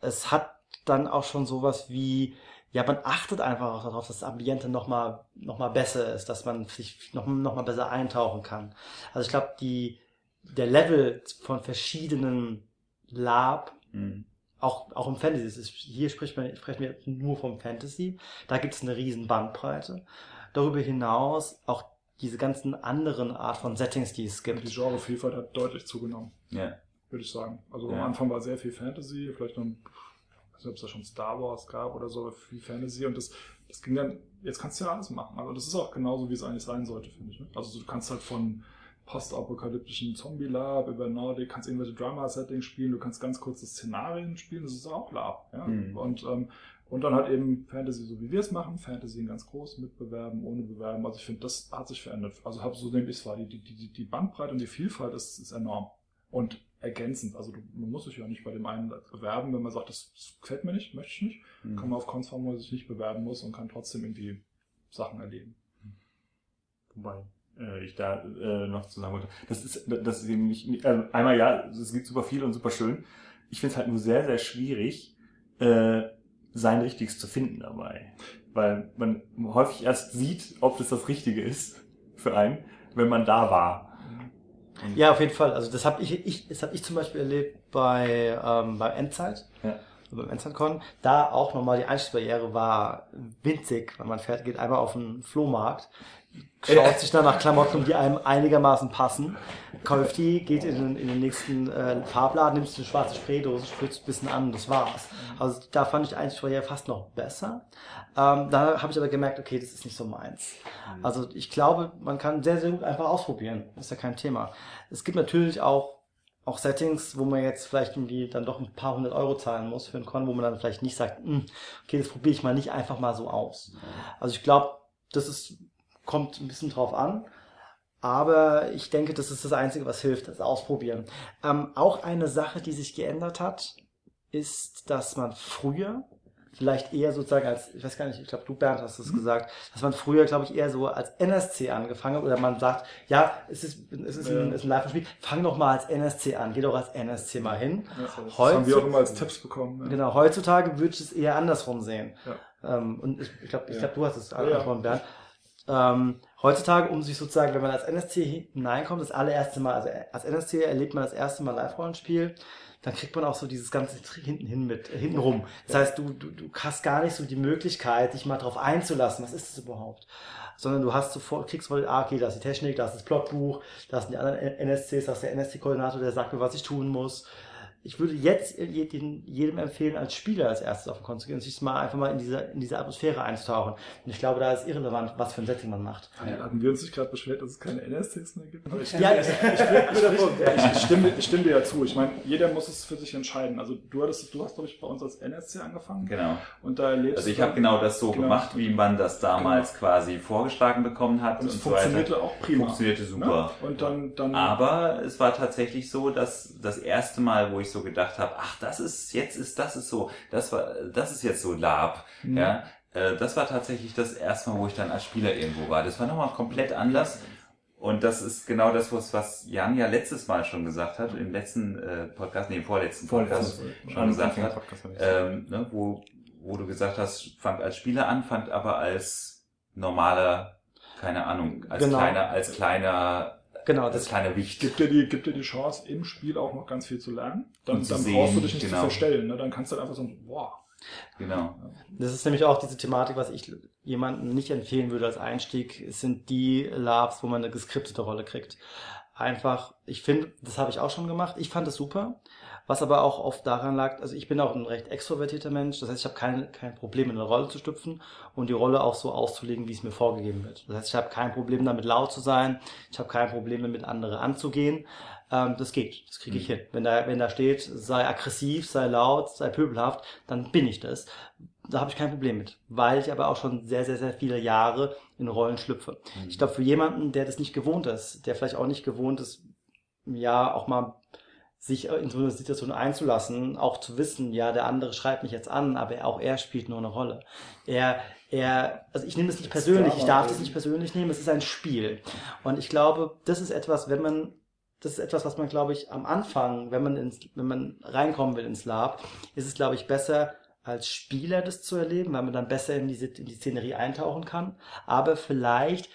Es hat dann auch schon sowas wie, ja, man achtet einfach auch darauf, dass das Ambiente nochmal noch mal besser ist, dass man sich noch, noch mal besser eintauchen kann. Also ich glaube, die, der Level von verschiedenen Lab, Mhm. Auch, auch im Fantasy, ist, hier spricht man, sprechen wir nur vom Fantasy, da gibt es eine riesen Bandbreite. Darüber hinaus auch diese ganzen anderen Art von Settings, die es Die gibt. Genrevielfalt hat deutlich zugenommen, Ja. würde ich sagen. Also Ja. am Anfang war sehr viel Fantasy, vielleicht noch, ich weiß nicht, ob es da schon Star Wars gab oder so, viel Fantasy und das, das ging dann, jetzt kannst du ja alles machen. Also das ist auch genauso, wie es eigentlich sein sollte, finde ich. Ne? Also du kannst halt von postapokalyptischen Zombie-Lab über Nordic, kannst irgendwelche Drama-Settings spielen, du kannst ganz kurze Szenarien spielen, das ist auch Lab. Ja? Mhm. Und, ähm, und dann halt eben Fantasy, so wie wir es machen, Fantasy in ganz groß, mit Bewerben, ohne Bewerben. Also ich finde, das hat sich verändert. Also hab, so nehme ich es wahr. Die, die, die, die Bandbreite und die Vielfalt ist, ist enorm. Und ergänzend. Also du, man muss sich ja nicht bei dem einen bewerben, wenn man sagt, das, das gefällt mir nicht, möchte ich nicht. Mhm. Kann man auf Cons fahren, wo man sich nicht bewerben muss und kann trotzdem irgendwie Sachen erleben. Wobei äh, ich da äh, noch zu sagen wollte, das ist, das ist eben nicht, äh, einmal ja, es gibt super viel und super schön. Ich finde es halt nur sehr, sehr schwierig, äh, sein Richtiges zu finden dabei. Weil man häufig erst sieht, ob das das Richtige ist für einen, wenn man da war. Ja, auf jeden Fall. Also das habe ich, ich, das habe ich zum Beispiel erlebt bei ähm, beim Endzeit, Ja. beim Endzeit-Con. Da auch nochmal die Einstiegsbarriere war winzig, weil man fährt, geht einmal auf den Flohmarkt, schaut sich dann nach Klamotten, die einem einigermaßen passen, kauft die, geht in den, in den nächsten äh, Farbladen, nimmt sich eine schwarze Spraydose, spritzt ein bisschen an und das war's. Also da fand ich die Einstiegsbarriere fast noch besser. Ähm, da habe ich aber gemerkt, okay, das ist nicht so meins. Also ich glaube, man kann sehr, sehr gut einfach ausprobieren. Ist ja kein Thema. Es gibt natürlich auch, auch Settings, wo man jetzt vielleicht irgendwie dann doch ein paar hundert Euro zahlen muss für einen Con, wo man dann vielleicht nicht sagt, "Hm, okay, das probiere ich mal nicht einfach mal so aus. Also ich glaube, das ist, kommt ein bisschen drauf an. Aber ich denke, das ist das Einzige, was hilft, das Ausprobieren. Ähm, auch eine Sache, die sich geändert hat, ist, dass man früher vielleicht eher sozusagen als, ich weiß gar nicht, ich glaube, du Bernd hast es gesagt, dass man früher, glaube ich, eher so als NSC angefangen hat oder man sagt, ja, es ist, es ist ein, es ist ein Live-Spiel, fang doch mal als NSC an, geh doch als NSC mal hin. Das haben wir auch immer als Tipps bekommen. Ja. Genau, heutzutage würde ich es eher andersrum sehen. Ja. Ähm, und ich, ich glaube, ich Ja. glaub, du hast es Ja. angesprochen, Bernd. Ähm, heutzutage, um sich sozusagen, wenn man als NSC hineinkommt, das allererste Mal, also als NSC erlebt man das erste Mal Live-Rollenspiel, dann kriegt man auch so dieses ganze hinten hin mit, äh, hinten rum. Das heißt, du, du, du hast gar nicht so die Möglichkeit, dich mal drauf einzulassen. Was ist das überhaupt? Sondern du hast sofort, kriegst voll, ah, okay, da ist die Technik, da ist das Plotbuch, da sind die anderen NSCs, da ist der NSC-Koordinator, der sagt mir, was ich tun muss. Ich würde jetzt jedem, empfehlen, als Spieler als erstes auf den Con zu gehen und sich mal einfach mal in diese, in diese Atmosphäre einzutauchen. Und ich glaube, da ist irrelevant, was für ein Setting man macht. Hatten wir uns nicht gerade beschwert, dass es keine NSCs mehr gibt? Ich, Ja, ich, ich, ich, stimme, ich stimme dir ja zu. Ich meine, jeder muss es für sich entscheiden. Also du hattest, du hast, glaube ich, bei uns als NSC angefangen. Genau. Und da erlebst Also ich habe genau das so Genau. gemacht, wie man das damals quasi vorgeschlagen bekommen hat und und, es so weiter. funktionierte auch prima. Funktionierte super. Ne? Und dann, dann Aber es war tatsächlich so, dass das erste Mal, wo ich so gedacht habe, ach, das ist jetzt ist das ist so, das war das ist jetzt so Lab, Mhm. ja. Äh, Das war tatsächlich das erste Mal, wo ich dann als Spieler irgendwo war. Das war nochmal komplett anders. Und das ist genau das, was, was Jan ja letztes Mal schon gesagt hat, im letzten äh, Podcast, nee, im vorletzten Podcast schon gesagt hat, ähm, ne, wo, wo du gesagt hast, fangt als Spieler an, fangt aber als normaler keine Ahnung, als Genau. kleiner, als kleiner, Genau, als das kleiner Wicht. Gibt dir, die, gibt dir die Chance, im Spiel auch noch ganz viel zu lernen. Dann, zu dann sehen, brauchst du dich nicht genau. zu verstellen. Ne? Dann kannst du dann einfach so, boah, Genau. Das ist nämlich auch diese Thematik, was ich jemandem nicht empfehlen würde als Einstieg, Es sind die Labs, wo man eine geskriptete Rolle kriegt. Einfach, ich finde, das habe ich auch schon gemacht. Ich fand es super, was aber auch oft daran lag, also ich bin auch ein recht extrovertierter Mensch, das heißt, ich habe kein, kein Problem, in eine Rolle zu stüpfen und die Rolle auch so auszulegen, wie es mir vorgegeben wird. Das heißt, ich habe kein Problem damit, laut zu sein, ich habe kein Problem damit, andere anzugehen. Ähm, das geht, das kriege ich hin. Wenn da, wenn da steht, sei aggressiv, sei laut, sei pöbelhaft, dann bin ich das. Da habe ich kein Problem mit, weil ich aber auch schon sehr, sehr, sehr viele Jahre in Rollen schlüpfe. Ich glaube, für jemanden, der das nicht gewohnt ist, der vielleicht auch nicht gewohnt ist, ja, auch mal sich in so eine Situation einzulassen, auch zu wissen, ja, der andere schreibt mich jetzt an, aber auch er spielt nur eine Rolle. Er, er, also ich nehme das nicht persönlich, ich darf das nicht persönlich nehmen, es ist ein Spiel. Und ich glaube, das ist etwas, wenn man, das ist etwas, was man, glaube ich, am Anfang, wenn man ins, wenn man reinkommen will ins Lab, ist es, glaube ich, besser, als Spieler das zu erleben, weil man dann besser in diese, in die Szenerie eintauchen kann, aber vielleicht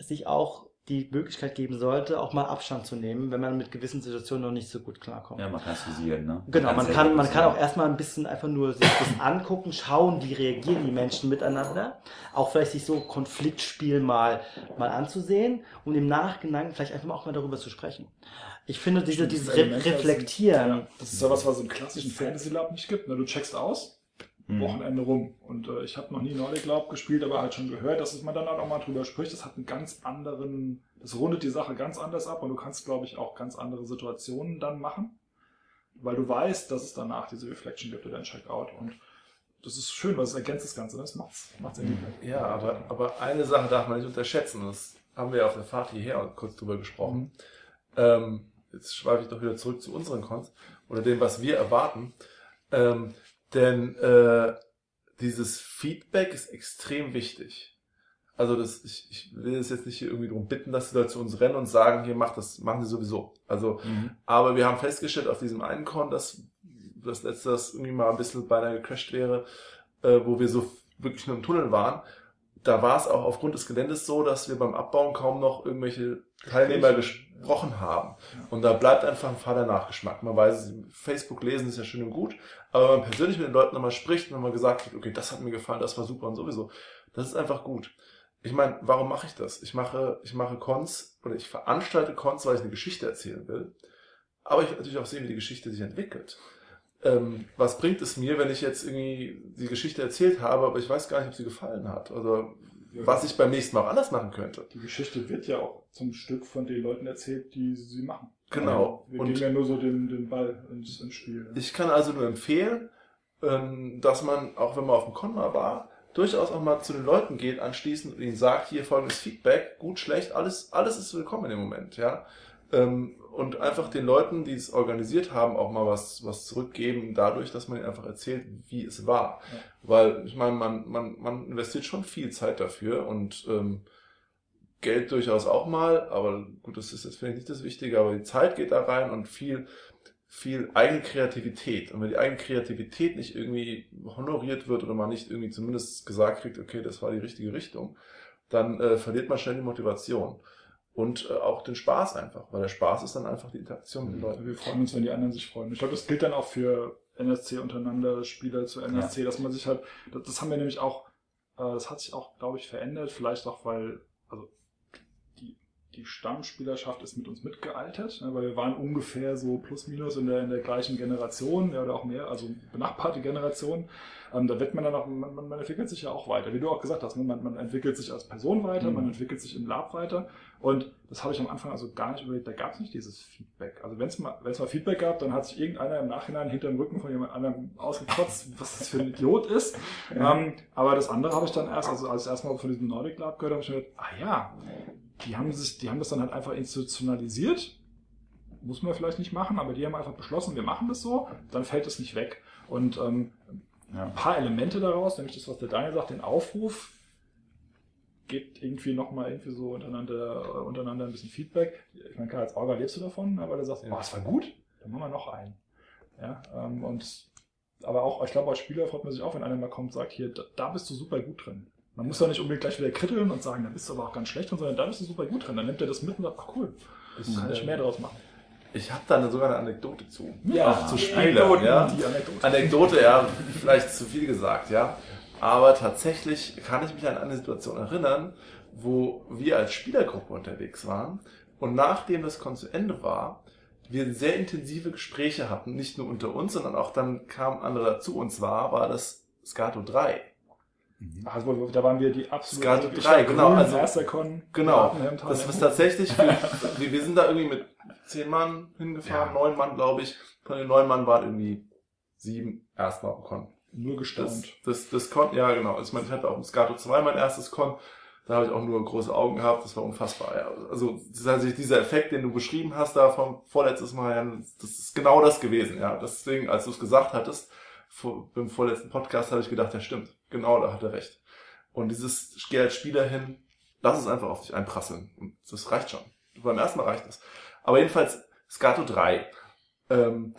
sich auch die Möglichkeit geben sollte, auch mal Abstand zu nehmen, wenn man mit gewissen Situationen noch nicht so gut klarkommt. Ja, man kann es fusieren, ne? Genau, man kann, man kann auch erstmal ein bisschen einfach nur sich das angucken, schauen, wie reagieren die Menschen miteinander. Auch vielleicht sich so Konfliktspiel mal, mal anzusehen und im Nachhinein vielleicht einfach auch mal darüber zu sprechen. Ich finde, diese, dieses Re Reflektieren, Ja, das ist ja was, was es im klassischen Fantasy Lab nicht gibt. Ne? Du checkst aus. Wochenende rum. Und äh, ich habe noch nie Nordic Lab gespielt, aber halt schon gehört, dass man dann halt auch mal drüber spricht. Das hat einen ganz anderen, das rundet die Sache ganz anders ab und du kannst, glaube ich, auch ganz andere Situationen dann machen, weil du weißt, dass es danach diese Reflection gibt oder ein Checkout. Und das ist schön, weil es ergänzt das Ganze. ne? Das macht's, macht's irgendwie. Ja, aber, aber eine Sache darf man nicht unterschätzen. Das haben wir auf der Fahrt hierher kurz drüber gesprochen. Ähm, jetzt schweife ich doch wieder zurück zu unseren Cons oder dem, was wir erwarten. Ähm, denn äh, dieses Feedback ist extrem wichtig. Also das, ich, ich will es jetzt nicht hier irgendwie darum bitten, dass sie da zu uns rennen und sagen, hier macht das, machen sie sowieso. Also, Mhm. aber wir haben festgestellt auf diesem einen Con, dass das letzte das irgendwie mal ein bisschen beinahe gecrashed wäre, äh, wo wir so wirklich nur im Tunnel waren. Da war es auch aufgrund des Geländes so, dass wir beim Abbauen kaum noch irgendwelche Teilnehmer gesprochen haben. Und da bleibt einfach ein fader Nachgeschmack. Man weiß, Facebook lesen ist ja schön und gut, aber wenn man persönlich mit den Leuten nochmal spricht und nochmal gesagt hat, okay, das hat mir gefallen, das war super und sowieso, das ist einfach gut. Ich meine, warum mache ich das? Ich mache, ich mache Cons oder ich veranstalte Cons, weil ich eine Geschichte erzählen will. Aber ich will natürlich auch sehen, wie die Geschichte sich entwickelt. Ähm, was bringt es mir, wenn ich jetzt irgendwie die Geschichte erzählt habe, aber ich weiß gar nicht, ob sie gefallen hat? Oder was ich beim nächsten Mal auch anders machen könnte. Die Geschichte wird ja auch zum Stück von den Leuten erzählt, die sie machen. Genau. Wir Und- geben ja nur so den, den Ball ins, ins Spiel. Ich kann also nur empfehlen, ähm, dass man, auch wenn man auf dem Con mal war, durchaus auch mal zu den Leuten geht anschließend und ihnen sagt, hier folgendes Feedback, gut, schlecht, alles, alles ist willkommen im Moment, ja. Ähm, Und einfach den Leuten, die es organisiert haben, auch mal was, was zurückgeben, dadurch, dass man ihnen einfach erzählt, wie es war. Ja. Weil, ich meine, man, man, man investiert schon viel Zeit dafür und ähm, Geld durchaus auch mal, aber gut, das ist jetzt vielleicht nicht das Wichtige, aber die Zeit geht da rein und viel, viel eigene Kreativität. Und wenn die eigene Kreativität nicht irgendwie honoriert wird oder man nicht irgendwie zumindest gesagt kriegt, okay, das war die richtige Richtung, dann äh, verliert man schnell die Motivation. Und äh, auch den Spaß einfach, weil der Spaß ist dann einfach die Interaktion mit den Leuten. Wir freuen uns, wenn die anderen sich freuen. Ich glaube, das gilt dann auch für NSC untereinander, Spieler zu NSC, dass man sich halt, das, das haben wir nämlich auch, äh, das hat sich auch, glaube ich, verändert, vielleicht auch, weil, also die, Stammspielerschaft ist mit uns mitgealtert, ne, weil wir waren ungefähr so plus minus in der, in der gleichen Generation, ja, oder auch mehr, also benachbarte Generation. Ähm, da wird man dann auch, man, man, entwickelt sich ja auch weiter, wie du auch gesagt hast, ne? man, man entwickelt sich als Person weiter, Mhm. man entwickelt sich im Lab weiter und das habe ich am Anfang also gar nicht überlegt, da gab es nicht dieses Feedback. Also wenn es mal, mal Feedback gab, dann hat sich irgendeiner im Nachhinein hinter dem Rücken von jemand anderem ausgekotzt, was das für ein Idiot ist. Ähm, aber das andere habe ich dann erst, also als ich erstmal von diesem Nordic Lab gehört habe ich mir gedacht, ah ja, die haben sich, die haben das dann halt einfach institutionalisiert. Muss man vielleicht nicht machen, aber die haben einfach beschlossen, wir machen das so, dann fällt es nicht weg. Und ähm, Ja. ein paar Elemente daraus, nämlich das, was der Daniel sagt, den Aufruf, gebt irgendwie nochmal irgendwie so untereinander, äh, untereinander ein bisschen Feedback. Ich meine, klar, als Orga lebst du davon, aber der sagt, Ja. oh, es war gut, dann machen wir noch einen. Ja, ähm, und aber auch, ich glaube, als Spieler freut man sich auch, wenn einer mal kommt und sagt, hier, da, da bist du super gut drin. Man muss doch nicht unbedingt gleich wieder kritteln und sagen, dann bist du aber auch ganz schlecht und so, sondern da bist du super gut drin. Dann nimmt er das mit und sagt, ach cool, kann ich mehr draus machen. Ich habe da sogar eine Anekdote zu. Ja, auch zu Spielen. Ja. die Anekdote. Anekdote, ja, vielleicht zu viel gesagt, ja. Aber tatsächlich kann ich mich an eine Situation erinnern, wo wir als Spielergruppe unterwegs waren und nachdem das Con zu Ende war, wir sehr intensive Gespräche hatten, nicht nur unter uns, sondern auch dann kamen andere zu uns war, war das Scato 3. Also, da waren wir die absolute Skat ich 3, war genau, grün, also- erster Con, Genau. Das ist tatsächlich, [LAUGHS] wir, wir, sind da irgendwie mit zehn Mann hingefahren, Ja. neun Mann, glaube ich. Von den neun Mann waren irgendwie sieben erstmal auf Con. nur Das, gestaunt. das, das Con, ja genau. Ich meine, ich hatte auch im Scato 2 mein erstes Con. Da habe ich auch nur große Augen gehabt. Das war unfassbar. Ja. Also tatsächlich dieser Effekt, den du beschrieben hast da vom vorletztes Mal, ja, das ist genau das gewesen. Ja, deswegen, als du es gesagt hattest, vor, beim vorletzten Podcast, habe ich gedacht, ja stimmt, genau, da hat er recht. Und dieses, gehe als Spieler hin, lass es einfach auf dich einprasseln. Und das reicht schon. Beim ersten Mal reicht das. Aber jedenfalls, Scato 3. Ähm,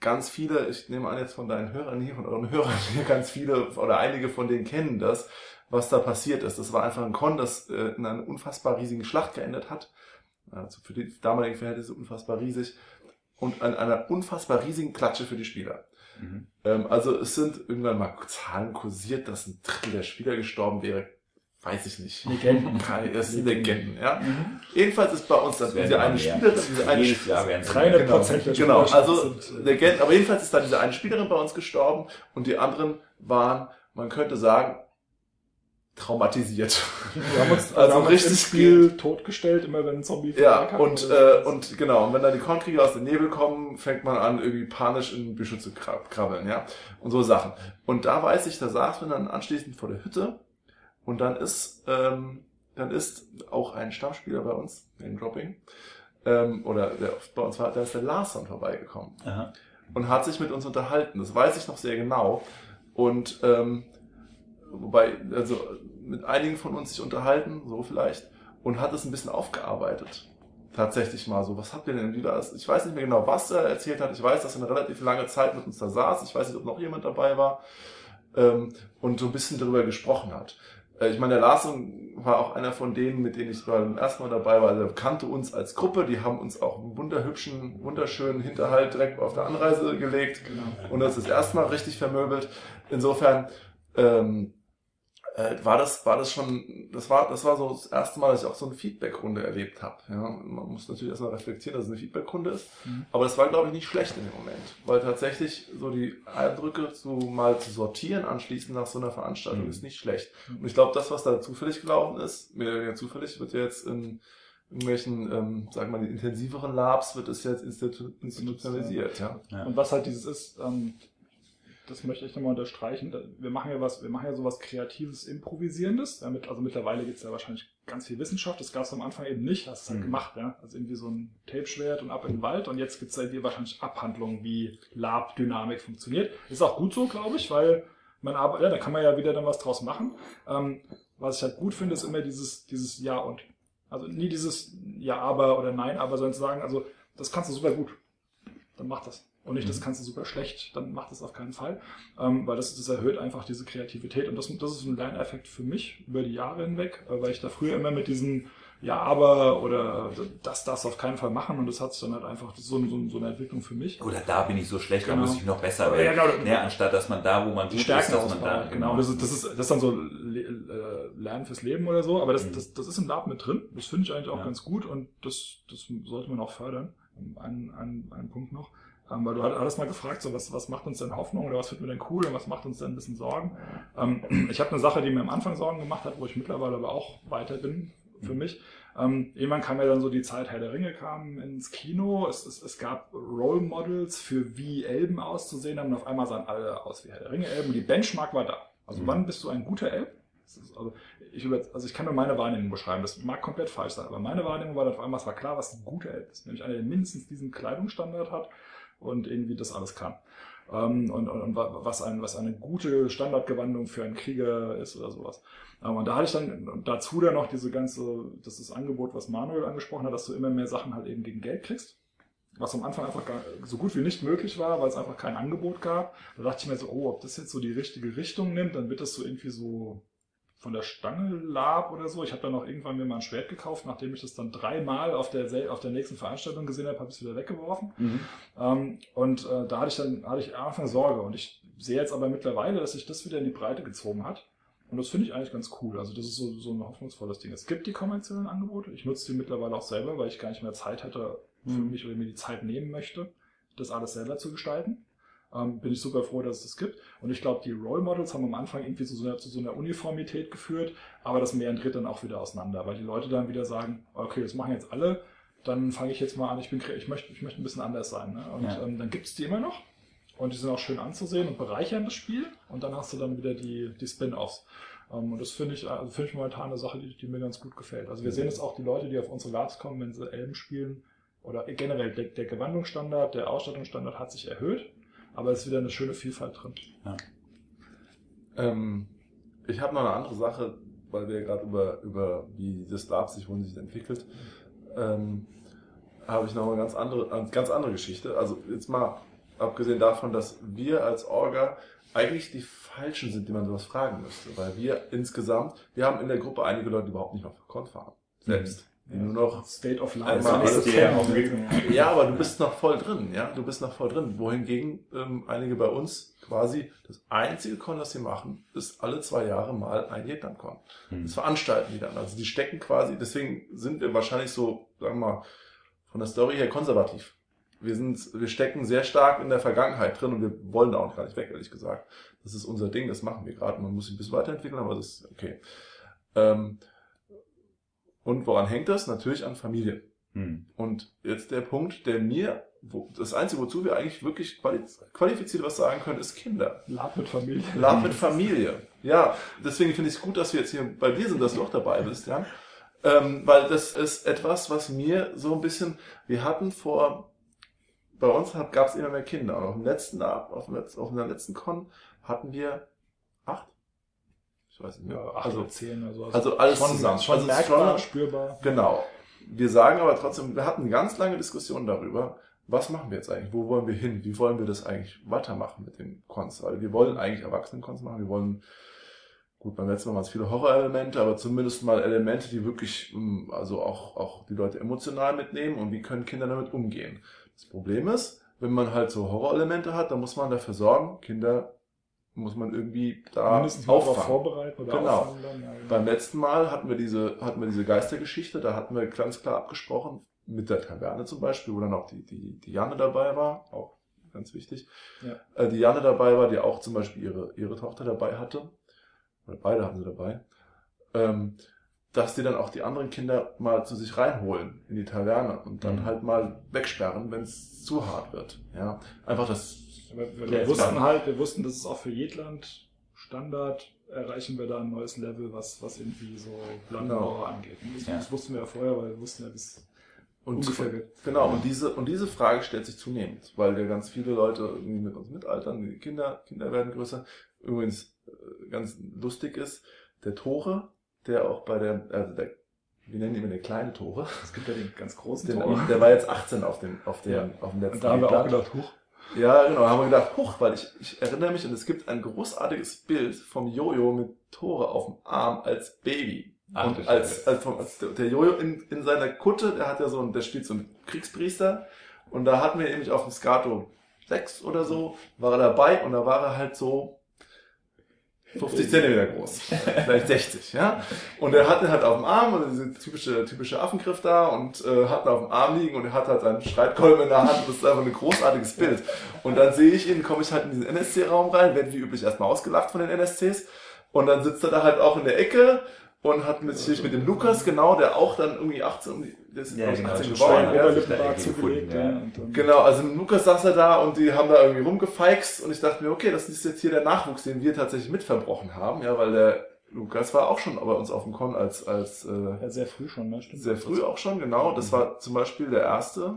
ganz viele, ich nehme an jetzt von deinen Hörern hier, von euren [LAUGHS] Hörern hier, ganz viele oder einige von denen kennen das, was da passiert ist. Das war einfach ein Con, das äh, in einer unfassbar riesigen Schlacht geendet hat. Also für die damaligen Verhältnisse unfassbar riesig. Und an einer unfassbar riesigen Klatsche für die Spieler. Mhm. Ähm, also es sind irgendwann mal Zahlen kursiert, dass ein Drittel der Spieler gestorben wäre. Weiß ich nicht. Legenden. Das sind Legenden, ja. Mhm. Jedenfalls ist bei uns dann diese eine. Spielerin, diese eine Jedes Jahr werden Reine mehr. Prozent Genau, also äh, Legenden, aber jedenfalls ist da diese eine Spielerin bei uns gestorben und die anderen waren, man könnte sagen, traumatisiert. Wir haben uns [LAUGHS] Also haben uns richtig im Spiel totgestellt, immer wenn ein Zombie Ja, und, äh, und genau, und wenn dann die Kornkrieger aus dem Nebel kommen, fängt man an, irgendwie panisch in Büsche zu krab- krabbeln, ja. Und so Sachen. Und da weiß ich, da saßen wir dann anschließend vor der Hütte und dann ist, ähm, dann ist auch ein Stammspieler bei uns, Name Dropping, ähm, oder der bei uns war, da ist der Larson vorbeigekommen Aha. und hat sich mit uns unterhalten. Das weiß ich noch sehr genau. Und ähm, wobei, also mit einigen von uns sich unterhalten, so vielleicht, und hat es ein bisschen aufgearbeitet. Tatsächlich mal so. Was habt ihr denn? Wie war das? Ich weiß nicht mehr genau, was er erzählt hat. Ich weiß, dass er eine relativ lange Zeit mit uns da saß. Ich weiß nicht, ob noch jemand dabei war. Ähm, und so ein bisschen darüber gesprochen hat. Äh, ich meine, der Larsen war auch einer von denen, mit denen ich beim ersten Mal dabei war. Der kannte uns als Gruppe. Die haben uns auch einen wunderhübschen, wunderschönen Hinterhalt direkt auf der Anreise gelegt Genau. und das ist das erste Mal richtig vermöbelt. Insofern ähm, äh, war das war das schon das war das war so das erste Mal, dass ich auch so eine Feedbackrunde erlebt habe. Ja, man muss natürlich erstmal reflektieren, dass es eine Feedbackrunde ist, Mhm. aber das war glaube ich nicht schlecht in dem Moment, weil tatsächlich so die Eindrücke zu mal zu sortieren anschließend nach so einer Veranstaltung Mhm. ist nicht schlecht. Und ich glaube, das was da zufällig gelaufen ist, mehr oder weniger zufällig wird ja jetzt in irgendwelchen, ähm, sagen wir mal, die intensiveren Labs wird es jetzt institu institutionalisiert, ja. Ja. Und was halt dieses ist, ähm, das möchte ich nochmal unterstreichen. Wir machen ja was, wir machen ja sowas Kreatives, Improvisierendes. Damit, also mittlerweile gibt es ja wahrscheinlich ganz viel Wissenschaft. Das gab es am Anfang eben nicht. Hast es halt Mhm. gemacht, ja. Also irgendwie so ein Tape-Schwert und ab in den Wald. Und jetzt gibt es irgendwie wahrscheinlich Abhandlungen, wie Lab-Dynamik funktioniert. Ist auch gut so, glaube ich, weil man arbeitet, ja, da kann man ja wieder dann was draus machen. Ähm, was ich halt gut finde, ist immer dieses, dieses Ja und. Also nie dieses Ja, aber oder Nein, aber sondern zu sagen, also das kannst du super gut. Dann mach das. Und nicht, das kannst du super schlecht, dann mach das auf keinen Fall. Ähm, weil das, das erhöht einfach diese Kreativität. Und das, das ist ein Lerneffekt für mich über die Jahre hinweg, äh, weil ich da früher immer mit diesen Ja, aber oder das, das auf keinen Fall machen. Und das hat sich dann halt einfach, so, so, so eine Entwicklung für mich. Oder da bin ich so schlecht, da Genau. muss ich noch besser Ja, werden. genau. Ja, anstatt dass man da, wo man die gut Stärken ist, dass man da Genau, das ist, das ist, das ist dann so äh, Lernen fürs Leben oder so, aber das, Mhm. das, das ist im Lab mit drin. Das finde ich eigentlich auch Ja. ganz gut und das, das sollte man auch fördern. Ein, ein, ein Punkt noch. Ähm, weil du hat- hattest mal gefragt, so was, was macht uns denn Hoffnung oder was finden wir denn cool und was macht uns denn ein bisschen Sorgen? Ähm, [CLEARS THROAT] ich habe eine Sache, die mir am Anfang Sorgen gemacht hat, wo ich mittlerweile aber auch weiter bin für Mhm. mich. Ähm, irgendwann kam ja dann so die Zeit, Herr der Ringe kam ins Kino. Es, es, es gab Role Models für wie Elben auszusehen haben und auf einmal sahen alle aus wie Herr der Ringe Elben. Und die Benchmark war da. Also Mhm. wann bist du ein guter Elb? Also ich, über, also ich kann nur meine Wahrnehmung beschreiben. Das mag komplett falsch sein, aber meine Wahrnehmung war dann auf einmal, es war klar, was ein guter Elb ist. Nämlich einer, der mindestens diesen Kleidungsstandard hat und irgendwie das alles kann. Ähm, und, und, und wa- was, ein, was eine gute Standardgewandung für einen Krieger ist oder sowas. Ähm, und da hatte ich dann dazu dann noch diese ganze, das ist das Angebot, was Manuel angesprochen hat, dass du immer mehr Sachen halt eben gegen Geld kriegst. Was am Anfang einfach gar, so gut wie nicht möglich war, weil es einfach kein Angebot gab. Da dachte ich mir so, oh, ob das jetzt so die richtige Richtung nimmt, dann wird das so irgendwie so von der Stange Lab oder so. Ich habe dann noch irgendwann mir mal ein Schwert gekauft, nachdem ich das dann dreimal auf der, auf der nächsten Veranstaltung gesehen habe, habe ich es wieder weggeworfen. Mhm. Ähm, und äh, da hatte ich dann hatte ich am Anfang Sorge. Und ich sehe jetzt aber mittlerweile, dass sich das wieder in die Breite gezogen hat. Und das finde ich eigentlich ganz cool. Also das ist so, so ein hoffnungsvolles Ding. Es gibt die kommerziellen Angebote. Ich nutze die mittlerweile auch selber, weil ich gar nicht mehr Zeit hätte für Mhm. mich oder mir die Zeit nehmen möchte, das alles selber zu gestalten. Ähm, bin ich super froh, dass es das gibt. Und ich glaube, die Role Models haben am Anfang irgendwie zu so, einer, zu so einer Uniformität geführt, aber das meandriert dann auch wieder auseinander, weil die Leute dann wieder sagen, okay, das machen jetzt alle, dann fange ich jetzt mal an, ich, bin, ich, möchte, ich möchte ein bisschen anders sein. Ne? Und Ja. ähm, dann gibt es die immer noch und die sind auch schön anzusehen und bereichern das Spiel und dann hast du dann wieder die, die Spin-Offs. Ähm, und das finde ich, also finde ich momentan eine Sache, die, die mir ganz gut gefällt. Also wir sehen jetzt auch die Leute, die auf unsere Labs kommen, wenn sie Elben spielen, oder generell der, der Gewandungsstandard, der Ausstattungsstandard hat sich erhöht, aber es ist wieder eine schöne Vielfalt drin. Ähm, ich habe noch eine andere Sache, weil wir gerade über, über wie das Lab sich wohl sich entwickelt, ähm, habe ich noch eine ganz andere, eine ganz andere Geschichte. Also jetzt mal abgesehen davon, dass wir als Orga eigentlich die Falschen sind, die man sowas fragen müsste, weil wir insgesamt, wir haben in der Gruppe einige Leute, die überhaupt nicht für Con fahren. Selbst. Die nur noch State of Life. Also [LAUGHS] alles ja, aber du bist noch voll drin, ja. Du bist noch voll drin. Wohingegen ähm, einige bei uns quasi das einzige Con, das sie machen, ist alle zwei Jahre mal ein Vietnam-Con. Mhm. Das veranstalten die dann. Also die stecken quasi, deswegen sind wir wahrscheinlich so, sagen wir mal, von der Story her konservativ. Wir sind, wir stecken sehr stark in der Vergangenheit drin und wir wollen da auch gar nicht weg, ehrlich gesagt. Das ist unser Ding, das machen wir gerade. Man muss sich ein bisschen weiterentwickeln, aber das ist okay. Ähm, und woran hängt das? Natürlich an Familie. Mhm. Und jetzt der Punkt, der mir, wo, das Einzige, wozu wir eigentlich wirklich quali qualifiziert was sagen können, ist Kinder. Lab mit Familie. Lab mit [LAUGHS] Familie. Ja, deswegen finde ich es gut, dass wir jetzt hier bei dir sind, dass du auch dabei bist, ja. Ähm, weil das ist etwas, was mir so ein bisschen, wir hatten vor, bei uns gab es immer mehr Kinder. Und auf dem letzten, auf, dem letzten, auf der letzten Con hatten wir acht? Ich weiß nicht mehr. Ja, acht also, oder zehn oder so. also alles schon, zusammen. Schon Also merkbar, schon- spürbar. Genau. Wir sagen aber trotzdem, wir hatten eine ganz lange Diskussion darüber, was machen wir jetzt eigentlich? Wo wollen wir hin? Wie wollen wir das eigentlich weitermachen mit den Cons? Weil wir wollen eigentlich Erwachsenen-Cons machen. Wir wollen, gut, beim letzten Mal waren es viele Horror-Elemente, aber zumindest mal Elemente, die wirklich, ähm, also auch, auch die Leute emotional mitnehmen und wie können Kinder damit umgehen. Das Problem ist, wenn man halt so Horror-Elemente hat, dann muss man dafür sorgen, Kinder muss man irgendwie da Mindestens auffangen. vorbereiten oder Genau. auffangen. Ja, genau. Beim letzten Mal hatten wir diese, hatten wir diese Geistergeschichte, da hatten wir ganz klar abgesprochen, mit der Taverne zum Beispiel, wo dann auch die, die, die Janne dabei war, auch ganz wichtig. Ja. Äh, die Janne dabei war, die auch zum Beispiel ihre, ihre Tochter dabei hatte, oder beide hatten sie dabei, ähm, dass die dann auch die anderen Kinder mal zu sich reinholen in die Taverne und dann Mhm. halt mal wegsperren, wenn es zu hart wird. Ja, einfach das wir, wir wussten halt, wir wussten, dass es auch für Jedland Standard erreichen wir da ein neues Level, was, was irgendwie so Blandenbauer Genau. angeht. Das, Ja. das wussten wir ja vorher, weil wir wussten ja, wie es ungefähr geht. Genau, und diese, und diese Frage stellt sich zunehmend, weil ja ganz viele Leute irgendwie mit uns mitaltern, die Kinder, Kinder werden größer. Übrigens äh, ganz lustig ist, der Tore, der auch bei der, also der, wir nennen ihn immer der kleine Tore, Es gibt ja den ganz großen den, Tor. der war jetzt 18 auf dem, auf dem, Ja. auf dem letzten Und da haben wir auch gedacht, huch, Ja, genau, haben wir gedacht, huch, weil ich, ich erinnere mich, und es gibt ein großartiges Bild vom Jojo mit Tore auf dem Arm als Baby. Ach, und als, als, vom, als der- der Jojo in, in seiner Kutte, der hat ja so ein, der spielt so einen Kriegspriester. Und da hatten wir nämlich auf dem Skato 6 oder so, war er dabei und da war er halt so 50 Zentimeter groß. Vielleicht 60, ja. Und er hat ihn halt auf dem Arm und diese typische, typische Affengriff da und äh, hat ihn auf dem Arm liegen und er hat halt seinen Streitkolben in der Hand. Das ist einfach ein großartiges Bild. Und dann sehe ich ihn, komme ich halt in diesen NSC-Raum rein, werde wie üblich erstmal ausgelacht von den NSCs. Und dann sitzt er da halt auch in der Ecke und hat mit, sich mit dem Lukas, genau, der auch dann irgendwie 18, um die- der ist Ja, glaub ich, genau, 18 schon geworden. Ja. da zugelegt. Genau, also mit Lukas saß er da und die haben da irgendwie rumgefeixt und ich dachte mir, okay, das ist jetzt hier der Nachwuchs, den wir tatsächlich mitverbrochen haben, ja, weil der Lukas war auch schon bei uns auf dem Con als, als äh, ja, sehr früh schon, ne? Stimmt. sehr früh auch schon, genau. Das war zum Beispiel der erste.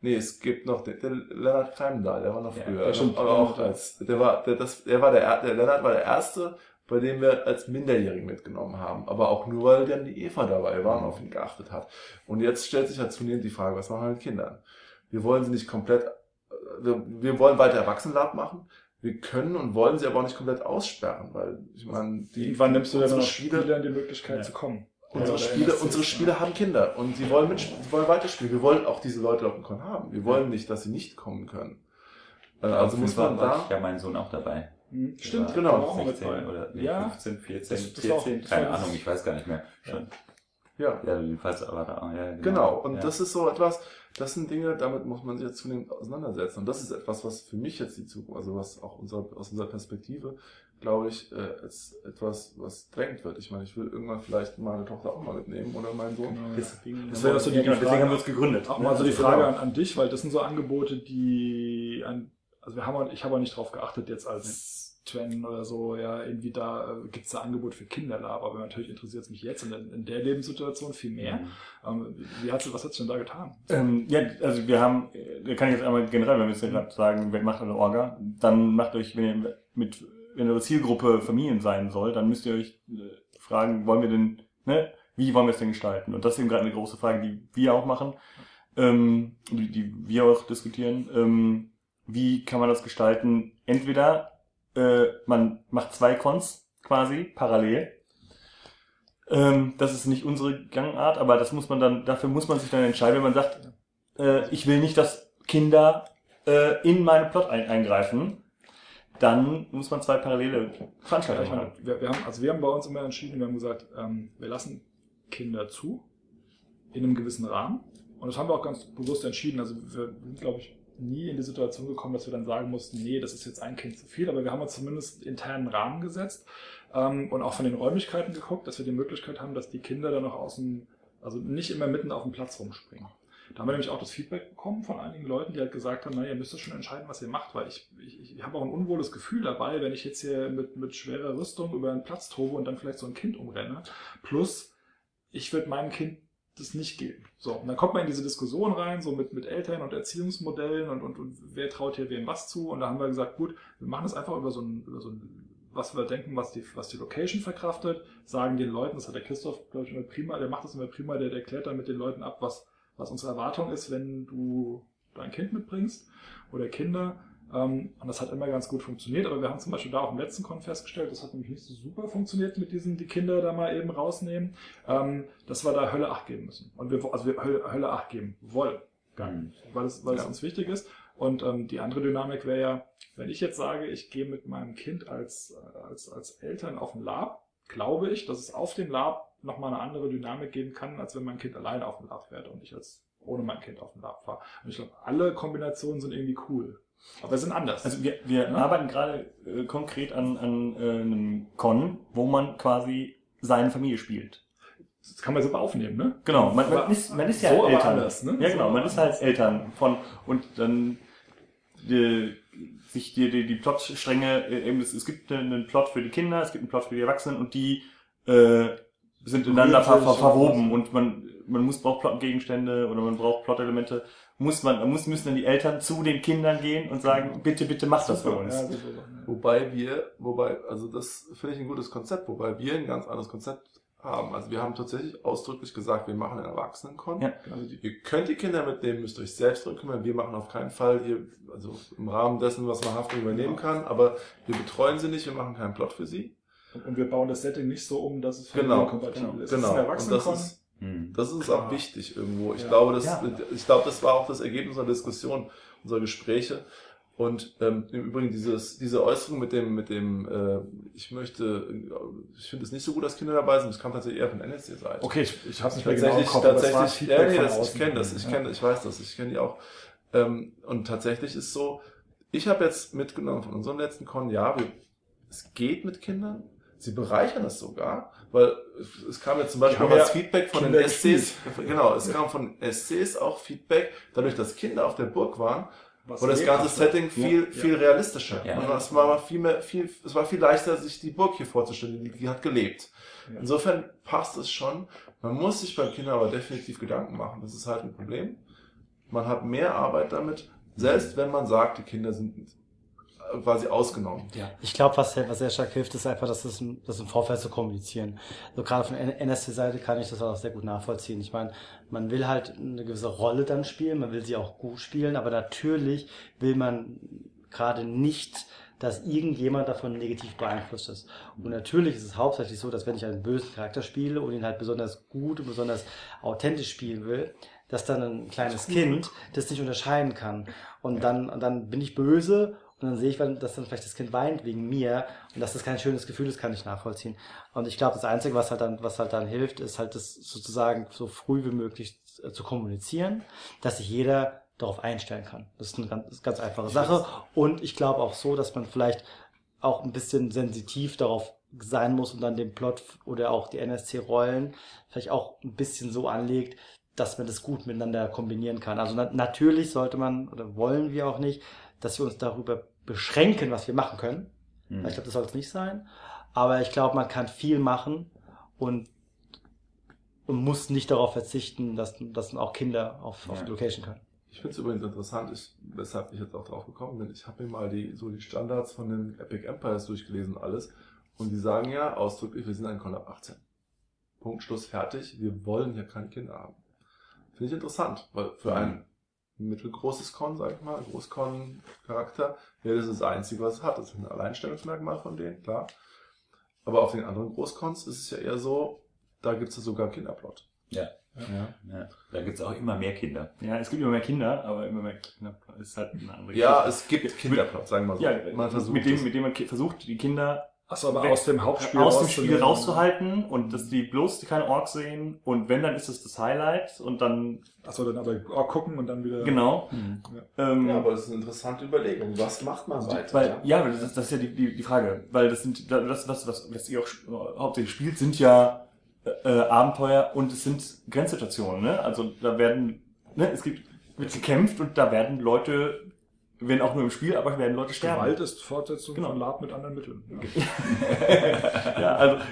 Nee, es gibt noch den, der Lennart Kreimdahl, der war noch früher. ja, stimmt. aber auch als, der war, der, das, der war der, er- der Lennart war der erste, bei dem wir als Minderjährigen mitgenommen haben. Aber auch nur, weil dann die Eva dabei war und auf ihn geachtet hat. Und jetzt stellt sich halt zunehmend die Frage, was machen wir mit Kindern? Wir wollen sie nicht komplett, äh, wir, wir wollen weiter Erwachsenenlab machen. Wir können und wollen sie aber auch nicht komplett aussperren, weil ich meine, die, Irgendwann nimmst du unsere noch Spieler, Spielern die Möglichkeit Ja. zu kommen. unsere NSCs, unsere ja. Spieler haben Kinder und sie wollen mit, sie wollen weiterspielen. Wir wollen auch diese Leute auf dem Con haben. Wir wollen nicht, dass sie nicht kommen können. Äh, Also muss man da, ja mein Sohn auch dabei. Mhm. Stimmt, genau. war auch mit 16 bei. oder nee, Ja. 15, 14, Das- das war auch- 14, das keine Ahnung, ich weiß gar nicht mehr. Schon. ja. Ja, jedenfalls aber da, ja, genau. Genau, und ja. das ist so etwas, das sind Dinge, damit muss man sich jetzt zunehmend auseinandersetzen. Und das ist etwas, was für mich jetzt die Zukunft, also was auch unser, aus unserer Perspektive, glaube ich, äh, ist etwas, was drängt wird. Ich meine, ich will irgendwann vielleicht meine Tochter auch mal mitnehmen oder meinen Sohn. Genau. Deswegen, Das wäre so die ja, genau, deswegen haben wir uns gegründet. Auch mal so die Also Frage genau. an, an dich, weil das sind so Angebote, die an, also wir haben, auch- ich habe auch nicht drauf geachtet jetzt als Twen oder so, ja, irgendwie da äh, gibt es da Angebot für Kinderlab, aber natürlich interessiert es mich jetzt in, der- in der Lebenssituation viel mehr. Mhm. Ähm, wie hat's, was hat sich denn da getan? Ähm, ja, also wir haben, äh, kann ich jetzt einmal generell, wenn wir jetzt gerade sagen, wer macht eine Orga, dann macht euch, wenn ihr mit, wenn eure Zielgruppe Familien sein soll, dann müsst ihr euch äh, fragen, wollen wir denn, ne, wie wollen wir es denn gestalten? Und das ist eben gerade eine große Frage, die wir auch machen, ähm, die, die wir auch diskutieren. Ähm, wie kann man das gestalten? Entweder äh, man macht zwei Cons quasi parallel. Ähm, das ist nicht unsere Gangart, aber das muss man dann, dafür muss man sich dann entscheiden, wenn man sagt, äh, ich will nicht, dass Kinder äh, in meinen Plot ein eingreifen, dann muss man zwei parallele Veranstaltungen machen. wir, wir haben, also wir haben bei uns immer entschieden, wir haben gesagt, ähm, wir lassen Kinder zu in einem gewissen Rahmen. Und das haben wir auch ganz bewusst entschieden. Also wir sind, glaube ich, nie in die Situation gekommen, dass wir dann sagen mussten, nee, das ist jetzt ein Kind zu viel, aber wir haben uns zumindest internen Rahmen gesetzt ähm, und auch von den Räumlichkeiten geguckt, dass wir die Möglichkeit haben, dass die Kinder dann noch außen, also nicht immer mitten auf dem Platz rumspringen. Da haben wir nämlich auch das Feedback bekommen von einigen Leuten, die halt gesagt haben, naja, ihr müsst schon entscheiden, was ihr macht, weil ich, ich, ich habe auch ein unwohles Gefühl dabei, wenn ich jetzt hier mit, mit schwerer Rüstung über einen Platz tobe und dann vielleicht so ein Kind umrenne. Plus, ich würde meinem Kind das nicht geben. So, und dann kommt man in diese Diskussion rein, so mit, mit Eltern und Erziehungsmodellen und, und, und wer traut hier wem was zu. Und da haben wir gesagt, gut, wir machen das einfach über so ein, über so ein was wir denken, was die, was die Location verkraftet, sagen den Leuten, das hat der Christoph, glaube ich, immer prima, der macht das immer prima, der, der klärt dann mit den Leuten ab, was, was unsere Erwartung ist, wenn du dein Kind mitbringst oder Kinder. Ähm, und das hat immer ganz gut funktioniert, aber wir haben zum Beispiel da auch im letzten Con festgestellt, das hat nämlich nicht so super funktioniert mit diesen, die Kinder da mal eben rausnehmen, ähm, dass wir da Hölle 8 geben müssen. Und wir, also wir Hölle, 8 geben wollen, Mhm. weil es, weil es Ja. uns wichtig ist. Und ähm, die andere Dynamik wäre ja, wenn ich jetzt sage, ich gehe mit meinem Kind als, als, als Eltern auf ein Lab, glaube ich, dass es auf dem Lab nochmal eine andere Dynamik geben kann, als wenn mein Kind alleine auf dem Lab fährt und ich als ohne mein Kind auf dem Lab fahre. Und ich glaube, alle Kombinationen sind irgendwie cool. Aber sie sind anders. Also wir, wir Ja. arbeiten gerade äh, konkret an, an äh, einem Con, wo man quasi seine Familie spielt. das kann man super aufnehmen, ne? Genau, man, man, ist, man ist ja so Eltern. anders, ne? Ja, genau, man ist halt. Eltern von und dann die, sich die, die, die Plotstränge, äh, eben es, es gibt einen Plot für die Kinder, es gibt einen Plot für die Erwachsenen und die äh, sind ineinander ver, ver, verwoben und und man, man muss braucht Plotgegenstände oder man braucht Plotelemente, muss man, muss, müssen dann die Eltern zu den Kindern gehen und sagen, bitte, bitte mach das für uns. ja. Wobei wir, wobei, also das finde ich ein gutes Konzept, wobei wir ein ganz anderes Konzept haben. Also wir haben tatsächlich ausdrücklich gesagt, wir machen einen Erwachsenenkon. Ja. Also die, Ihr könnt die Kinder mitnehmen, müsst euch selbst drum kümmern. Wir machen auf keinen Fall hier, also im Rahmen dessen, was man Haftung übernehmen kann, aber wir betreuen sie nicht, wir machen keinen Plot für sie. und wir bauen das Setting nicht so um, dass es Genau, familienkompatibel ist. Genau. Es ist ein das Erwachsenenkon. Mhm. das ist auch wichtig irgendwo. Ich Ja. glaube, das, Ja. ich glaube, das war auch das Ergebnis unserer Diskussion, unserer Gespräche. Und ähm, im Übrigen dieses, diese Äußerung mit dem, mit dem, äh, ich möchte, ich finde es nicht so gut, dass Kinder dabei sind. Das kam tatsächlich eher von NSC-Seite. Okay, ich, ich habe es nicht mehr genau im tatsächlich, Kopf, aber das war tatsächlich, ja, nee, das, ich kenne das, ich Ja. kenne, ich weiß das, ich kenne die auch. Ähm, und tatsächlich ist so, ich habe jetzt mitgenommen von unserem letzten Con, ja, wir, es geht mit Kindern, sie bereichern es sogar, weil es, kam jetzt zum Beispiel ja Feedback von Kinder den SCs, genau, es kam von SCs auch Feedback, dadurch, dass Kinder auf der Burg waren, Was war das ganze lebhafter. Setting viel, Ja. viel realistischer. Ja. Und es war viel mehr, viel, es war viel leichter, sich die Burg hier vorzustellen, die, die hat gelebt. Ja. Insofern passt es schon. Man muss sich beim Kindern aber definitiv Gedanken machen. Das ist halt ein Problem. Man hat mehr Arbeit damit, selbst wenn man sagt, die Kinder sind quasi ausgenommen. Ich glaube, was, sehr- was sehr stark hilft, ist einfach, das, ist im, das im Vorfeld zu kommunizieren. Also gerade von NSC-Seite kann ich das auch sehr gut nachvollziehen. Ich meine, man will halt eine gewisse Rolle dann spielen, man will sie auch gut spielen, aber natürlich will man gerade nicht dass irgendjemand davon negativ beeinflusst ist. Und natürlich ist es hauptsächlich so, dass wenn ich einen bösen Charakter spiele und ihn halt besonders gut und besonders authentisch spielen will, dass dann ein kleines Kind das nicht unterscheiden kann. Und dann, und dann bin ich böse und dann sehe ich, dass dann vielleicht das Kind weint wegen mir und dass das kein schönes Gefühl ist, kann ich nachvollziehen. Und ich glaube, das Einzige, was halt dann, was halt dann hilft, ist halt das sozusagen so früh wie möglich zu kommunizieren, dass sich jeder darauf einstellen kann. Das ist eine ganz, ganz einfache Sache. Und ich glaube auch so, dass man vielleicht auch ein bisschen sensitiv darauf sein muss und dann den Plot oder auch die NSC-Rollen vielleicht auch ein bisschen so anlegt, dass man das gut miteinander kombinieren kann. Also na natürlich sollte man oder wollen wir auch nicht, dass wir uns darüber beschränken, was wir machen können. Mhm. Ich glaube, das soll es nicht sein. Aber ich glaube, man kann viel machen und, und muss nicht darauf verzichten, dass, dass auch Kinder auf, ja. auf die Location können. Ich finde es übrigens interessant, ich, weshalb ich jetzt auch drauf gekommen bin. Ich habe mir mal die, so die Standards von den Epic Empires durchgelesen und alles. Und die sagen ja ausdrücklich, wir sind ein Con ab 18. Punkt, Schluss, fertig. Wir wollen hier keine Kinder haben. Finde ich interessant, weil für ein mittelgroßes Con, sag ich mal, Großcon-Charakter, wäre das das Einzige, was es hat. Das ist ein Alleinstellungsmerkmal von denen, klar. Aber auf den anderen Großcons ist es ja eher so, da gibt es ja sogar Kinderplot. Ja. Ja. ja. Da gibt es auch immer mehr Kinder. Ja, es gibt immer mehr Kinder, aber immer mehr Kinderplot ist halt eine andere Ja, es gibt Kinderplot, sagen wir mal so. Ja, man versucht mit dem, mit dem man versucht, die Kinder Achso, aber aus dem Hauptspiel aus dem Spiel rauszuhalten und dass die bloß keine Orks sehen und wenn, dann ist es das Highlight und dann. Achso, dann aber Ork gucken und dann wieder. Genau. Mhm. Ja. Ähm, ja, aber das ist eine interessante Überlegung. Was macht man weiter? Weil, ja, ja das, das, ist ja die, die, die Frage. Weil das sind, das, was, was, was ihr auch hauptsächlich spielt, sind ja äh, Abenteuer und es sind Grenzsituationen, ne? Also da werden, ne, es gibt, wird gekämpft und da werden Leute wenn auch nur im Spiel, aber werden Leute sterben. Gewalt ist Fortsetzung genau. von Lab mit anderen Mitteln. Ja, ja [LAUGHS] also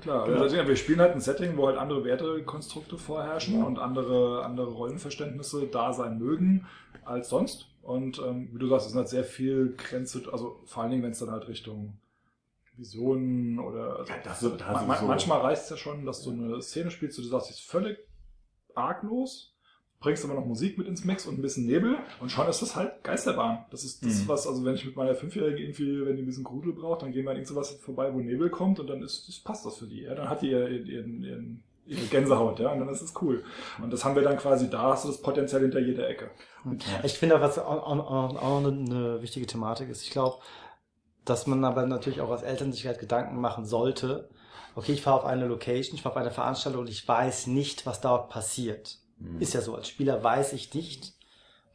klar. Genau. Also, wir spielen halt ein Setting, wo halt andere Wertekonstrukte vorherrschen ja. und andere, andere Rollenverständnisse da sein mögen als sonst. Und ähm, wie du sagst, es sind halt sehr viel Grenze, also vor allen Dingen, wenn es dann halt Richtung Visionen oder also ja, das, das man, so. manchmal reicht es ja schon, dass du eine Szene spielst, wo du sagst, die ist völlig arglos bringst aber noch Musik mit ins Mix und ein bisschen Nebel und schon ist das halt Geisterbahn. Das ist das, mhm. was, also wenn ich mit meiner Fünfjährigen irgendwie, wenn die ein bisschen Grudel braucht, dann gehen wir an irgend sowas vorbei, wo Nebel kommt und dann ist, das passt das für die. Ja? Dann hat die ihren, ihren, ihren ihre Gänsehaut, ja, und dann ist es cool. Und das haben wir dann quasi, da hast du das potenziell hinter jeder Ecke. Ich finde auch, was auch, auch, auch eine wichtige Thematik ist. Ich glaube, dass man aber natürlich auch als Eltern sich halt Gedanken machen sollte. Okay, ich fahre auf eine Location, ich fahre auf eine Veranstaltung und ich weiß nicht, was dort passiert. Mhm. Ist ja so. Als Spieler weiß ich nicht,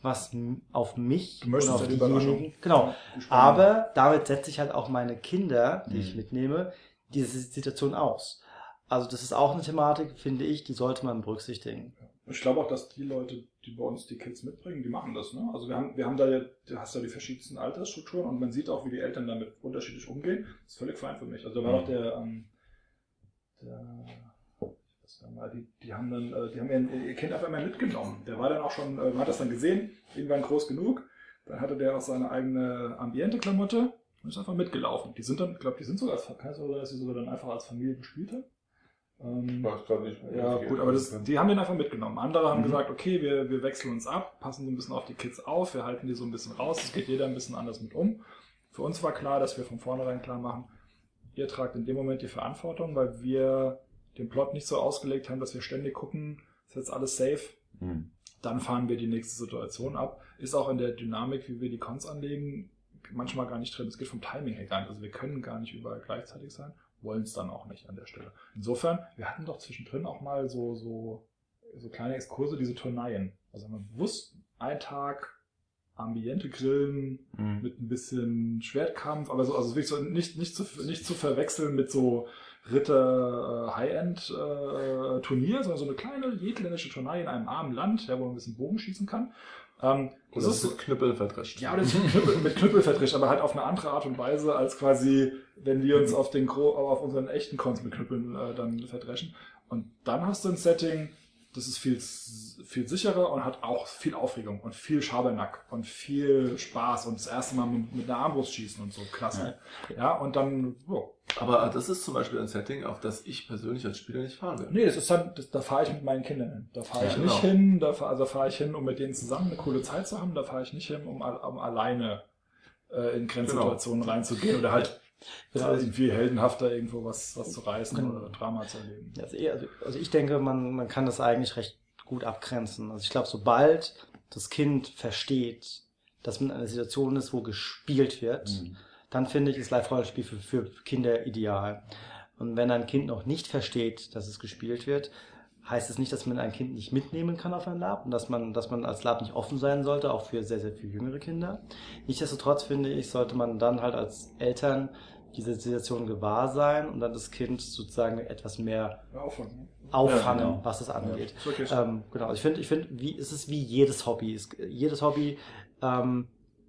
was auf mich du möchtest auf Überraschung. Genau. Aber damit setze ich halt auch meine Kinder, die mhm. ich mitnehme, diese Situation aus. Also das ist auch eine Thematik, finde ich, die sollte man berücksichtigen. Ich glaube auch, dass die Leute, die bei uns die Kids mitbringen, die machen das. Ne? Also wir haben, wir haben da ja, du hast ja die verschiedensten Altersstrukturen und man sieht auch, wie die Eltern damit unterschiedlich umgehen. Das ist völlig fein für mich. Also da war mhm. doch der, ähm, der die, die haben dann, äh, die haben ihr, ihr Kind auf einmal mitgenommen. Der war dann auch schon, äh, man hat das dann gesehen, irgendwann groß genug. Dann hatte der auch seine eigene Ambiente-Klamotte und ist einfach mitgelaufen. Die sind dann, ich glaube, die sind sogar als, es dass sie sogar dann einfach als Familie gespielt haben. Ähm, Weiß gar nicht. Ja, gut, aber das, die haben den einfach mitgenommen. Andere haben mhm. gesagt, okay, wir, wir wechseln uns ab, passen so ein bisschen auf die Kids auf, wir halten die so ein bisschen raus, es geht jeder ein bisschen anders mit um. Für uns war klar, dass wir von vornherein klar machen, ihr tragt in dem Moment die Verantwortung, weil wir den Plot nicht so ausgelegt haben, dass wir ständig gucken, ist jetzt alles safe, mhm. dann fahren wir die nächste Situation ab. Ist auch in der Dynamik, wie wir die Cons anlegen, manchmal gar nicht drin. Es geht vom Timing her gar nicht. Also wir können gar nicht überall gleichzeitig sein, wollen es dann auch nicht an der Stelle. Insofern, wir hatten doch zwischendrin auch mal so, so, so kleine Exkurse, diese Turneien. Also man bewusst einen Tag Ambiente grillen mhm. mit ein bisschen Schwertkampf, aber so, also wirklich so nicht, nicht, zu, nicht zu verwechseln mit so Ritter äh, High-End-Turnier, äh, sondern so eine kleine jegländische Turnier in einem armen Land, ja, wo man ein bisschen Bogen schießen kann. Ähm, das ist mit Knüppel verdrischt. Ja, das ist mit Knüppel, mit Knüppel verdrischt, aber halt auf eine andere Art und Weise, als quasi, wenn wir uns auf, den, auf unseren echten Cons mit Knüppeln äh, dann verdreschen. Und dann hast du ein Setting, das ist viel, viel sicherer und hat auch viel Aufregung und viel Schabernack und viel Spaß und das erste Mal mit, mit einer Armbrust schießen und so. Klasse. Ja, ja und dann, oh. Aber das ist zum Beispiel ein Setting, auf das ich persönlich als Spieler nicht fahren will. Nee, das ist dann, das, da fahre ich mit meinen Kindern hin. Da fahre ich ja, nicht genau. hin, da fahr, also fahre ich hin, um mit denen zusammen eine coole Zeit zu haben. Da fahre ich nicht hin, um, um alleine äh, in Grenzsituationen reinzugehen oder halt Genau. irgendwie heldenhafter irgendwo was, was zu reißen Genau. oder Drama zu erleben. Also, eher- also ich denke, man, man kann das eigentlich recht gut abgrenzen. Also ich glaube, sobald das Kind versteht, dass man in einer Situation ist, wo gespielt wird, Mhm. dann finde ich, ist Live-Rollenspiel für, für Kinder ideal. Und wenn ein Kind noch nicht versteht, dass es gespielt wird, heißt es nicht, dass man ein Kind nicht mitnehmen kann auf ein Lab und dass man, dass man als Lab nicht offen sein sollte, auch für sehr, sehr viel jüngere Kinder. Nichtsdestotrotz finde ich, sollte man dann halt als Eltern diese Situation gewahr sein und dann das Kind sozusagen etwas mehr Ja, auffangen. auffangen, Ja, genau. was es angeht. Okay. Ähm, genau, ich finde, ich finde, wie, es ist wie jedes Hobby. Es, jedes Hobby ähm,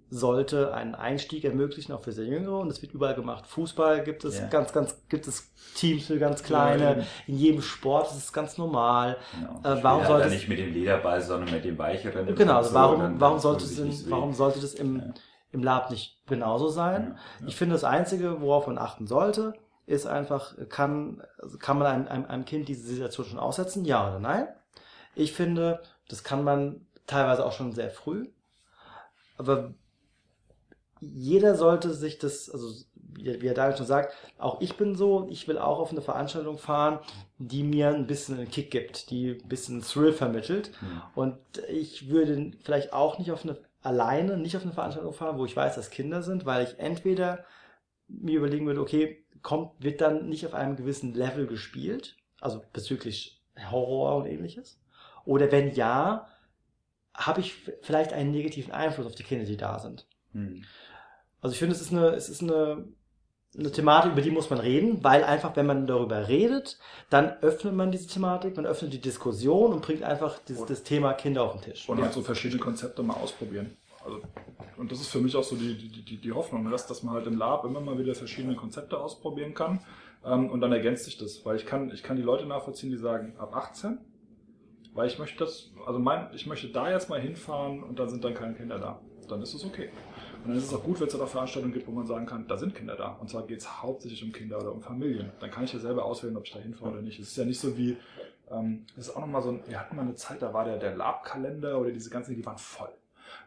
sollte einen Einstieg ermöglichen, auch für sehr Jüngere. Und es wird überall gemacht. Fußball gibt es Ja. ganz, ganz, gibt es Teams für ganz kleine. Ja. In jedem Sport ist es ganz normal. Genau. Äh, warum sollte halt nicht mit dem Lederball, sondern mit dem weicheren. Genau, also So, warum, dann- warum sollte es in, warum sollte das im, Ja. im Lab nicht genauso sein? Ich finde, das Einzige, worauf man achten sollte, ist einfach, kann, also kann man einem, einem, einem Kind diese Situation schon aussetzen? Ja oder nein? Ich finde, das kann man teilweise auch schon sehr früh. Aber jeder sollte sich das, also wie wie er Daniel schon sagt, auch ich bin so, ich will auch auf eine Veranstaltung fahren, die mir ein bisschen einen Kick gibt, die ein bisschen Thrill vermittelt. Hm. Und ich würde vielleicht auch nicht auf eine, alleine nicht auf eine Veranstaltung fahren, wo ich weiß, dass Kinder sind, weil ich entweder mir überlegen würde, okay, kommt, wird dann nicht auf einem gewissen Level gespielt, also bezüglich Horror und ähnliches? Oder wenn ja, habe ich vielleicht einen negativen Einfluss auf die Kinder, die da sind? Hm. Also ich finde, es ist eine, es ist eine, eine Thematik, über die muss man reden, weil einfach, wenn man darüber redet, dann öffnet man diese Thematik, man öffnet die Diskussion und bringt einfach dieses, das Thema Kinder auf den Tisch. Und halt so verschiedene Konzepte mal ausprobieren. Also, und das ist für mich auch so die, die, die, die Hoffnung, ne, dass, dass man halt im Lab immer mal wieder verschiedene Konzepte ausprobieren kann. Ähm, und dann ergänzt sich das. Weil ich kann, ich kann die Leute nachvollziehen, die sagen, ab 18. Weil ich möchte das, also mein, ich möchte da jetzt mal hinfahren und dann sind dann keine Kinder da. Dann ist es okay. Und dann ist es auch gut, wenn es auch Veranstaltungen gibt, wo man sagen kann, da sind Kinder da. Und zwar geht es hauptsächlich um Kinder oder um Familien. Dann kann ich ja selber auswählen, ob ich da hinfahre oder nicht. Es ist ja nicht so wie, ähm, das ist auch nochmal so wir hatten mal eine Zeit, da war der, der Lab-Kalender oder diese ganzen, die waren voll.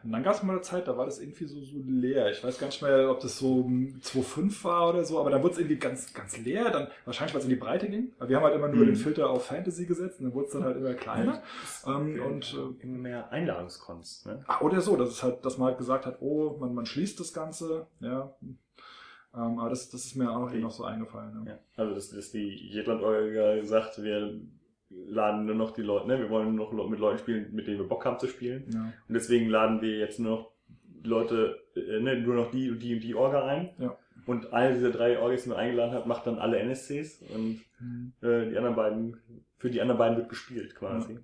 Und dann gab es mal eine Zeit, da war das irgendwie so, so leer. Ich weiß gar nicht mehr, ob das so hm, 2,5 war oder so, aber dann wurde es irgendwie ganz, ganz leer. Dann, wahrscheinlich, weil es in die Breite ging. Aber wir haben halt immer nur Mhm. den Filter auf Fantasy gesetzt und dann wurde es dann halt immer kleiner. Ähm, und äh, immer mehr Einladungskons. Ne? Ah, oder so, dass es halt, dass man halt gesagt hat, oh, man, man schließt das Ganze, ja. Ähm, aber das, das ist mir auch noch so eingefallen. Ja. Ja. Also dass, dass die Jetland-Orga sagt, wir laden nur noch die Leute, ne? wir wollen nur noch mit Leuten spielen, mit denen wir Bock haben zu spielen. Ja. Und deswegen laden wir jetzt nur noch Leute, äh, ne, nur noch die und die und die Orga ein. Ja. Und eine dieser drei Orgas, die man eingeladen hat, macht dann alle NSCs und Mhm. äh, die anderen beiden, für die anderen beiden wird gespielt quasi.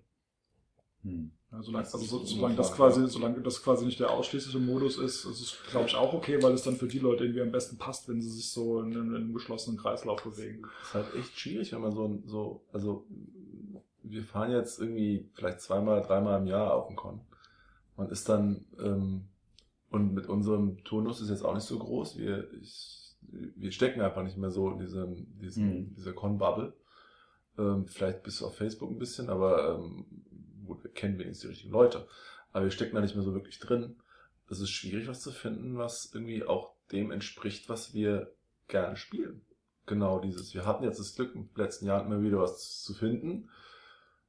Hm. Ja, solange, Das also so, so solange das quasi, solange das quasi nicht der ausschließliche Modus ist, ist es, glaube ich, auch okay, weil es dann für die Leute irgendwie am besten passt, wenn sie sich so in, in einem geschlossenen Kreislauf bewegen. ist halt echt schwierig, wenn man so, so, also wir fahren jetzt irgendwie vielleicht zweimal, dreimal im Jahr auf den Con. Man ist dann, ähm, und mit unserem Turnus ist jetzt auch nicht so groß. Wir, ich, wir stecken einfach nicht mehr so in diesem, diesem, Mhm. dieser Con-Bubble. Ähm, vielleicht bis auf Facebook ein bisschen, aber ähm, gut, wir kennen wenigstens die richtigen Leute. Aber wir stecken da nicht mehr so wirklich drin. Es ist schwierig, was zu finden, was irgendwie auch dem entspricht, was wir gerne spielen. Genau dieses. Wir hatten jetzt das Glück, im letzten Jahr immer wieder was zu finden.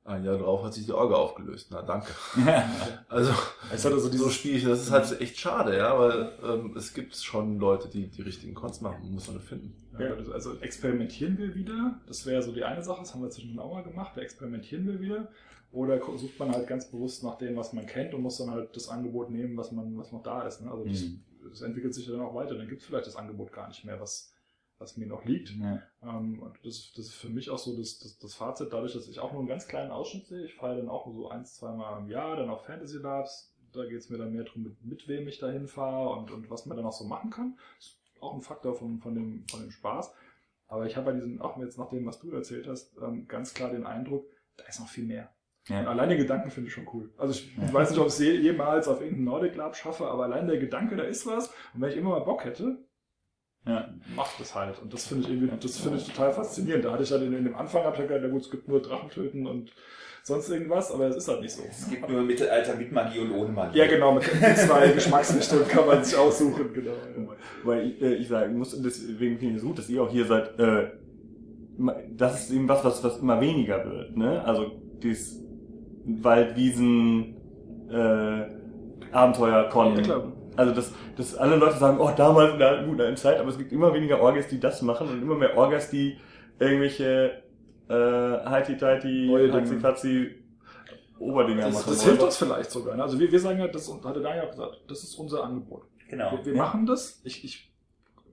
Ein Jahr drauf hat sich die Orga aufgelöst. Na, danke. [LAUGHS] Also, Es hat also so dieses, Spielchen, das ist halt echt schade, ja, weil ähm, es gibt schon Leute, die die richtigen Cons machen, muss man finden. Ja, also experimentieren wir wieder. Das wäre so die eine Sache, das haben wir zwischendurch auch mal gemacht. Da experimentieren wir wieder. Oder sucht man halt ganz bewusst nach dem, was man kennt und muss dann halt das Angebot nehmen, was man, was noch da ist. Ne? Also das, Mhm. das entwickelt sich ja dann auch weiter. Dann gibt es vielleicht das Angebot gar nicht mehr, was, was mir noch liegt. Ja. Ähm, und das, das ist für mich auch so das, das, das Fazit, dadurch, dass ich auch nur einen ganz kleinen Ausschnitt sehe. Ich fahre dann auch nur so eins, zweimal im Jahr, dann auf Fantasy Labs. Da geht es mir dann mehr darum, mit, mit wem ich da hinfahre und, und was man dann auch so machen kann. Ist auch ein Faktor von, von, dem, von dem Spaß. Aber ich habe bei diesen, auch jetzt nach dem, was du erzählt hast, ähm, ganz klar den Eindruck, da ist noch viel mehr. Und Ja. allein den Gedanken finde ich schon cool. Also ich Ja. weiß nicht, ob ich es je, jemals auf irgendeinen Nordic Lab schaffe, aber allein der Gedanke, da ist was. Und wenn ich immer mal Bock hätte, Ja. macht es halt. Und das finde ich irgendwie, das finde ich total faszinierend. Da hatte ich halt in, in dem Anfang, hab ich halt gedacht, na gut, es gibt nur Drachen töten und sonst irgendwas, aber es ist halt nicht so. Es gibt nur Mittelalter mit Magie und ohne Magie. Ja, genau, mit den zwei Geschmacksrichtungen [LAUGHS] kann man sich aussuchen, genau. Ja. Weil ich, äh, ich sagen muss, deswegen finde ich es gut, dass ihr auch hier seid, äh, das ist eben was, was, was immer weniger wird, ne? Also, dieses Waldwiesen, äh, Abenteuer-Con. Ja, klar. Also, dass, dass alle Leute sagen, oh, damals in der guten Zeit, aber es gibt immer weniger Orgas, die das machen und immer mehr Orgas, die irgendwelche, äh, Heiti-Teiti, Neue Dinge. Haxi-Faxi, Oberdinger Das- machen. Das hilft uns vielleicht sogar. Ne? Also wir, wir sagen ja, das hatte Daniel auch gesagt, das ist unser Angebot. Genau. Wir, wir Ja. machen das. Ich, ich,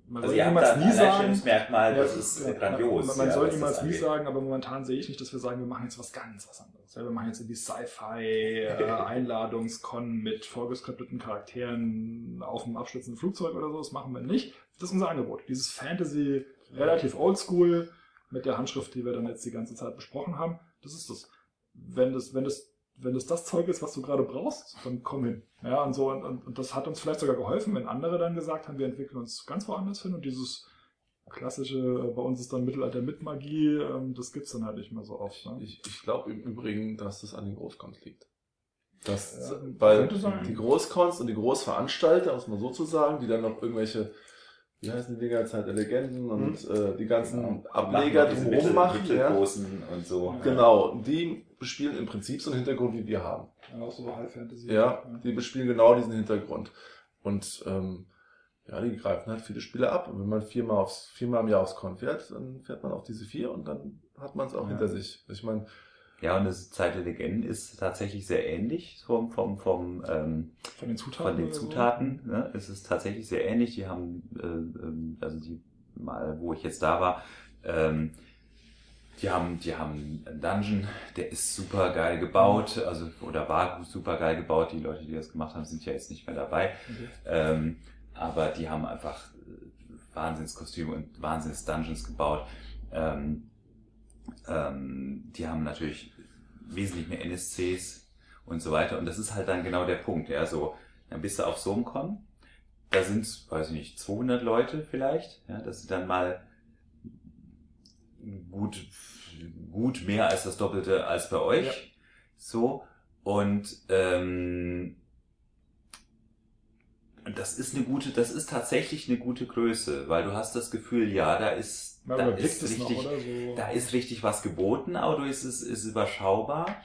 man Also soll niemals nie sagen. Das Ja, ist ja, grandios. Man, man ja, soll niemals das nie sagen, aber momentan sehe ich nicht, dass wir sagen, wir machen jetzt was ganz was anderes. Ja, wir machen jetzt irgendwie Sci-Fi, äh, [LAUGHS] mit vorgeskripteten Charakteren auf dem abstürzenden Flugzeug oder so. Das machen wir nicht. Das ist unser Angebot. Dieses Fantasy, relativ oldschool, mit der Handschrift, die wir dann jetzt die ganze Zeit besprochen haben. Das ist das. Wenn das, wenn das, wenn das das Zeug ist, was du gerade brauchst, dann komm hin. Ja, und so, und, und, und das hat uns vielleicht sogar geholfen, wenn andere dann gesagt haben, wir entwickeln uns ganz woanders hin und dieses klassische, äh, bei uns ist dann Mittelalter mit Magie, ähm, das gibt's dann halt nicht mehr so oft. Ne? Ich, ich glaube im Übrigen, dass das an den Großcons liegt. Das, Ja, weil die Großcons und die Großveranstalter, muss man so zu sagen, die dann noch irgendwelche, wie heißen die Dinger, Zeit der Legenden und äh, die ganzen Genau. Ableger drumherum Mittel- machen. Ja. Mittelgroßen und so. Genau, die bespielen im Prinzip so einen Hintergrund, wie wir haben. Ja, auch so High Fantasy. Ja, die bespielen genau diesen Hintergrund. Und ähm, ja, die greifen halt viele Spiele ab. Und wenn man viermal, aufs, viermal im Jahr aufs Con fährt, dann fährt man auf diese vier und dann hat man es auch Ja. hinter sich. Ich meine, Ja, und das Zeit der Legenden ist tatsächlich sehr ähnlich vom, vom, vom, ähm, Von den Zutaten. von den oder so. Zutaten. Ne? Es ist tatsächlich sehr ähnlich. Die haben, äh, ähm, also die mal, wo ich jetzt da war, ähm, die haben, die haben einen Dungeon, der ist super geil gebaut, also oder war super geil gebaut. Die Leute, die das gemacht haben, sind ja jetzt nicht mehr dabei. Okay. Ähm, aber die haben einfach äh, Wahnsinnskostüme und Wahnsinns-Dungeons gebaut. Ähm, ähm, die haben natürlich wesentlich mehr NSCs und so weiter. Und das ist halt dann genau der Punkt. Ja, so, dann bist du auf so einem Con, da sind, weiß ich nicht, 200 Leute vielleicht. Ja, das sind dann mal gut, gut mehr als das Doppelte als bei euch. Ja. So. Und ähm, das ist eine gute, das ist tatsächlich eine gute Größe, weil du hast das Gefühl, ja, da ist, da ist noch, richtig, oder so. da ist richtig was geboten, aber du ist es ist überschaubar.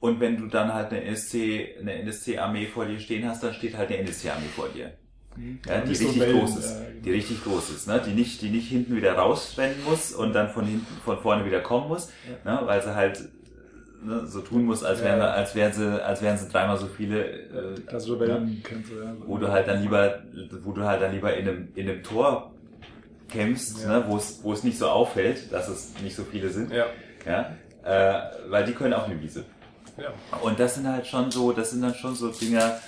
Und wenn du dann halt eine NSC, eine NSC-Armee vor dir stehen hast, dann steht halt eine NSC-Armee vor dir. Ja, die Nicht so richtig Wellen, groß ist. äh, Die richtig groß ist, ne? Die nicht, die nicht hinten wieder rausrennen muss und dann von hinten, von vorne wieder kommen muss, ne? Weil sie halt ne, so tun muss, als wären, Ja. als wären sie, als wären sie dreimal so viele, äh, Klassische ne? Ja. wo du halt dann lieber, wo du halt dann lieber in einem, in einem Tor kämpfst, Ja. ne? wo es, wo es nicht so auffällt, dass es nicht so viele sind, ja. ja, äh, weil die können auch eine Wiese. ja. Und das sind halt schon so, das sind dann schon so Dinger,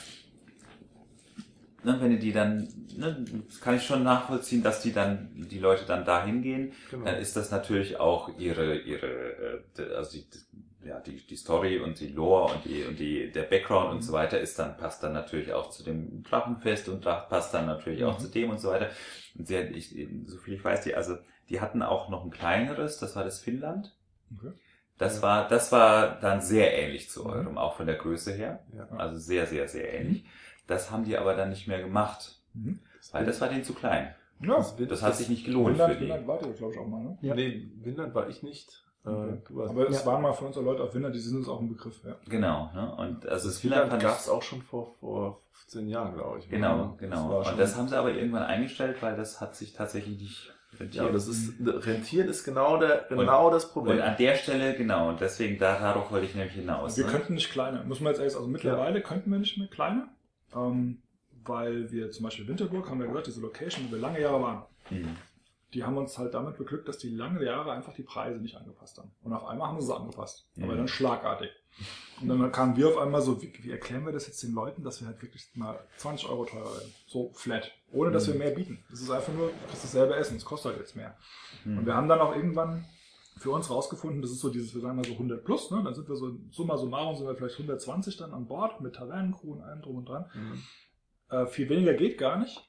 ne, wenn du die dann, ne, das kann ich schon nachvollziehen, dass die dann, die Leute dann dahin gehen, Genau. dann ist das natürlich auch ihre, ihre, äh, also die, ja, die, die Story und die Lore und die, und die, der Background und so weiter ist dann, passt dann natürlich auch zu dem Drachenfest und passt dann natürlich auch Mhm. zu dem und so weiter. Und sie, hat- ich, so viel ich weiß, die, also, die hatten auch noch ein kleineres, das war das Finnland. Okay. Das Ja. war, das war dann sehr ähnlich zu Mhm. eurem, auch von der Größe her. Ja. Also sehr, sehr, sehr ähnlich. Das haben die aber dann nicht mehr gemacht, Mhm. weil das war denen zu klein. Ja, Das hat sich nicht gelohnt Finnland, für die. Finnland wart ihr, glaube ich, auch mal, ne? Ja. Nee, Windland war ich nicht. Äh, Okay. warst Aber es Ja. waren mal für uns auch Leute auf Finnland, die sind uns auch ein Begriff, ja. Genau, ne? Und also das das Windland gab es auch schon vor, vor 15 Jahren, glaube ich. genau, Das genau. und das haben sie aber irgendwann eingestellt, weil das hat sich tatsächlich nicht rentiert. ja, das ist, Rentieren ist genau, der, genau das Problem. und an der Stelle, genau, und deswegen, darauf wollte ich nämlich hinaus. Wir ne? könnten nicht kleiner, muss man jetzt ehrlich sagen, also mittlerweile könnten wir nicht mehr kleiner, ähm, weil wir zum Beispiel Winterburg, haben wir gesagt, diese Location, wo wir lange Jahre waren, Mhm. die haben uns halt damit beglückt, dass die lange Jahre einfach die Preise nicht angepasst haben. Und auf einmal haben sie sie angepasst. Aber Mhm. dann schlagartig. Und dann kamen wir auf einmal so, wie, wie erklären wir das jetzt den Leuten, dass wir halt wirklich mal 20 Euro teurer werden? So flat. Ohne dass wir mehr bieten. Das ist einfach nur, du kriegst dasselbe Essen, es kostet halt jetzt mehr. Mhm. Und wir haben dann auch irgendwann für uns rausgefunden, das ist so dieses, wir sagen mal so 100 plus, ne? dann sind wir so, summa summarum sind wir vielleicht 120 dann an Bord mit Tavernencrew und allem drum und dran. Mhm. Äh, viel weniger geht gar nicht,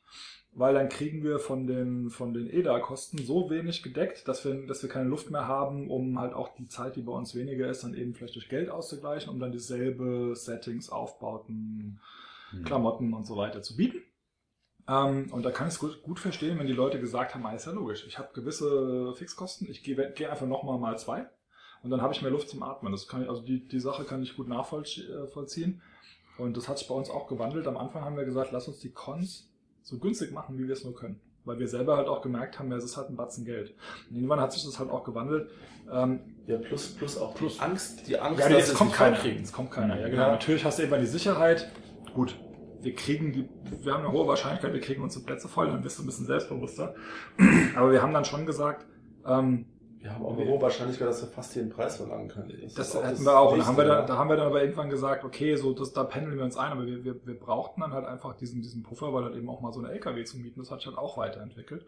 weil dann kriegen wir von den, von den EDA-Kosten so wenig gedeckt, dass wir, dass wir keine Luft mehr haben, um halt auch die Zeit, die bei uns weniger ist, dann eben vielleicht durch Geld auszugleichen, um dann dieselbe Settings, Aufbauten, Hm. Klamotten und so weiter zu bieten. Ähm, und da kann ich es gut, gut verstehen, wenn die Leute gesagt haben, ah, ist ja logisch, ich habe gewisse Fixkosten, ich gehe geh einfach nochmal mal zwei und dann habe ich mehr Luft zum Atmen. Das kann ich, also die, die Sache kann ich gut nachvollziehen. Und das hat sich bei uns auch gewandelt. Am Anfang haben wir gesagt, lass uns die Cons so günstig machen, wie wir es nur können. Weil wir selber halt auch gemerkt haben, ja, es ist halt ein Batzen Geld. Und irgendwann hat sich das halt auch gewandelt. Ähm, Ja, plus, plus auch Plus. die Angst, die Angst, ja, dass sie kommt es keiner. kriegen. Jetzt kommt keiner. Ja, genau. Ja. Natürlich hast du irgendwann die Sicherheit. Gut, wir kriegen die, wir haben eine hohe Wahrscheinlichkeit, wir kriegen unsere Plätze voll, dann bist du ein bisschen selbstbewusster. [CLEARS THROAT] Aber wir haben dann schon gesagt, ähm, Wir haben auch eine hohe Wahrscheinlichkeit, dass wir fast hier den Preis verlangen können. das, auch hätten das wir auch. Und da haben wir, dann, da haben wir dann aber irgendwann gesagt, okay, so das, da pendeln wir uns ein, aber wir, wir, wir brauchten dann halt einfach diesen, diesen Puffer, weil halt eben auch mal so eine LKW zu mieten, das hat sich halt auch weiterentwickelt.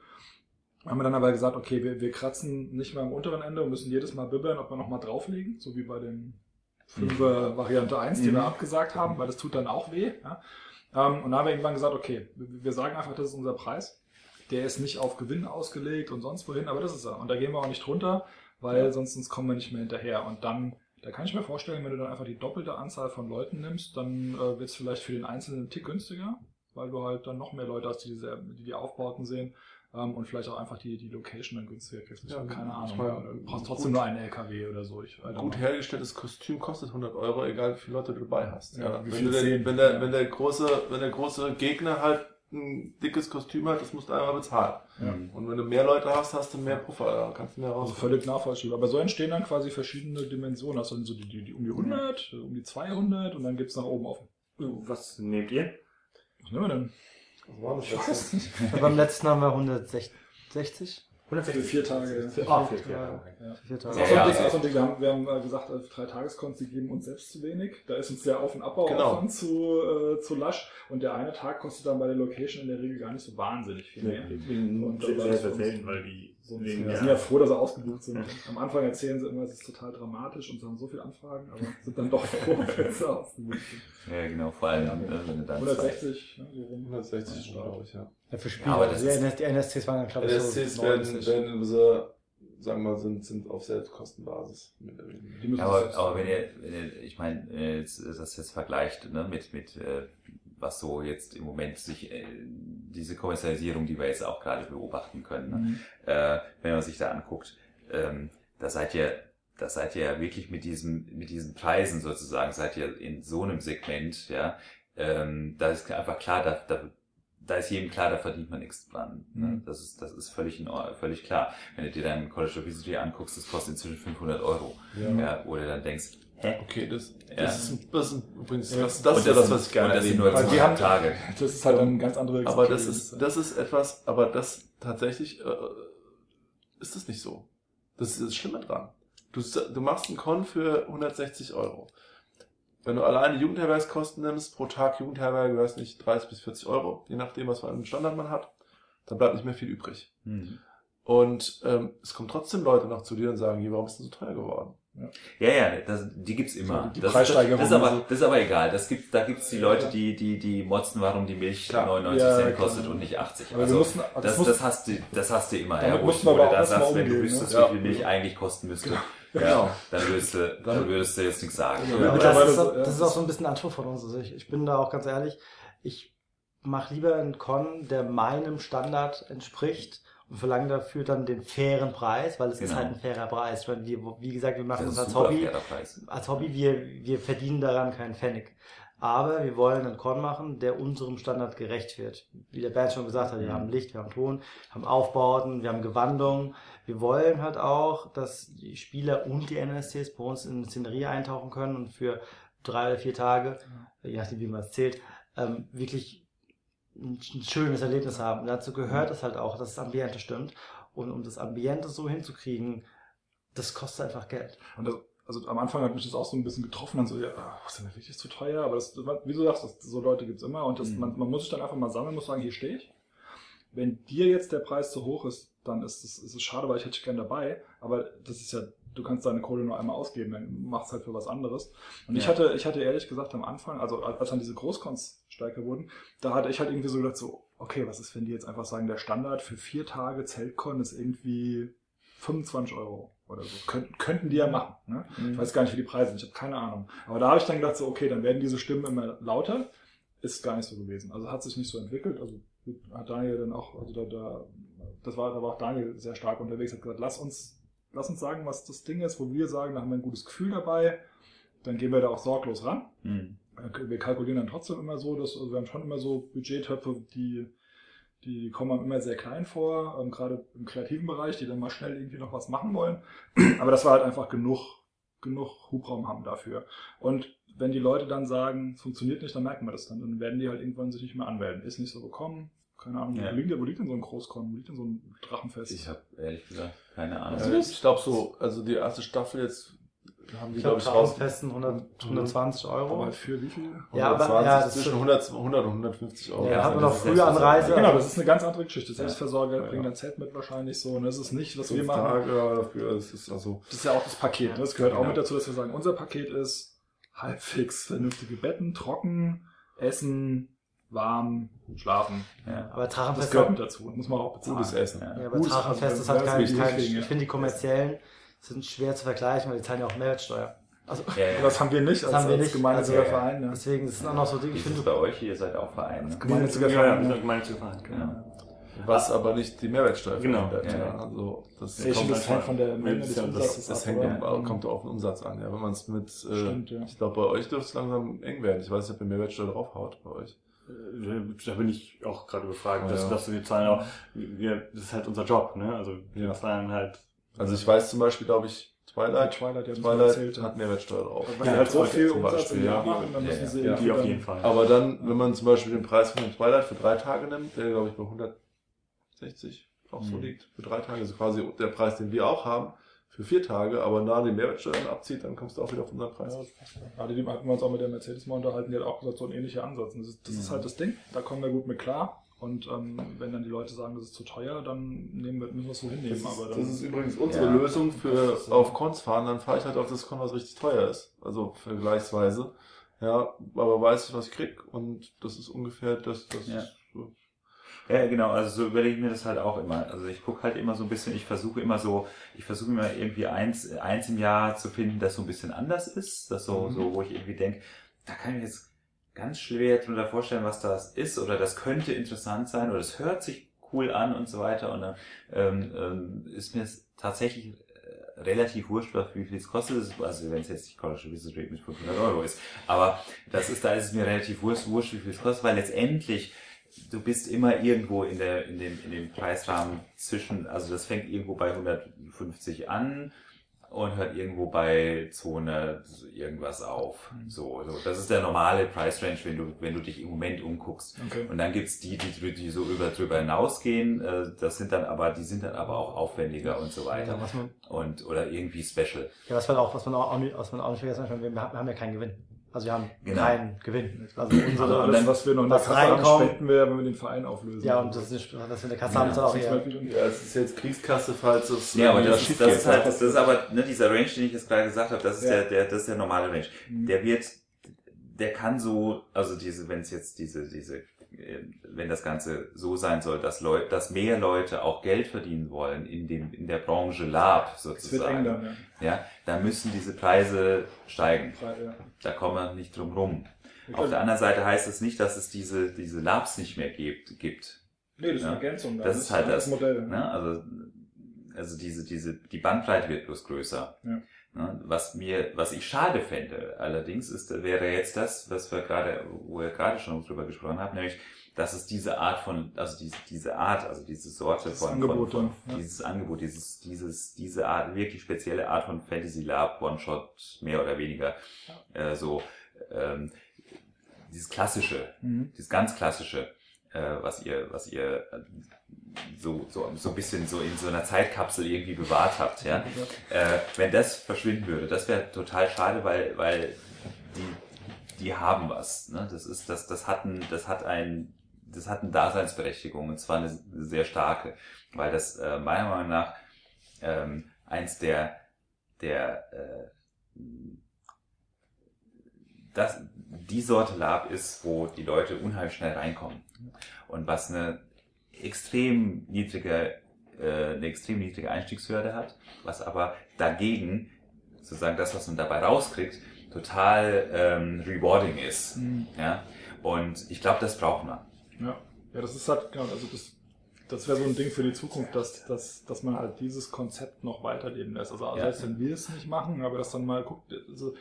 Haben wir dann aber gesagt, okay, wir, wir kratzen nicht mehr am unteren Ende und müssen jedes Mal bibbern, ob wir nochmal drauflegen, so wie bei dem 5er Variante 1, die Mhm. wir abgesagt haben, weil das tut dann auch weh. Ja? Ähm, und dann haben wir irgendwann gesagt, okay, wir sagen einfach, das ist unser Preis. Der ist nicht auf Gewinn ausgelegt und sonst wohin, aber das ist er. Und da gehen wir auch nicht drunter, weil sonst, sonst kommen wir nicht mehr hinterher. Und dann, da kann ich mir vorstellen, wenn du dann einfach die doppelte Anzahl von Leuten nimmst, dann äh, wird es vielleicht für den Einzelnen einen Tick günstiger, weil du halt dann noch mehr Leute hast, die diese, die, die Aufbauten sehen. Ähm, und vielleicht auch einfach die, die Location dann günstiger kriegst. Ich Ja, habe keine ich Ahnung. meine, du brauchst trotzdem gut- nur einen LKW oder so. Ich, Gut hergestelltes Kostüm kostet 100 Euro, egal wie viele Leute du dabei hast. Ja, Ja, wie wenn, der, ja. wenn, der große, wenn der große Gegner halt ein dickes Kostüm hat, das musst du einmal bezahlen. Ja. Und wenn du mehr Leute hast, hast du mehr Puffer, da kannst du mehr raus. Also völlig nachvollziehbar. Aber so entstehen dann quasi verschiedene Dimensionen. Hast du dann so die, die, die um die 100, um die 200 und dann gibt's nach oben offen. Was nehmt ihr? Was nehmen wir denn? War das Ich weiß nicht. Beim letzten haben wir 160 Für vier Tage. Für, Ah, für, für, ja. Ja. für vier Tage. Ja, ja. auch so ein Ding. Wir haben, wir haben äh, gesagt, äh, drei Tageskonts, die geben uns selbst zu wenig. Da ist uns der Auf- und Abbauaufwand zu, äh, zu lasch. Und der eine Tag kostet dann bei der Location in der Regel gar nicht so wahnsinnig viel mehr. Bin Und sehr, sehr, selten, weil die So, wegen wir der- sind ja froh, dass sie ausgebucht sind. Am Anfang erzählen sie immer, es ist total dramatisch und sie haben so viele Anfragen, aber sind dann doch froh, [LAUGHS] wenn sie ausgebucht sind. Ja, genau, vor allem, äh, wenn du dann 160, ne, so rum. 160 glaube ich, ja. Ja, für Spiele. Ja, aber das die, ist- die NSCs waren dann, glaube ich, LSCs so werden, 90. werden so, sagen wir mal, sind, sind auf Selbstkostenbasis. Ja, aber, aber wenn ihr, wenn ihr, ich meine, das jetzt vergleicht ne, mit, mit äh, was so jetzt im Moment sich äh, diese Kommerzialisierung, die wir jetzt auch gerade beobachten können, ne, Mhm. äh, wenn man sich da anguckt, ähm, da seid ihr, da seid ihr ja wirklich mit diesem, mit diesen Preisen sozusagen, seid ihr in so einem Segment, ja, ähm, da ist einfach klar, da, da, da ist jedem klar, da verdient man nichts dran. Ne? Mhm. Das ist, das ist völlig, in, völlig klar. Wenn du dir deinen College of History anguckst, das kostet inzwischen 500 Euro. Ja, oder dann denkst, hä? Okay, das, Ja. das, ist, das ist übrigens, Ja. das, das Und ist ja das, was ich gerne das erleben nur die haben- 200 Tage. [LAUGHS] Das ist halt eine ganz andere Aber das ist, das ist etwas, aber das tatsächlich äh, ist es nicht so. Das ist das Schlimme dran. Du, du machst einen Con für 160 Euro. Wenn du alleine Jugendherbergskosten nimmst, pro Tag Jugendherberge, weiß nicht, 30 bis 40 Euro, je nachdem, was für einen Standard man hat, dann bleibt nicht mehr viel übrig. Hm. Und ähm, es kommen trotzdem Leute noch zu dir und sagen, "Hier, warum ist denn so teuer geworden? Ja, ja, das, die gibt's immer. So, die das, Preissteigerung das, ist aber, das ist aber egal. Das gibt, da gibt's die Leute, die, die, die motzen, warum die Milch Klar. 99 Ja, Cent klar. kostet und nicht 80. Aber Also, mussten- das das, muss- das, hast du, das hast du immer. Damit Ja, wo mussten ich, wir wo du aber auch da erstmal sagst, wenn du umgehen, wüsstest, ne? wie Ja. viel Milch eigentlich kosten müsste, Genau. ja, dann würdest du, dann würdest du jetzt nichts sagen. Ja, das ist, ja, das ist auch so ein bisschen Anspruch von uns. Also ich, ich bin da auch ganz ehrlich, ich mache lieber einen Con, der meinem Standard entspricht und verlange dafür dann den fairen Preis, weil es ist Genau. halt ein fairer Preis. Weil wir, wie gesagt, wir machen Das das, ist als Hobby. Als Hobby, wir, wir verdienen daran keinen Pfennig. Aber wir wollen einen Con machen, der unserem Standard gerecht wird. Wie der Bernd schon gesagt hat, wir Mhm. haben Licht, wir haben Ton, wir haben Aufbauten, wir haben Gewandung. Wir wollen halt auch, dass die Spieler und die NSCs bei uns in die Szenerie eintauchen können und für drei oder vier Tage, je nachdem wie man es zählt, ähm, wirklich ein, ein schönes Erlebnis haben. Dazu gehört es halt auch, dass das Ambiente stimmt. Und um das Ambiente so hinzukriegen, das kostet einfach Geld. Und das, also am Anfang hat mich das auch so ein bisschen getroffen, dann so, ja, ah, ist denn das wirklich zu teuer? Aber das, wie du sagst, das, so Leute gibt's immer und das, Mhm. man, man muss sich dann einfach mal sammeln, muss sagen, hier stehe ich. Wenn dir jetzt der Preis zu hoch ist, dann ist es, ist es schade, weil ich hätte gerne dabei. Aber das ist ja du kannst deine Kohle nur einmal ausgeben, dann machst halt für was anderes. Und ich Ja. hatte, ich hatte ehrlich gesagt am Anfang, also als dann diese Großkons stärker wurden, da hatte ich halt irgendwie so gedacht, so, okay, was ist, wenn die jetzt einfach sagen, der Standard für vier Tage Zeltcon ist irgendwie 25 Euro oder so. Könnten, könnten die ja machen. Ne? Ich weiß gar nicht, wie die Preise sind, ich habe keine Ahnung. Aber da habe ich dann gedacht, so, okay, dann werden diese Stimmen immer lauter. Ist gar nicht so gewesen. Also hat sich nicht so entwickelt. Also hat Daniel dann auch, also da, da, das war, da war auch Daniel sehr stark unterwegs, hat gesagt, lass uns, lass uns sagen, was das Ding ist, wo wir sagen, da haben wir ein gutes Gefühl dabei. Dann gehen wir da auch sorglos ran. Hm. Wir kalkulieren dann trotzdem immer so, dass also wir haben schon immer so Budgettöpfe, die, die kommen immer sehr klein vor, ähm, gerade im kreativen Bereich, die dann mal schnell irgendwie noch was machen wollen. [CLEARS THROAT] Aber das war halt einfach genug, genug Hubraum haben dafür. Und wenn die Leute dann sagen, es funktioniert nicht, dann merken wir das dann. Dann werden die halt irgendwann sich nicht mehr anmelden. Ist nicht so gekommen. Keine Ahnung, Ja. wo, liegt, denn- wo liegt denn so ein Großkon? Wo liegt denn so ein Drachenfest? Ich habe ehrlich gesagt keine Ahnung. Äh, ich glaube so, also die erste Staffel jetzt haben die, Ich glaube ich, raus. festen 100, 120 Euro. Aber für wie viel? Ja, aber- 120, ja, das zwischen ist- 100, 100 und 150 Euro. Ja, hat man das noch ist früher Selbstversorgung. Anreise. Genau, das ist eine ganz andere Geschichte. Selbstversorger Ja. bringen dann Zelt mit wahrscheinlich so. Und das ist nicht, was wir machen. Tage dafür, das ist also. Das ist ja auch das Paket. Ne? Das gehört auch mit dazu, dass wir sagen, unser Paket ist halbwegs vernünftige Betten, trocken, Essen, warm, schlafen. Ja. Aber Das Drachenfest, gehört mit dazu. Muss man auch bezahlen. Gutes Essen. Ja. ja, aber Gutes- Drachenfest ist halt das kein, kein ich ja. finde die kommerziellen sind schwer zu vergleichen, weil die zahlen ja auch Mehrwertsteuer. Also Ja, ja. [LAUGHS] Das haben wir nicht Das als, haben wir als nicht. gemeinnütziger Also, ja, ja. Verein. Ne? deswegen ist es auch noch so Dinge, Wie ich finde, bei euch? Ihr seid auch Verein. Ne? Gemeinnütziger Ja, ja, Verein. ne? zu fahren. Genau. Was aber nicht die Mehrwertsteuer Genau. verändert. Ja. Ja. Also das, Ich kommt, das hängt von der Menge Das- des das- Umsatzes das ab, hängt oder? auch, kommt auch auf den Umsatz an. Ja. Wenn man es mit, äh, Stimmt, ja. ich glaube, bei euch dürfte es langsam eng werden. Ich weiß nicht, ob ihr Mehrwertsteuer draufhaut bei euch. Äh, Da bin ich auch gerade gefragt, Oh, dass, ja. dass wir zahlen auch, wir, das ist halt unser Job, ne? Also wir Ja. zahlen halt. Also ich weiß zum Beispiel, glaube ich, Twilight, Twilight, ja, das Twilight erzählt, hat Mehrwertsteuer drauf. Weil Ja, halt so Twilight viel zum Umsatz Beispiel, im Jahr ja. machen, dann Ja, müssen ja. sie Ja. Die auf jeden Fall. Aber dann, wenn man zum Beispiel den Preis von dem Twilight für drei Tage nimmt, der glaube ich bei 160 auch so Mhm. liegt, für drei Tage, also quasi der Preis, den wir auch haben, für vier Tage, aber nah die Mehrwertsteuern abzieht, dann kommst du auch wieder auf unseren Preis. Ja, die hatten wir uns auch mit der Mercedes mal unterhalten, die hat auch gesagt, so ein ähnlicher Ansatz. Das ist, das ist Mhm. halt das Ding, da kommen wir gut mit klar. Und ähm, wenn dann die Leute sagen, das ist zu teuer, dann nehmen wir, müssen wir es so hinnehmen. Das ist, das ist übrigens unsere Ja. Lösung für Das ist so. auf Cons fahren, dann fahre ich halt auf das Con, was richtig teuer ist. Also vergleichsweise. Ja, aber weiß ich, was ich krieg. Und das ist ungefähr das, das Ja. ist. Ja, genau, also so überlege ich mir das halt auch immer. Also ich gucke halt immer so ein bisschen, ich versuche immer so, ich versuche immer irgendwie eins, eins im Jahr zu finden, das so ein bisschen anders ist. Das so, Mhm. so, wo ich irgendwie denke, da kann ich mir jetzt ganz schwer drunter vorstellen, was das ist oder das könnte interessant sein oder es hört sich cool an und so weiter. Und dann ähm, ähm, ist mir es tatsächlich äh, relativ wurscht, wie viel es kostet. Also wenn es jetzt nicht College Business Rate mit 500 Euro ist. Aber das ist, da ist es mir relativ wurscht, wurscht wie viel es kostet, weil letztendlich du bist immer irgendwo in der in dem in dem Preisrahmen zwischen also das fängt irgendwo bei 150 an und hört irgendwo bei 200 irgendwas auf so, so das ist der normale Price Range wenn du wenn du dich im Moment umguckst okay. und dann gibt's die die die so über drüber hinausgehen äh, das sind dann aber die sind dann aber auch aufwendiger und so ja, weiter man, und oder irgendwie special ja, was man auch, was man auch, nicht- was man auch nicht vergessen haben, wir haben ja keinen Gewinn. Also wir haben Genau. keinen Gewinn. Also Also [CLEARS THROAT] unsere, alles, was wir noch in der was Kasse haben, spenden wir, wenn wir den Verein auflösen. ja, und das ist, nicht- was wir in der Kasse Ja, haben, ist dann auch Das ist eher, Ja, es ist jetzt Kriegskasse, falls es Ja, aber das ist, das ist halt, das ist aber, ne, dieser Range, den ich jetzt gerade gesagt habe, das ist Ja. der, der, das ist der normale Range. Mhm. Der wird, der kann so, also diese, wenn es jetzt diese, diese, wenn das Ganze so sein soll, dass Leute, dass mehr Leute auch Geld verdienen wollen in dem, in der Branche Lab sozusagen, dann, ja. ja, dann müssen diese Preise steigen. Ja. Da kommen wir nicht drum rum. Auf der anderen Seite heißt es nicht, dass es diese, diese Labs nicht mehr gibt, gibt. Nee, das ist Ja. eine Ergänzung. Das ist halt das, Modell. Ne? Also, also diese, diese, die Bandbreite wird bloß größer. Ja. Ne? Was mir, was ich schade fände, allerdings ist, wäre jetzt das, was wir gerade, wo ihr gerade schon drüber gesprochen habt, nämlich, dass es diese Art von, also diese, diese Art, also diese Sorte von, Angebot, von, ja. von Ja. dieses Angebot, dieses, dieses, diese Art, wirklich spezielle Art von Fantasy Lab, One-Shot, mehr oder weniger, äh, so, ähm, dieses klassische, Mhm. dieses ganz klassische, äh, was ihr, was ihr so, so, so ein bisschen so in so einer Zeitkapsel irgendwie bewahrt habt, ja. Äh, wenn das verschwinden würde, das wäre total schade, weil, weil die, die haben was. Ne? Das ist, das, das hat ein, das hat ein, das hat eine Daseinsberechtigung und zwar eine sehr starke, weil das äh, meiner Meinung nach ähm, eins der der äh, das, die Sorte Lab ist, wo die Leute unheimlich schnell reinkommen. Und was eine extrem niedrige, äh, eine extrem niedrige Einstiegshürde hat, was aber dagegen sozusagen das, was man dabei rauskriegt, total ähm, rewarding ist. Mhm. Ja? Und ich glaube, das braucht man. Ja. ja, das ist halt, genau, also das, das wäre so ein Ding für die Zukunft, dass, dass, dass man halt dieses Konzept noch weiterleben lässt. Also Ja. selbst wenn wir es nicht machen, aber dass dann mal guckt, also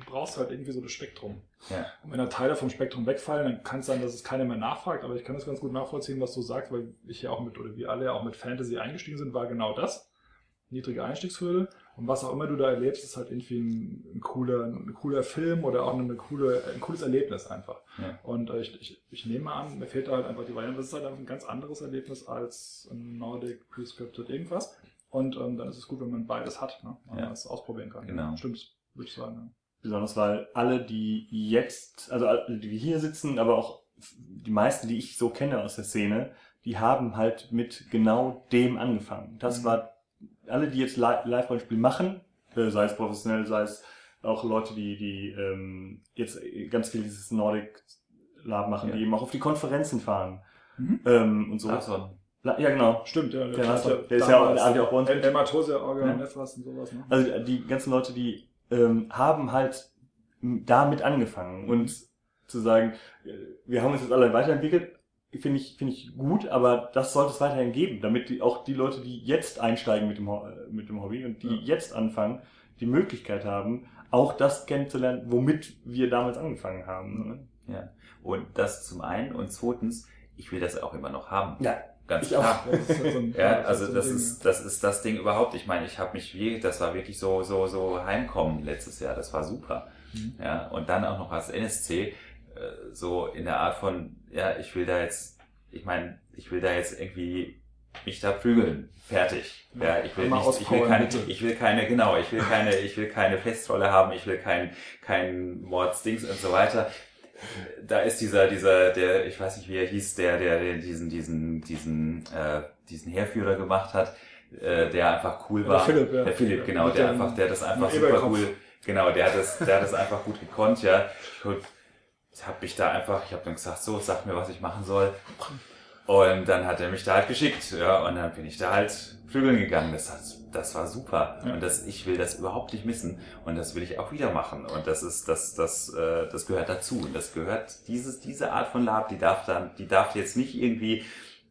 du brauchst halt irgendwie so das Spektrum. Ja. Und wenn da Teile vom Spektrum wegfallen, dann kann es sein, dass es keiner mehr nachfragt, aber ich kann das ganz gut nachvollziehen, was du sagst, weil ich ja auch mit, oder wir alle ja auch mit Fantasy eingestiegen sind, war genau das. Niedrige Einstiegshürde. Und was auch immer du da erlebst, ist halt irgendwie ein, ein cooler, ein cooler Film oder auch eine coole, ein cooles Erlebnis einfach. Ja. Und äh, ich, ich, ich nehme an, mir fehlt da halt einfach die Variante. Das ist halt ein ganz anderes Erlebnis als ein Nordic Prescripted irgendwas. Und ähm, dann ist es gut, wenn man beides hat, ne? Und Ja. man es ausprobieren kann. Genau. Stimmt, würde ich sagen. Besonders weil alle, die jetzt, also alle, die hier sitzen, aber auch die meisten, die ich so kenne aus der Szene, die haben halt mit genau dem angefangen. Das Mhm. war, alle, die jetzt Li- Live-Rollenspiel machen, äh, sei es professionell, sei es auch Leute, die, die ähm, jetzt ganz viel dieses Nordic Lab machen, Ja. die eben auch auf die Konferenzen fahren Mhm. ähm, und so. Larson. La- Ja, genau. Stimmt, ja. Der ja- der ist ja auch- der hat ja auch bei uns Elmar Tosia, Orga, Ja. Nefras und sowas. Ne? Also die ganzen Leute, die ähm, haben halt damit angefangen und zu sagen, äh, wir haben uns jetzt alle weiterentwickelt, finde ich, finde ich gut, aber das sollte es weiterhin geben, damit die, auch die Leute, die jetzt einsteigen mit dem, äh, mit dem Hobby und die Ja. jetzt anfangen, die Möglichkeit haben, auch das kennenzulernen, womit wir damals angefangen haben. Ne? Ja. Und das zum einen. Und zweitens, ich will das auch immer noch haben. Ja, Ganz klar. Das ist so ein- Ja, das also das Ding, ist, das ist das Ding überhaupt. Ich meine, ich habe mich wie, das war wirklich so, so, so heimkommen letztes Jahr. Das war super. Mhm. Ja, und dann auch noch als NSC, äh, so in der Art von, ja, ich will da jetzt, ich meine, ich will da jetzt irgendwie mich da prügeln. Fertig. Ja, ich will nicht, ich will keine, ich will keine, genau, ich will keine, ich will keine Festrolle haben, ich will kein, kein Mordsdings und so weiter. Da ist dieser, dieser, der, ich weiß nicht, wie er hieß, der, der, der diesen, diesen, diesen, äh, diesen Heerführer gemacht hat, äh, der einfach cool Der war. Philipp, ja. Der Philipp, genau, der einfach, der das einfach super Eberkopf. cool, genau, der hat das, der hat das einfach gut gekonnt, ja. Und ich habe mich da einfach, ich habe dann gesagt, so, sag mir, was ich machen soll. Und dann hat er mich da halt geschickt, ja, und dann bin ich da halt prügeln gegangen. Das, hat, das war super. Ja. Und das, ich will das überhaupt nicht missen. Und das will ich auch wieder machen. Und das ist, das, das, äh, das gehört dazu. Und das gehört, dieses, diese Art von Lab, die darf dann, die darf jetzt nicht irgendwie,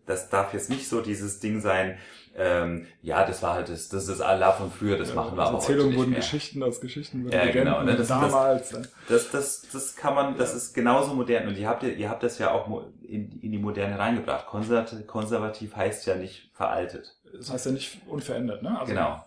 das darf jetzt nicht so dieses Ding sein, ähm, ja, das war halt das, das ist das Lab von früher, das machen wir Als aber heute Erzählungen nicht wurden mehr. Geschichten als Geschichten Ja, Legenden genau, ne, das- das- damals. ne? Das, das, das kann man, das ist genauso modern. Und ihr habt, ja- ihr habt das ja auch in, in die Moderne reingebracht. Konservativ, konservativ heißt ja nicht veraltet. Das heißt ja nicht unverändert, ne? Also genau. Ein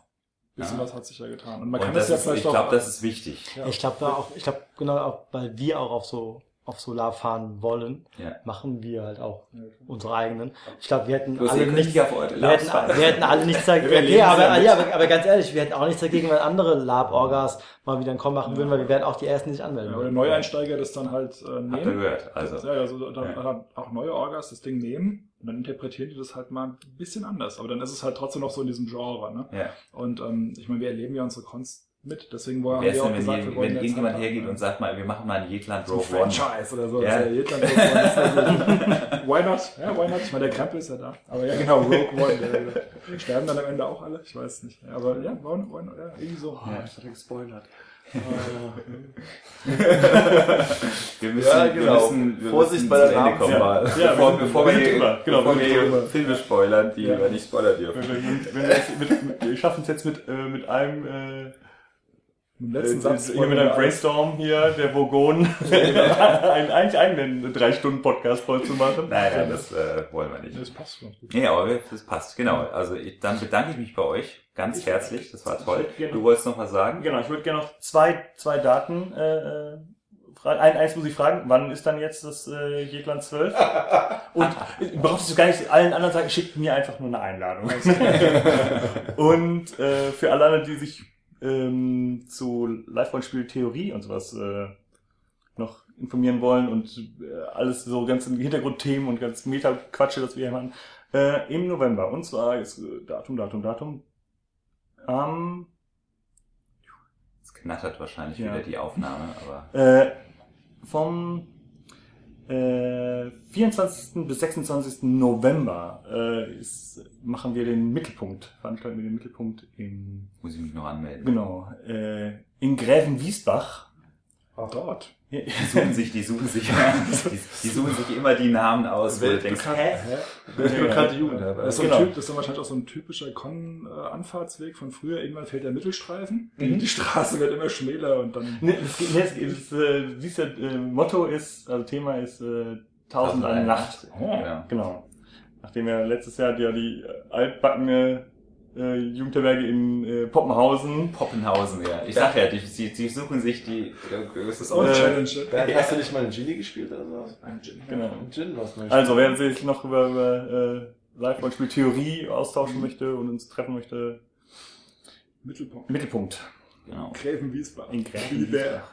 bisschen Ja. was hat sich ja getan. Und man Und kann das das, ja ist, vielleicht ich auch. glaube, das ist wichtig. ja, Ich glaube auch, ich glaube genau auch, weil wir auch auf so auf Solar fahren wollen, Ja. machen wir halt auch Ja. unsere eigenen. Ich glaube, wir hätten Bloß alle nicht, wir hätten, wir hätten alle nichts dagegen. [LAUGHS] Okay, aber, ja ja, aber, aber ganz ehrlich, wir hätten auch nichts dagegen, wenn andere Lab-Orgas mal wieder einen Com machen würden, weil wir werden auch die ersten nicht anmelden. Ja, oder Neueinsteiger das dann halt äh, Habt ihr nehmen. gehört? Also, ja, ja, so, dann, Ja. dann auch neue Orgas das Ding nehmen und dann interpretieren die das halt mal ein bisschen anders. Aber dann ist es halt trotzdem noch so in diesem Genre. Ne? ja. Und ähm, ich meine, wir erleben ja unsere Cons mit. Deswegen wollen wir auch gesagt, wir wollen wenn irgendjemand halt hergeht und sagt mal, wir machen mal ein Jetland Rogue One. Franchise oder so. Ja. Ja jeder Rogue One, ja. Why not? Ja, why not? Ich meine, der Krempel ist ja da. Aber ja, genau, Rogue One. Der, sterben dann am Ende auch alle? Ich weiß nicht. Ja, aber ja, why not? Why not? Ja, irgendwie so. Oh, ich hatte gespoilert. Wir müssen, Ja, genau. wir müssen, wir Vorsicht müssen bei der Ende kommen. Namenswahl. Ja, bevor, wir- bevor wir wir, hier, drüber. Genau, bevor wir wir hier. Filme spoilern, die Ja. wir nicht spoilern dürfen. Wir, wir, wir schaffen es jetzt mit, äh, mit einem, äh, Im letzten äh, Satz. hier mit einem Brainstorm hier, der Vogon, [LAUGHS] [LAUGHS] einen, eigentlich einen drei Stunden Podcast voll zu machen. Nein, nein, das äh, wollen wir nicht. Das passt schon. Nee, aber das passt, genau. Also ich, dann bedanke ich mich bei euch ganz Ich- herzlich. Das war toll. gerne- Du wolltest noch was sagen? Genau, ich würde gerne noch zwei, zwei Daten äh, äh, fragen. Ein, eins muss ich fragen, wann ist dann jetzt das äh, Jetland 12? [LAUGHS] Und äh, brauchst du gar nicht allen anderen sagen, schickt mir einfach nur eine Einladung. und äh, für alle anderen, die sich ähm, zu Live-Rollenspiel Theorie und sowas äh, noch informieren wollen und äh, alles so ganz in Hintergrundthemen und ganz Meta-Quatsche, das wir hier machen, äh, im November. Und zwar ist äh, Datum, Datum, Datum am knattert wahrscheinlich Ja. wieder die Aufnahme, aber Äh, vom äh, 24. bis 26. November äh, ist, machen wir den Mittelpunkt, veranstalten wir den Mittelpunkt in, muss ich mich noch anmelden. genau, äh, in Gräfenwiesbach. Dort. Die suchen sich, die suchen sich, [LAUGHS] die, die suchen sich immer die Namen aus, wo du denkst, hä? Der bekannte Jugendherberge. Das ist, so ein Genau. typ, das ist dann wahrscheinlich auch so ein typischer Con-Anfahrtsweg von früher. Irgendwann fällt der Mittelstreifen. Die, die Straße wird immer schmäler und dann. Nee, es geht, es es, äh, du siehst ja, äh, Motto ist, also Thema ist äh, Tausend eine Nacht. Ja. Genau. Nachdem ja letztes Jahr ja die äh, altbackene äh, Jugendherberge in äh, Poppenhausen Poppenhausen, ja. Ich sag ja, die, die, die suchen sich die, äh, das ist auch eine Äh, Challenge. Bernd, hast du nicht mal einen Genie gespielt oder so? Genau. Einen Gin, was man Also, wer sich noch über, über äh, Live-Rollenspiel-Theorie austauschen möchte und uns treffen möchte, Mittelpunkt. Mittelpunkt. genau. Gräfen Wiesbaden. In Gräfen. Der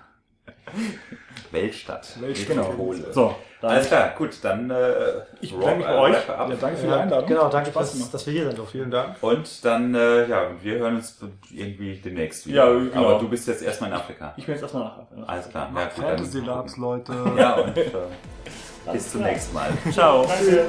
[LAUGHS] Weltstadt. Weltstadt. Metropole. So, Alles klar, gut, dann äh, Ich bedanke mich bei äh, euch. wrap up. Ja, danke für die Einladung. Genau, danke, dass, dass wir hier sind. Vielen Dank. Und dann, äh, ja, wir hören uns irgendwie demnächst wieder. Ja, genau. Aber du bist jetzt erstmal in Afrika. ich bin jetzt erstmal nach. Alles klar. Ja, gut, Fantasy dann, Labs, Leute. ja und äh, bis zum nächsten Mal. Ciao. Danke.